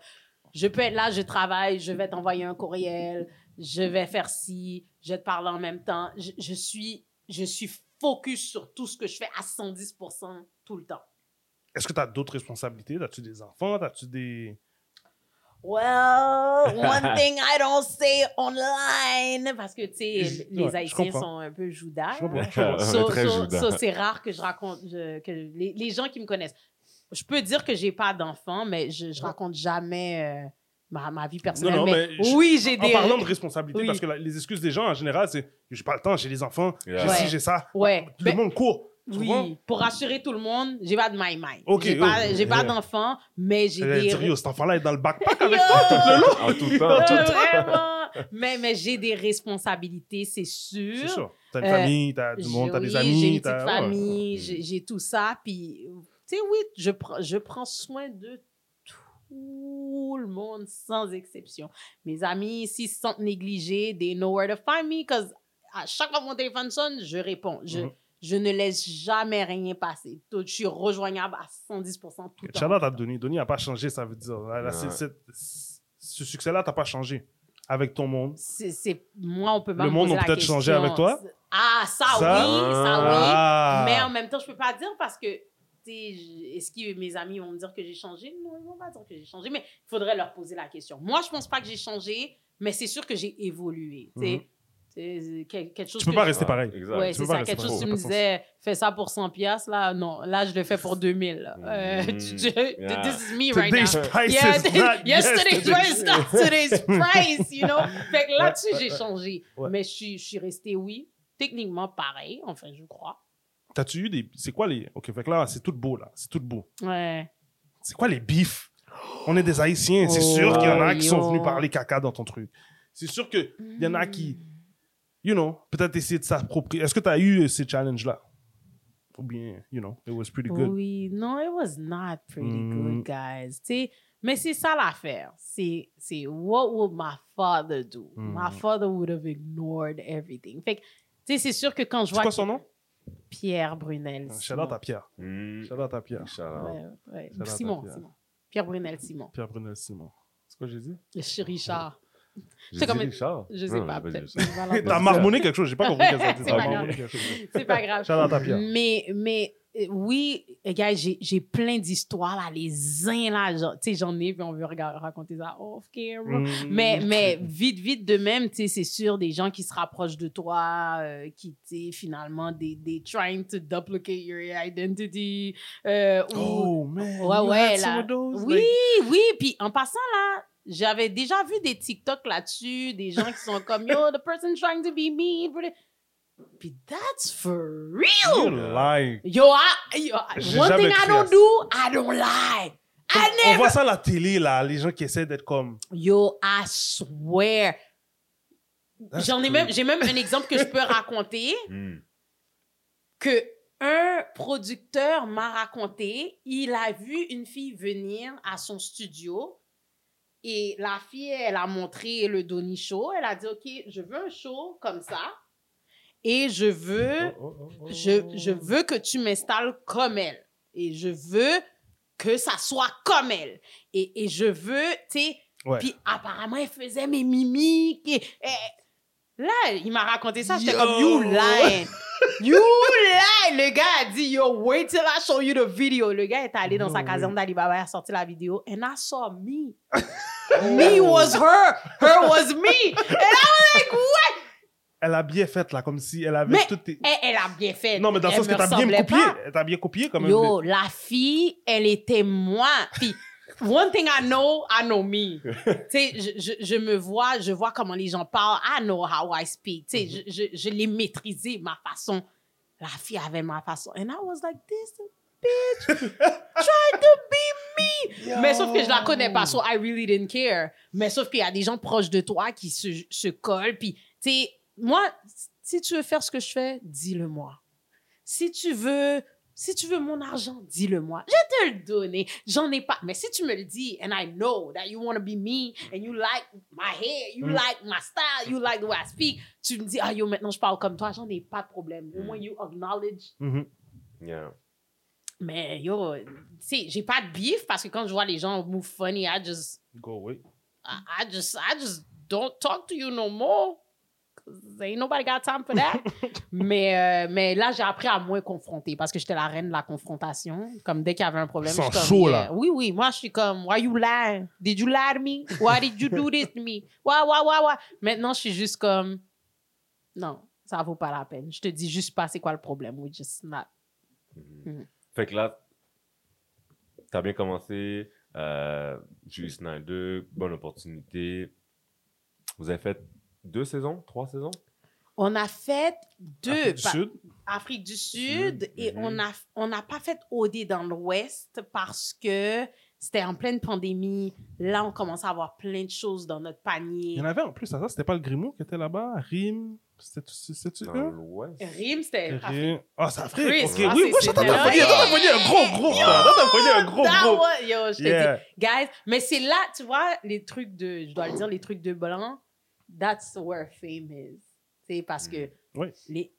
je peux être là, je travaille, je vais t'envoyer un courriel, je vais faire ci, je vais te parler en même temps. Je, je suis, je suis focus sur tout ce que je fais à 110% tout le temps. Est-ce que tu as d'autres responsabilités? As-tu des enfants? As-tu des. Well, one thing I don't say online, parce que, tu sais, les ouais, Haïtiens sont un peu. Je So- so- Judas. so, c'est rare que je raconte, je- que les, les gens qui me connaissent. Je peux dire que j'ai pas d'enfants, mais je, je raconte jamais euh, ma, ma vie personnelle. non, mais, mais oui, j'ai En des. parlant de responsabilité, Oui. parce que la- les excuses des gens en général, c'est j'ai pas le temps, j'ai des enfants, Yeah. j'ai ci, Ouais. j'ai ça. Ouais. Le ben, monde court. Tu oui, pour rassurer tout le monde, j'ai pas de my mind. Ok, j'ai pas, oh, j'ai pas yeah. d'enfants, mais j'ai des. dire, yo, cet enfant-là est dans le backpack avec toi tout le long. En tout temps. Tout temps. vraiment. Mais, mais j'ai des responsabilités, c'est sûr. C'est sûr. T'as une Euh, famille, t'as du monde, t'as des amis. J'ai une t'as- petite ouais. famille, Mm. j'ai j'ai tout ça. Puis, tu sais, oui, je, prends- je prends soin de tout le monde sans exception. Mes amis, s'ils se sentent négligés, they know where to find me. Parce à chaque fois que mon téléphone sonne, je réponds. Je, Mhm. Je ne laisse jamais rien passer. Tout- Je suis rejoignable à 110% tout le temps. Charlotte a donné. Donnie n'a pas changé, ça veut dire. Là, ce succès-là, t'as pas changé avec ton monde? C'est, moi, on peut pas Le monde a peut-être changé avec toi? Ah, ça, Ça? oui, ça oui. Ah. Mais en même temps, je peux pas dire parce que, est-ce que mes amis vont me dire que j'ai changé? Non, ils vont pas dire que j'ai changé, mais il faudrait leur poser la question. Moi, je pense pas que j'ai changé, mais c'est sûr que j'ai évolué. Sais, Quelque chose Tu peux que pas je- rester pareil. Exact. Ouais, Tu c'est ça. Quelque chose, pareil. tu me disais, fais ça pour 100 piastres, là. Non, là, je le fais pour 2000. là. Euh, Mhm. tu- tu- Yeah. This is me right Today's now. price Yeah, is not yesterday's price, not today's price, you know? Fait que là-dessus, j'ai changé. ouais. Mais je suis, je suis restée, oui, techniquement pareil, enfin, je crois. T'as-tu eu des. C'est quoi les. Ok, fait que là, c'est tout beau, là. C'est tout beau. Ouais. C'est quoi les bifs On est des Haïtiens. C'est Oh, sûr qu'il y en a qui sont venus parler caca dans ton truc. C'est sûr qu'il y en a qui, you know, peut-être essayer de s'approprier. Est-ce que tu as eu ces challenges-là? Ou bien, you know, it was pretty good? Oui, non, it was not pretty Mm. good, guys. Tu sais, mais c'est ça l'affaire. C'est, c'est what would my father do? Mm. My father would have ignored everything. Fait que, tu sais, c'est sûr que quand je C'est vois quoi que- son nom? Pierre Brunel. Shout out à Pierre. Mm. Shout out à Pierre. Shout. Ouais. Shout Simon, Pierre. Simon. Pierre Brunel Simon. Pierre Brunel Simon. C'est quoi j'ai dit? Je suis Richard. J'ai C'est dit comme- Richard? Je sais Non, pas, peut-être. T'as marmonné quelque chose, j'ai pas compris qu'est-ce que ça dit. C'est pas grave. marmonné quelque chose. C'est pas grave. Mais, mais euh, oui, gars, j'ai j'ai plein d'histoires, là, les uns, là, tu sais, j'en ai, puis on veut raconter ça off camera. Mm. Mais, mais vite, vite de même, tu sais, c'est sûr, des gens qui se rapprochent de toi, euh, qui, tu sais, finalement, des, des trying to duplicate your identity. euh, ou- Oh, man. Ouais, you ouais, had some là. of those, Oui, like- oui. Puis en passant là, j'avais déjà vu des TikTok là-dessus, des gens qui sont comme Yo, the person trying to be me. Puis that's for real. You lie. Yo, I, yo, one thing I don't do, I don't lie. I On never. voit ça à la télé, là, les gens qui essaient d'être comme. Yo, I swear. J'en ai même, j'ai même un exemple que je peux raconter. Hmm. que un producteur m'a raconté, il a vu une fille venir à son studio et la fille, elle a montré le Donny Show. Elle a dit, OK, je veux un show comme ça et je veux, Oh, oh, oh, je, je veux que tu m'installes comme elle et je veux que ça soit comme elle. Et, et je veux, tu sais, Ouais. puis apparemment, elle faisait mes mimiques. Et, et- là, il m'a raconté ça. J'étais comme, you lying. You lying. Le gars a dit, yo, wait till I show you the video. Le gars est allé dans sa caserne d'Alibaba, il a sorti la vidéo. And I saw me. me was her. Her was me. And I was like, what? Elle a bien fait, là, comme si elle avait Mais- tout. tes- Elle, elle a bien fait. Non, mais dans le sens que t'as bien copié. T'as bien copié, quand même. Yo, la fille, elle était moi. Puis, one thing I know, I know me. tu sais, je, je, je me vois, je vois comment les gens parlent. I know how I speak. Tu sais, je, je, je l'ai maîtrisé, ma façon. La fille avait ma façon. And I was like, this bitch tried to be me. Mais sauf que je la connais pas, so I really didn't care. Mais sauf qu'il y a des gens proches de toi qui se, se collent. Puis, tu sais, moi, si tu veux faire ce que je fais, dis-le-moi. Si tu veux, si tu veux mon argent, dis-le-moi. Je te le donner. J'en ai pas. Mais si tu me le dis, and I know that you want to be me, and you like my hair, you Mm. like my style, you like the way I speak, tu me dis, ah yo, maintenant je parle comme toi, j'en ai pas de problème. Au Mm. moins, you acknowledge Mhm. Yeah. Mais yo, tu sais, j'ai pas de beef parce que quand je vois les gens move funny, I just, Go away. I, I just, I just don't talk to you no more. ain't nobody got time for that. mais, euh, mais là, j'ai appris à moins confronter parce que j'étais la reine de la confrontation. Comme dès qu'il y avait un problème, Sans je suis comme, chaud, là. Oui, oui, moi, je suis comme, why you lie? Did you lie to me? Why did you do this to me? Why, why, why, why? Maintenant, je suis juste comme, non, ça vaut pas la peine. Je te dis juste pas c'est quoi le problème. We just not. Mhm. Fait que là, t'as bien commencé. Euh, Julie Snyder, bonne opportunité. Vous avez fait deux saisons, trois saisons? On a fait deux. Afrique du Sud? Afrique du Sud Sud, et mhm. on a on n'a pas fait OD dans l'Ouest parce que c'était en pleine pandémie. Là, on commençait à avoir plein de choses dans notre Il panier. y en avait en plus à ça. C'était pas le Grimaud qui était là-bas. Rim. C'était- C'était-tu Dans eux? l'Ouest? Rim, c'était. Ah, c'est Afrique. Chris, ok. ah, oui, moi, là. t'as pogné un gros groupe. là. T'as pogné un gros groupe. yo, je te dis, guys, mais c'est là, tu vois, les trucs de, je dois le dire, les trucs de blanc, that's where fame is. C'est parce que Oui. les,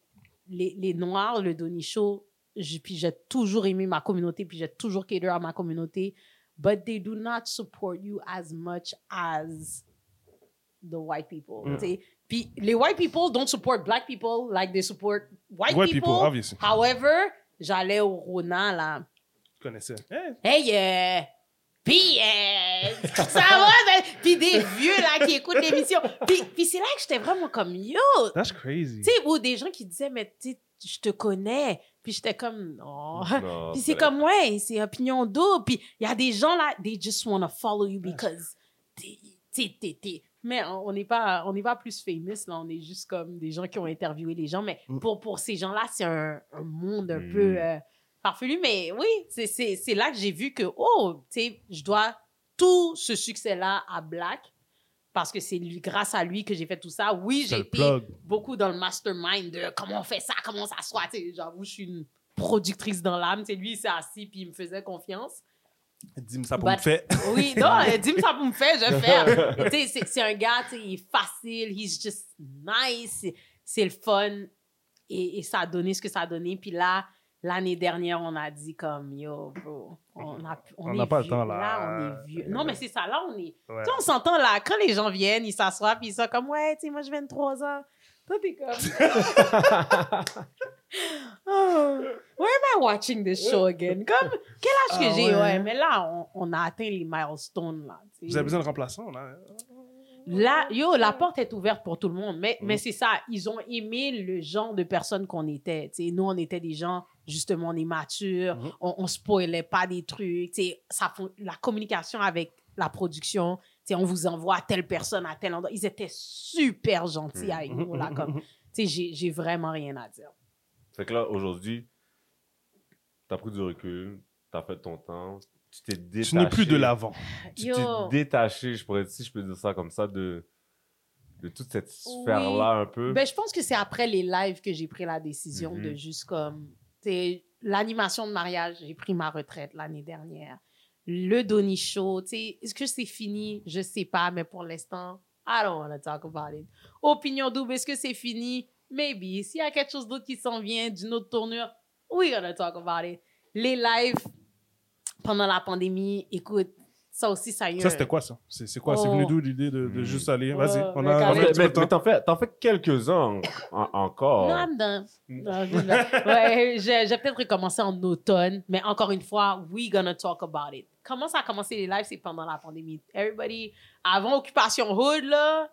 les, les Noirs, le Donny Show, puis j'ai toujours aimé ma communauté, puis j'ai toujours cater à ma communauté, but they do not support you as much as the white people. Mm. Puis les white people don't support black people like they support white, White people. people, obviously. However, j'allais au Rona, là, Je connaissais. Eh, Hey, euh, puis, euh, ça va, ben, puis des vieux, là, qui écoutent l'émission. Puis, puis c'est là que j'étais vraiment comme, yo, That's crazy. tu sais, ou des gens qui disaient, mais tu sais, je te connais. Puis j'étais comme, non. Non, Puis c'est vrai. comme, ouais, c'est opinion d'eau. Puis il y a des gens là, they just want to follow you because t'es, t'es, t'es, t'es. Mais on n'est pas, on n'est pas plus famous, là. On est juste comme des gens qui ont interviewé les gens. Mais Mm. pour, pour ces gens-là, c'est un, un monde un Mm. peu euh, farfelu. Mais oui, c'est, c'est, c'est là que j'ai vu que, oh, tu sais, je dois tout ce succès-là à Black parce que c'est grâce à lui que j'ai fait tout ça. Oui, j'ai été plug. beaucoup dans le mastermind de comment on fait ça, comment ça soit. J'avoue, je suis une productrice dans l'âme. Lui, il s'est assis puis il me faisait confiance. Dis-moi ça pour me faire. Oui, non, dis-moi ça pour me faire, je vais faire. Tu sais, c'est- c'est un gars, tu sais, il est facile, he's just nice, c'est- le fun. Et, et ça a donné ce que ça a donné. Puis là, L'année dernière, on a dit comme, yo, bro, on a On n'a pas le temps, là. on est vieux. Non, mais c'est ça, là, on est... Ouais. Tu sais, on s'entend, là, quand les gens viennent, ils s'assoient, puis ils sont comme, ouais, tu sais, moi, j'ai 23 ans. Toi, t'es comme... oh, why am I watching this show again? Comme, quel âge que Ah j'ai? ouais. Ouais, mais là, on, on a atteint les milestones, là. Vous avez besoin de remplaçants, là? Là, yo, la porte est ouverte pour tout le monde. Mais, mais Mhm. c'est ça, ils ont aimé le genre de personnes qu'on était. Tu sais, nous, on était des gens, justement, on est matures, Mhm. on, on spoilait pas des trucs. Ça, la communication avec la production, on vous envoie telle personne à tel endroit. Ils étaient super gentils avec nous. Là, comme, j'ai vraiment rien à dire. Fait que là, aujourd'hui, t'as pris du recul, t'as fait ton temps, tu t'es détaché. Tu n'es plus de l'avant. Tu t'es détaché, je pourrais, si je peux dire ça comme ça, de, de toute cette sphère-là un peu. Ben, je pense que c'est après les lives que j'ai pris la décision de juste comme. L'animation de mariage, j'ai pris ma retraite l'année dernière. Le Donny Show, tu sais, est-ce que c'est fini? Je sais pas, mais pour l'instant, I don't want to talk about it. Opinion double, est-ce que c'est fini? Maybe. S'il y a quelque chose d'autre qui s'en vient, d'une autre tournure, we gonna talk about it. Les lives pendant la pandémie, écoute, ça aussi, ça a eu Ça, c'était quoi, ça? C'est c'est quoi? C'est Oh. venu d'où l'idée de, de Hmm. juste aller? Ouais, Vas-y, on a, on a mais, mais- t'en fais, t'en fais quelques-uns en- encore. Non, done. Non, je- ouais, j'ai j'ai peut-être recommencé en automne, mais encore une fois, we gonna talk about it. Comment ça a commencé les lives? C'est pendant la pandémie? Everybody, avant Occupation Hood, là,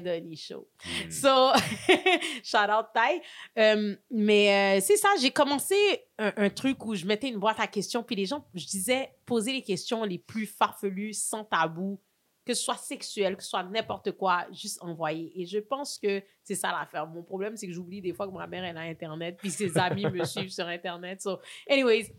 Denis Show. Hmm. So, shout out Ty. Euh, mais euh, c'est ça, j'ai commencé un, un truc où je mettais une boîte à questions, puis les gens, je disais, poser les questions les plus farfelues, sans tabou, que ce soit sexuel, que ce soit n'importe quoi, juste envoyer. Et je pense que c'est ça l'affaire. Mon problème, c'est que j'oublie des fois que ma mère, elle a Internet, puis ses amis me suivent sur Internet. So, anyways,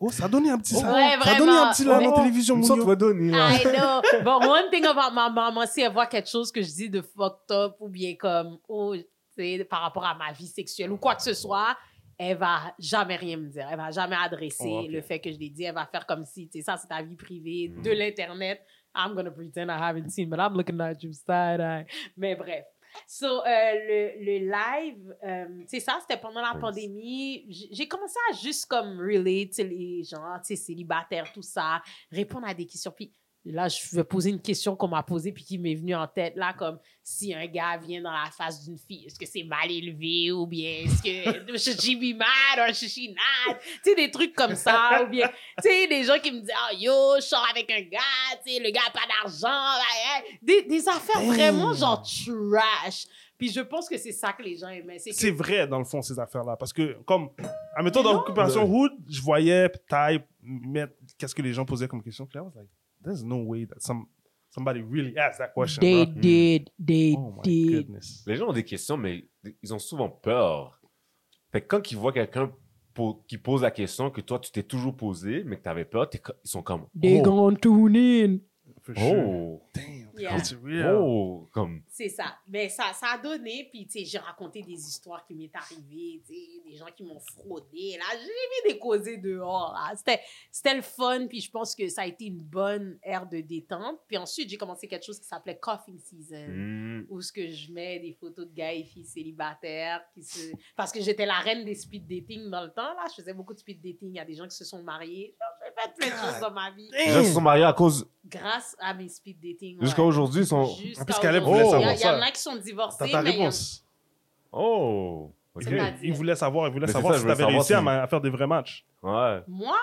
Oh, ça a donné un petit... Ouais, ça, ça a donné vraiment. un petit là, Ouais. la télévision, Mounio. de donner, là. I know. But one thing about ma maman, si elle voit quelque chose que je dis de fucked up ou bien comme, oh, tu sais, par rapport à ma vie sexuelle ou quoi que ce soit, elle va jamais rien me dire. Elle va jamais adresser Oh, ok. le fait que je l'ai dit. Elle va faire comme si, tu sais, ça, c'est ta vie privée Mm. de l'Internet. I'm gonna pretend I haven't seen, but I'm looking at you side eye. Mais bref. So, euh, le, le live, euh, c'est ça, c'était pendant la pandémie. J'ai commencé à juste comme relate les gens, tu sais, célibataires, tout ça, répondre à des questions. Puis là, je vais poser une question qu'on m'a posée puis qui m'est venue en tête, là, comme si un gars vient dans la face d'une fille, est-ce que c'est mal élevé ou bien est-ce que should she be mad or should she not? Tu sais, des trucs comme ça. ou bien, tu sais, des gens qui me disent, oh yo, je sors avec un gars, tu sais, le gars a pas d'argent. Des, des affaires Damn. vraiment genre trash. Puis je pense que c'est ça que les gens aimaient. C'est que C'est vrai, dans le fond, ces affaires-là. Parce que, comme, admettons, dans non. Occupation Hood, je voyais Ty mettre qu'est-ce que les gens posaient comme question. Like, there's no way that some, somebody really asked that question. They bro. did, they Oh my did. goodness. Les gens ont des questions, mais ils ont souvent peur. Fait que quand ils voient quelqu'un po- qui pose la question que toi, tu t'es toujours posé, mais que tu avais peur, ils sont comme They oh, gonna tune in. For sure. oh, Damn. Yeah. It's real. oh, comme C'est ça. Mais ça, ça a donné. Puis, tu sais, j'ai raconté des histoires qui m'est arrivées, tu sais, des gens qui m'ont fraudé. Là, j'ai mis des causés dehors. Là. C'était, c'était le fun. Puis, je pense que ça a été une bonne ère de détente. Puis ensuite, j'ai commencé quelque chose qui s'appelait Coughing Season. hmm, Où ce que je mets des photos de gars et filles célibataires. Qui se... Parce que j'étais la reine des speed dating dans le temps. Là. Je faisais beaucoup de speed dating. Il y a des gens qui se sont mariés. Genre, fait plein de choses dans ma vie. les gens se sont mariés à cause Grâce à mes speed dating. jusqu'à aujourd'hui ils sont Jusqu'à Parce qu'Aleb aujourd'hui. voulait Il y a- savoir Il y en ça. a qui sont divorcés. T'as ta mais il y en- réponse. oh ok C'est-à-dire- Il voulait savoir, il voulait c'est savoir ça, si voulais t'avais savoir réussi à, si- ma- à faire des vrais matchs. ouais Moi?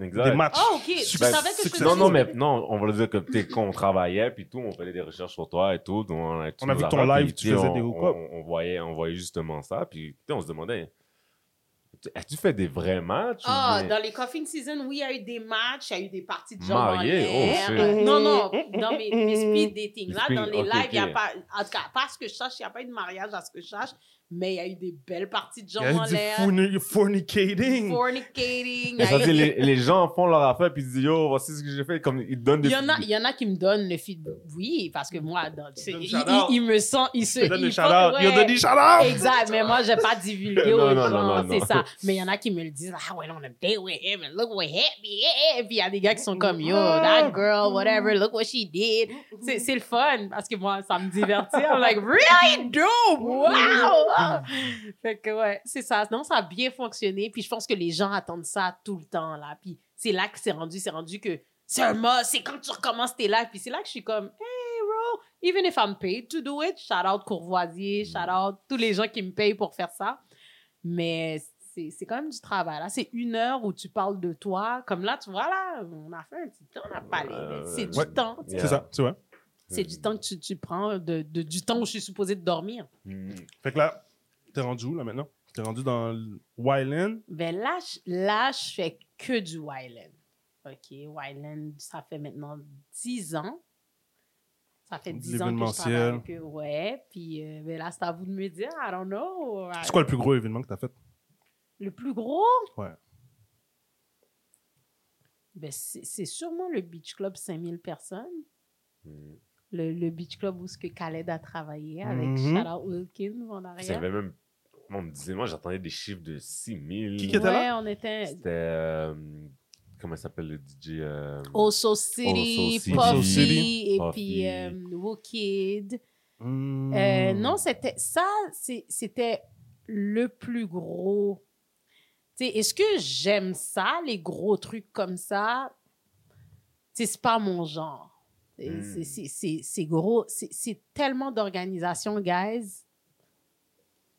exact Des matchs. Oh, ok. Tu Success- savais que je faisais non non mais non on va le dire que t'es quand on travaillait puis tout on faisait des recherches sur toi et tout donc on a, On a vu ton live, tu faisais des hook-up. on, on voyait on voyait justement ça puis tu sais, on se demandait as-tu fait des vrais matchs ou Ah, bien- dans les Coughing Season, oui, il y a eu des matchs, il y a eu des parties de gens Mariés, en l'air. oh. Non, non, dans mes, mes speed dating. Là, speed- dans les lives, il n'y a pas, en tout cas, pas ce que je sache, il n'y a pas eu de mariage à ce que je sache, mais il y a eu des belles parties de gens en l'air. forni- fornicating. Fornicating. il y Mais a ça eu- les, les gens font leur affaire puis ils disent yo voici ce que j'ai fait comme ils donnent des Il y, en a, il y en a qui me donnent le feedback. Oui, parce que moi, dans, tu sais, donne il, shout-out. il- il me sent. Il se. Il donne il shout-outs. Il donné des shout-outs. Exact, mais moi, j'ai pas divulgué aux non, gens, non, non, c'est ça. Mais il y en a qui me le disent, ah, ouais, on a date with him, and look what me, yeah. Et puis il y a des gars qui sont comme, yo, that girl, whatever, look what she did. C'est c'est le fun, parce que moi, ça me divertit. I'm like, really dope, wow, fait que ouais, c'est ça. Non, ça a bien fonctionné. Puis je pense que les gens attendent ça tout le temps, là. Puis c'est là que c'est rendu. C'est rendu que c'est un must. C'est quand tu recommences tes lives. Puis c'est là que je suis comme, hey, bro, even if I'm paid to do it, shout out Courvoisier, shout out tous les gens qui me payent pour faire ça. Mais c'est c'est quand même du travail. Là, c'est une heure où tu parles de toi. Comme là, tu vois, là, on a fait un petit temps, on a parlé. C'est du ouais. temps. Yeah. C'est ça, tu vois. C'est du temps que tu, tu prends, de, de- du temps où je suis supposée de dormir. Mm. Fait que là, t'es rendu où, là, maintenant? T'es rendu dans le Wyland? Ben là, je- là, je fais que du Wyland. OK, Wyland, ça fait maintenant 10 ans. Ça fait 10 ans que je travaille eux. Ouais, puis euh, ben là, c'est à vous de me dire. I don't know. C'est quoi le plus gros événement que t'as fait? Le plus gros? Ouais. Ben, c'est c'est sûrement le Beach Club 5000 personnes. Mm. Le, le Beach Club où ce que Khaled a travaillé avec. Shout Out Wilkins en Ça arrière. avait même. On me disait, moi j'entendais des chiffres de 6000. Qui qui était ouais, là? on était C'était. euh, comment s'appelle le DJ euh, Oso City, City. Puffy, Oso City. et puis euh, Wookid. Hmm. Euh, non, c'était ça, c'était le plus gros. Tu sais, Est-ce que j'aime ça, les gros trucs comme ça? Tu sais, C'est pas mon genre. C'est- Mm. c'est- c'est- C'est c'est gros. C'est c'est tellement d'organisation, guys,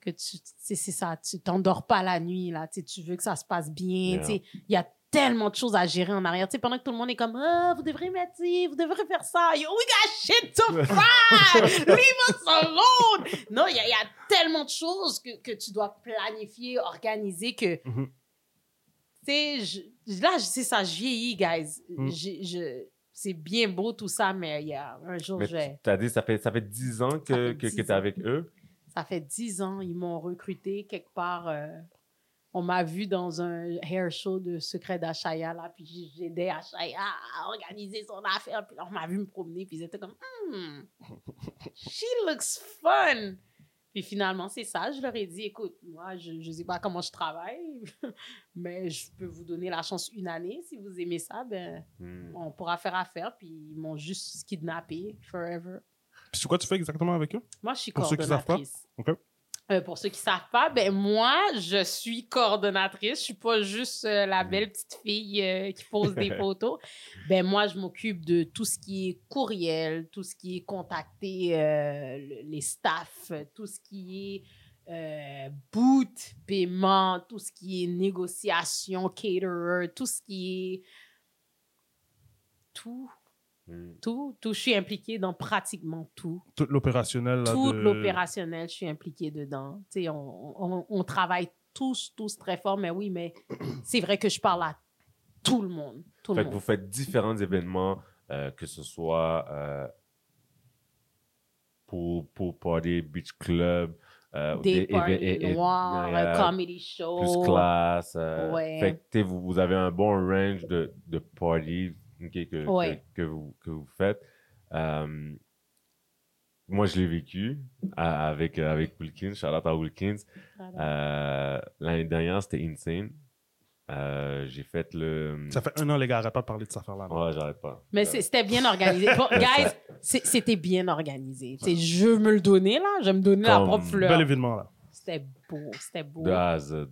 que tu c'est ça. Tu t'endors pas la nuit, là. Tu veux que ça se passe bien. Yeah. Il y a tellement de choses à gérer en arrière. Tu sais, pendant que tout le monde est comme, ah, vous devrez mettre ci, vous devrez faire ça. Yo, we got shit to find! Leave us alone! Non, il y, y a tellement de choses que, que tu dois planifier, organiser que. Mhm. Tu sais, là, c'est ça, je vieillis, guys. J'ai- je- c'est bien beau tout ça, mais il y a un jour, Mais je tu as dit, ça fait, ça fait 10 ans que, que, 10 que tu es avec eux. Ça fait dix ans, ils m'ont recruté quelque part. euh, on m'a vu dans un hair show de Secret d'Achaya, là, puis j'ai- j'aidais Achaya à organiser son affaire. Puis là, on m'a vu me promener, puis ils étaient comme, hmm, she looks fun. Puis finalement, c'est ça. Je leur ai dit, écoute, moi, je ne sais pas comment je travaille, mais je peux vous donner la chance une année. Si vous aimez ça, ben, Mm. on pourra faire affaire. Puis ils m'ont juste kidnappé forever. Puis c'est quoi tu fais exactement avec eux? Moi, je suis Pour ceux qui savent pas? coordonnatrice. Euh, pour ceux qui savent pas, ben moi, je suis coordonnatrice. Je suis pas juste euh, la belle petite fille euh, qui pose des photos. Ben moi, je m'occupe de tout ce qui est courriel, tout ce qui est contacter le- les staffs, tout ce qui est euh, boot, paiement, tout ce qui est négociation, caterer, tout ce qui est tout, Mm. tout, tout. Je suis impliquée dans pratiquement tout Tout l'opérationnel. là, tout de- l'opérationnel, je suis impliquée dedans. Tu sais, on, on, on travaille tous, tous très fort, mais oui, mais c'est vrai que je parle à tout le monde. Tout Fait le que monde. vous faites différents événements, euh, que ce soit euh, pour, pour Party Beach Club, euh, Des é- noirs, euh, comedy show. plus classe. euh, Ouais. Fait que vous, vous avez un bon range de, de parties ok, que, Ouais. que, que vous, que vous faites. Euh, moi, je l'ai vécu à- avec, euh, avec Wilkins, shout out à Wilkins. Euh, L'année dernière, c'était insane. Euh, J'ai fait le. Ça fait un an, les gars, arrête pas de parler de cette affaire-là. là. Ouais, j'arrête pas. Mais c'était bien organisé. Bon, guys, c'était bien organisé. Tu sais, je veux me le donner, là. Je vais me donner la propre Bel fleur. événement, là. C'était beau, c'était beau. De A à Z.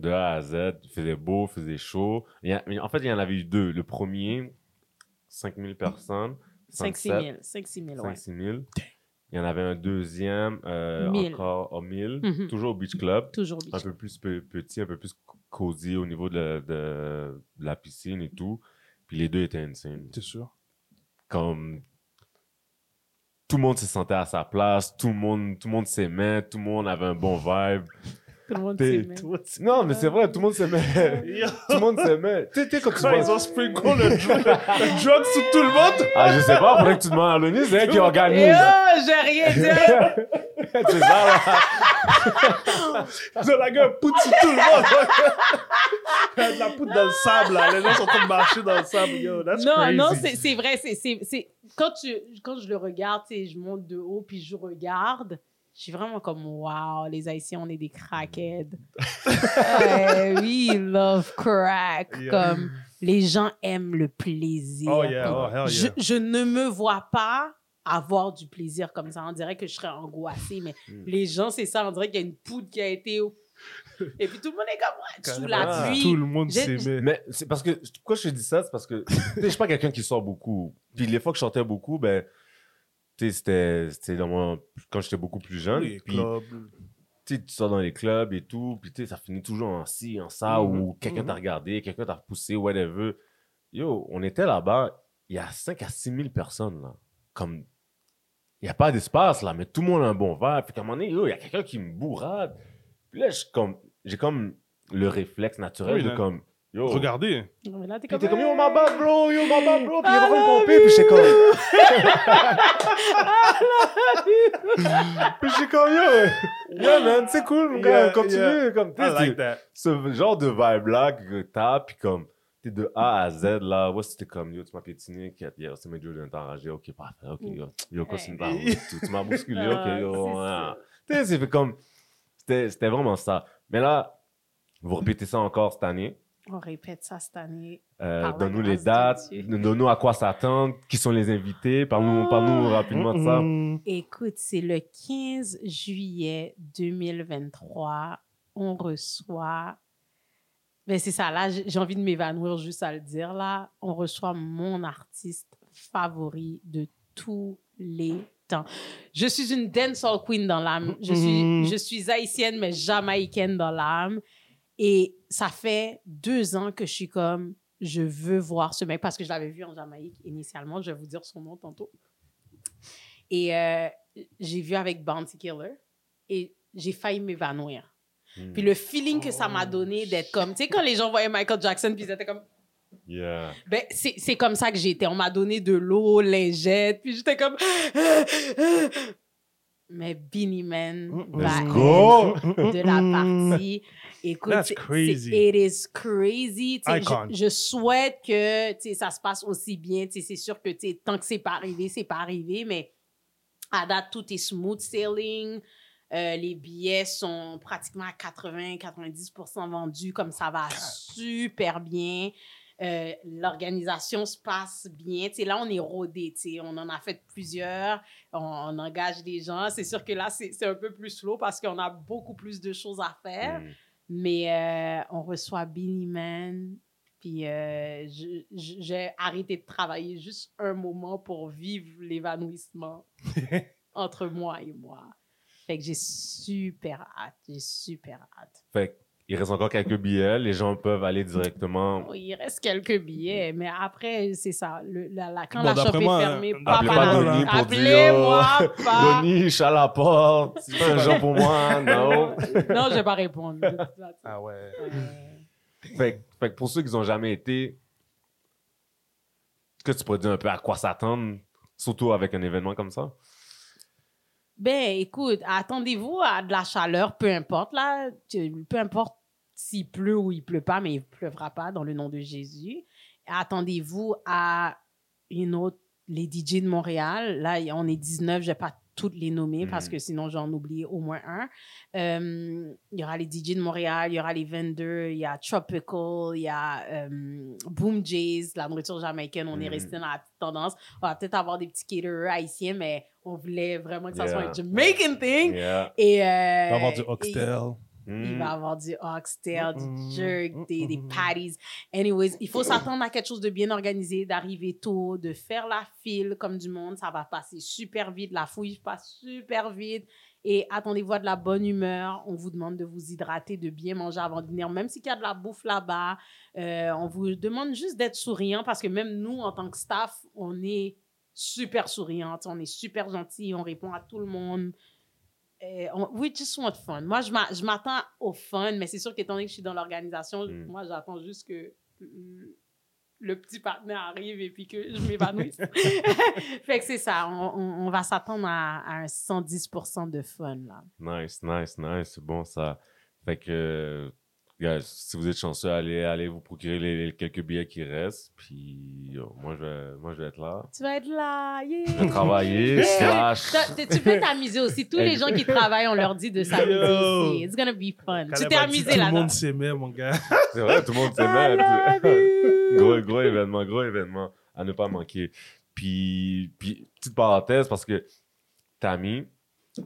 De A à Z. Il faisait beau, il faisait chaud. Il y a- en fait, il y en avait eu deux. Le premier, 5000 personnes. 5-6 000. 5-6 000, ouais. 5 000. Il y en avait un deuxième, euh, 1000. encore au 1000. Mhm. Toujours au Beach Club. Toujours Un beach. peu plus pe- petit, un peu plus cosy au niveau de, la- de- de la piscine et tout. Puis les deux étaient insane. C'est sûr. Comme tout le monde se sentait à sa place, tout le monde, tout le monde s'aimait, tout le monde avait un bon vibe. Tout le monde. Non, mais c'est vrai, tout le monde s'aimait. tout le monde s'aimait. Tu sais, tu sais, quand tu Quand ils vois... ont sprinkle le drug, sur tout le monde. Ah, je sais pas, faudrait que tu demandes à Lonis, c'est elle qui organise. oh, j'ai rien dit. c'est ça, là. Ils ont la gueule poudre sur tout le monde. La poudre dans le sable, là. Les gens sont en train de marcher dans le sable. Yo, that's non, crazy. non, c'est c'est vrai. c'est c'est c'est- Quand, tu, quand je le regarde, tu sais, je monte de haut puis je regarde, je suis vraiment comme, wow, les Haïtiens, on est des crackheads. Euh, we love crack. Yeah. Comme les gens aiment le plaisir. Oh, yeah. Oh, hell je, yeah. je ne me vois pas avoir du plaisir comme ça. On dirait que je serais angoissée, mais Mm. les gens, c'est ça. On dirait qu'il y a une poudre qui a été. Et puis tout le monde est comme ouais, sous la pluie. Tout le monde s'aimait. Mais c'est parce que, pourquoi je te dis ça, c'est parce que, je suis pas quelqu'un qui sort beaucoup. Puis les fois que je sortais beaucoup, ben, tu sais, c'était, c'était dans mon, quand j'étais beaucoup plus jeune. Les puis, clubs. tu sors dans les clubs et tout, puis tu sais, ça finit toujours en ci, en ça, Mhm. ou quelqu'un Mhm. t'a regardé, quelqu'un t'a repoussé, whatever. Yo, on était là-bas, il y a 5 à 6 000 personnes, là. Comme, il n'y a pas d'espace, là, mais tout le monde a un bon verre. Puis qu'à un moment donné, yo, il y a quelqu'un qui me bourrade. Puis là, suis comme, j'ai comme le réflexe naturel Oui, de là. comme, yo. Regardez. Mais là, t'es comme, yo, ma bad, bro, yo, ma bad, bro. Puis il I va pomper, puis j'étais comme, puis j'étais comme, yo, yeah, man, c'est cool, mon gars, Yeah, continue. yeah. Comme, I like c'est- that. ce genre de vibe-là que t'as, puis comme, t'es de A à Z, là, ouais, c'était comme, yo, tu m'as piétiné, yo, c'est mes t'as enragé, ok, parfait, ok, yo, yo, par Hey. tu, tu m'as bousculé, ok, Ah, yo, c'est ça. Tu sais, c'est fait comme, c'était vraiment ça. Mais là, vous répétez ça encore cette année. On répète ça cette année. Euh, donne-nous les dates, donne-nous à quoi s'attendre, qui sont les invités, parle-nous parle rapidement de ça. Mm-mm. Écoute, c'est le 15 juillet 2023. On reçoit. Ben, c'est ça, là, j'ai envie de m'évanouir juste à le dire, là. On reçoit mon artiste favori de tous les temps. Je suis une dancehall queen dans l'âme. Je suis, je suis haïtienne, mais jamaïcaine dans l'âme. Et ça fait deux ans que je suis comme, je veux voir ce mec parce que je l'avais vu en Jamaïque initialement. Je vais vous dire son nom tantôt. Et euh, j'ai vu avec Bounty Killer et j'ai failli m'évanouir. Hmm. Puis le feeling que ça m'a Oh, donné d'être comme, tu sais, quand les gens voyaient Michael Jackson, puis ils étaient comme, Yeah. ben, c'est comme ça que j'étais. On m'a donné de l'eau, lingette, puis j'étais comme. Mais Beanie Man va être de la partie. Écoute, That's c'est- crazy. it is crazy. Je, je souhaite que ça se passe aussi bien. C'est sûr que tant que c'est pas arrivé, c'est pas arrivé, mais à date, tout est smooth sailing. Euh, les billets sont pratiquement à 80-90% vendus, comme ça va super bien. Euh, L'organisation se passe bien. Tu sais, là, on est rodé. On en a fait plusieurs. On, on engage des gens. C'est sûr que là, c'est un peu plus slow parce qu'on a beaucoup plus de choses à faire. Hmm. Mais euh, on reçoit Billy Man. Puis euh, j'ai arrêté de travailler juste un moment pour vivre l'évanouissement entre moi et moi. Fait que j'ai super hâte. J'ai super hâte. Fait il reste encore quelques billets, les gens peuvent aller directement. Il reste quelques billets, mais après, c'est ça. Le, la, la- quand Bon, la shop est fermée, euh, pas appelez par pas la- Denis pour dire, Appelez-moi pas. Denis, je suis à la porte, c'est pas un jour pour moi, non. non, je vais pas répondre. Ah ouais. Euh, Fait, que- fait pour ceux qui n'ont jamais été, est-ce que tu pourrais dire un peu à quoi s'attendre, surtout avec un événement comme ça? Ben, écoute, attendez-vous à de la chaleur, peu importe, là. Peu importe s'il pleut ou il pleut pas, mais il pleuvra pas dans le nom de Jésus. Attendez-vous à une autre, les DJ de Montréal. Là, on est 19, je vais pas toutes les nommer parce Mhm. que sinon j'en oublie au moins un. Euh, il y aura les DJ de Montréal, il y aura les vendors, il y a Tropical, il y a euh, Boom Jays, la nourriture jamaïcaine. On est Mhm. resté dans la petite tendance. On va peut-être avoir des petits caterers haïtiens, mais on voulait vraiment que ça soit Yeah. un Jamaican thing. Yeah. Et, euh, Il va avoir du et- Il va avoir du oxtail, du jerk, des, des Mm-mm. patties. Anyways, il faut s'attendre à quelque chose de bien organisé, d'arriver tôt, de faire la file comme du monde. Ça va passer super vite. La fouille passe super vite. Et attendez-vous à de la bonne humeur. On vous demande de vous hydrater, de bien manger avant de venir. Même s'il y a de la bouffe là-bas, euh, on vous demande juste d'être souriant parce que même nous, en tant que staff, on est super souriante, on est super gentil, on répond à tout le monde. Euh, on- we just want fun. Moi, je m'a- je m'attends au fun, mais c'est sûr qu'étant donné que je suis dans l'organisation, Mm. moi, j'attends juste que le- le petit partenaire arrive et puis que je m'évanouisse. fait que c'est ça, on, on- on va s'attendre à, à un 110% de fun, là. Nice, nice, nice. C'est bon, ça. Fait que, guys, si vous êtes chanceux, allez, allez vous procurer les, les quelques billets qui restent. Puis, yo, moi, je vais, moi, je vais être là. Tu vas être là, yeah! Je vais travailler, Yeah. slash. Tu peux t'amuser aussi? Tous les gens qui travaillent, on leur dit de s'amuser. It's gonna be fun. Tu t'es amusé Tout le monde s'aimait, mon gars. C'est vrai, tout le monde s'aimait. Gros, gros événement, gros événement à ne pas manquer. Puis, puis, petite parenthèse, parce que Tammy,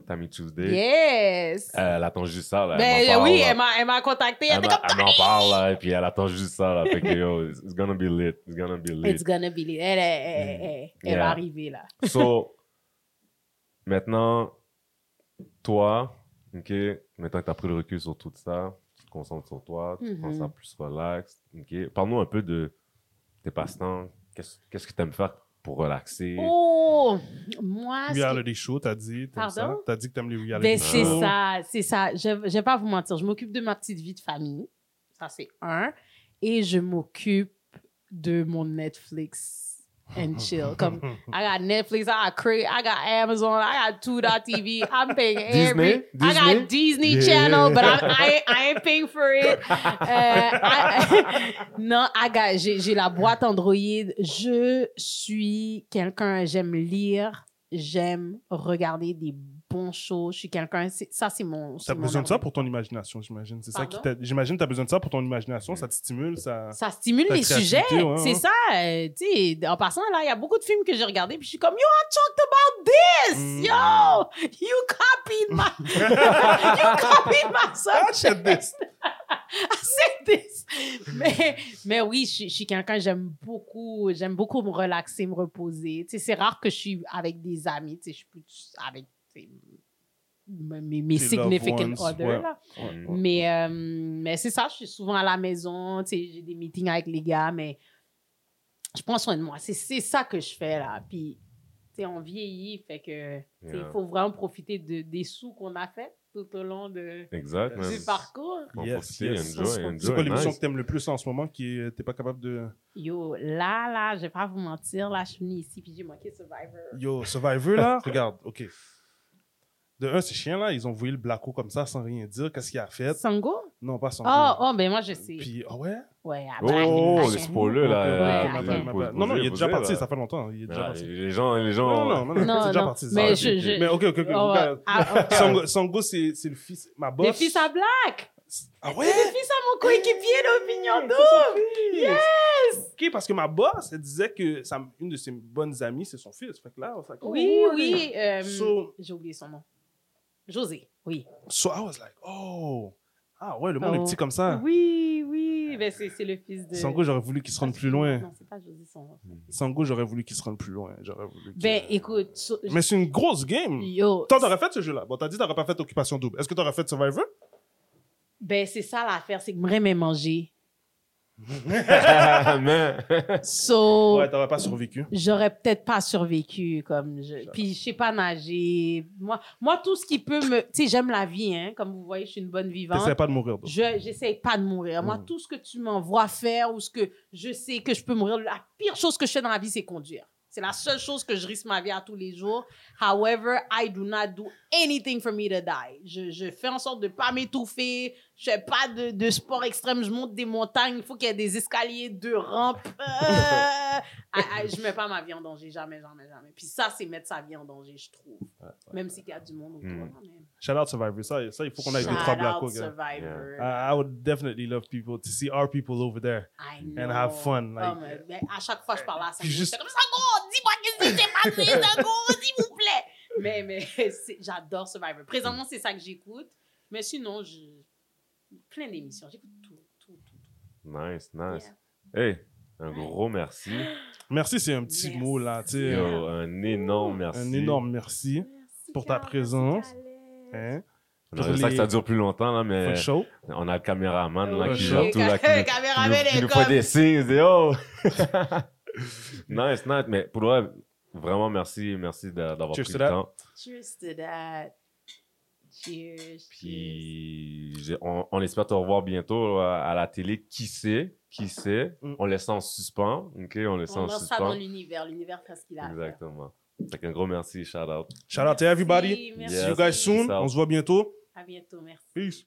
Tammy Tuesday, Yes! elle attend juste ça. Là. ben elle parle, oui, là. elle m'a, contacté. Elle Elle m'en parle, là, et puis elle attend juste ça. Là. Fait que, yo, it's gonna be lit. It's gonna be lit. It's gonna be lit. Elle, elle, elle, Mm. Yeah. va arriver là. So, maintenant, toi, OK, maintenant que tu as pris le recul sur tout ça, tu te concentres sur toi, tu prends Mhm. ça plus relax, OK. Parle-nous un peu de tes passe-temps. Qu'est-ce qu'est-ce que tu aimes faire pour relaxer? Oh! Moi, Reality show, t'as dit. Pardon? T'as dit que t'aimes les reality Ben, shows. c'est ça, c'est ça. Je ne vais pas vous mentir. Je m'occupe de ma petite vie de famille. Ça, c'est un. Et je m'occupe de mon Netflix and chill. Come, I got Netflix, I got Crave, I got Amazon, I got Tuda.tv. I'm paying every... Disney? I got Disney Yeah. Channel, but I'm, I, ain't- I ain't paying for it. Euh, I- non, I got- j'ai la boîte Android. Je suis quelqu'un, j'aime lire, j'aime regarder des bons shows. Je suis quelqu'un, ça c'est mon. T'as besoin de ça pour ton imagination, j'imagine. C'est ça qui J'imagine que t'as besoin de ça pour ton imagination. Ça te stimule, ça. Ça stimule les sujets. ouais, c'est ouais. ça. euh, tu sais, en passant, là, il y a beaucoup de films que j'ai regardés, puis je suis comme, Yo, I talked about this! Mm. Yo! You copied my. you copied my Ah, subject! shit, this. Mais, mais oui, je, suis- je suis quelqu'un, j'aime beaucoup, j'aime beaucoup me relaxer, me reposer. Tu sais, c'est rare que je suis avec des amis. Tu sais, je suis plus avec mes, mes significant others. ouais. là. Mais, euh, mais c'est ça, je suis souvent à la maison. Tu sais, j'ai des meetings avec les gars, mais je prends soin de moi. C'est c'est ça que je fais là. Puis, tu sais, on vieillit, fait que, il Yeah. faut vraiment profiter de, des sous qu'on a fait tout au long de, Exact, du parcours. Yes, yes. C'est quoi l'émission nice. que t'aimes le plus en ce moment qui est- t'es pas capable de. Yo, là, là, je vais pas vous mentir, là, je suis venue ici puis j'ai manqué Survivor. Yo, Survivor, là, regarde, OK. De un, c'est chiant, là. Ils ont voué le Blacko comme ça sans rien dire. Qu'est-ce qu'il a fait? Sango? Non, pas sans Oh, oh, ben moi, je sais. Puis, ah ouais? Ouais, Oh, après, oh, après. les spoilers, là. Euh. Non, non, il est déjà parti, ça fait longtemps. Il est déjà parti. Les gens, les gens. Non, non, non, c'est déjà parti. mais je... Mais ok, ok, ok. Oh, ah, ah, Sango, Sango, c'est c'est le fils. Ma boss. Des fils à black! Ah C'est ouais? des fils à mon coéquipier d'opinion double! Yes! Ok, parce que ma boss, elle disait que une de ses bonnes amies, c'est son fils. Fait que là, oh, Oui, oui. euh, J'ai oublié son nom. José, oui. So I was like, oh. Ah ouais, le monde Oh. est petit comme ça. Oui, oui. Ben, c'est le fils de... Sango, j'aurais voulu qu'il se rende plus loin. Non, c'est pas José son nom. Sango, j'aurais voulu qu'il se rende plus loin. J'aurais voulu Ben, écoute... so- Mais c'est une grosse game. Yo, Toi, t'aurais fait ce jeu-là. Bon, t'as dit t'aurais pas fait Occupation Double. Est-ce que t'aurais fait Survivor? ben, c'est ça l'affaire, c'est que moi, j'aimais manger. Mais. So... Ouais, t'aurais pas survécu. j'aurais peut-être pas survécu comme je puis je sais pas nager moi moi tout ce qui peut me tu sais j'aime la vie hein comme vous voyez je suis une bonne vivante T'essaies pas de mourir. donc. je j'essaye pas de mourir moi Mm. tout ce que tu m'envoies faire ou ce que je sais que je peux mourir la pire chose que je fais dans la vie c'est conduire c'est la seule chose que je risque ma vie à tous les jours. However, I do not do anything for me to die. Je, je fais en sorte de pas m'étouffer. Je fais pas de, de sport extrême. Je monte des montagnes. Il faut qu'il y ait des escaliers, deux rampes. Euh, I- I- je mets pas ma vie en danger. Jamais, jamais, jamais. Puis ça, c'est mettre sa vie en danger, je trouve. Même s'il y a du monde autour. Mm. mais- Shout out Survivor. Ça, ça il faut qu'on aille Shout trois out Blacko, gars. Survivor. I, I would definitely love people to see our people over there. I know. and have fun, like- Oh, mais- mais à chaque fois, je parle à. Puis juste- comme Sango, dis-moi qu'est-ce qui s'est passé, Sango, s'il vous plaît. Mais, mais j'adore Survivor. Présentement, c'est ça que j'écoute. Mais sinon, je... plein d'émissions. J'écoute tout, tout, tout. tout. Nice, nice. Yeah. Hey, un gros merci. Merci, c'est un petit Merci. mot, là. tu sais. Yo, un énorme merci. Un énorme merci. Merci, Pour ta présence. Hein? On aurait ça que ça dure plus longtemps, là, For mais show. on a le caméraman là, qui gère tout, là, qui, nous- nous, fait des signes. il dit, oh! nice, nice. Mais pour le vrai, vraiment merci, merci d'a- d'avoir pris le temps. Cheers to that. Cheers. Puis on, on espère te revoir bientôt à, à la télé. Qui sait? Qui sait? Mm. On laisse ça en suspens. OK? On laisse ça On en lance ça dans suspens. l'univers. L'univers fait ce qu'il a. Exactement. Fait qu'un gros merci, shout out. Shout out to everybody. Merci, Yes. See you guys soon. On se voit bientôt. À bientôt. Merci. Peace.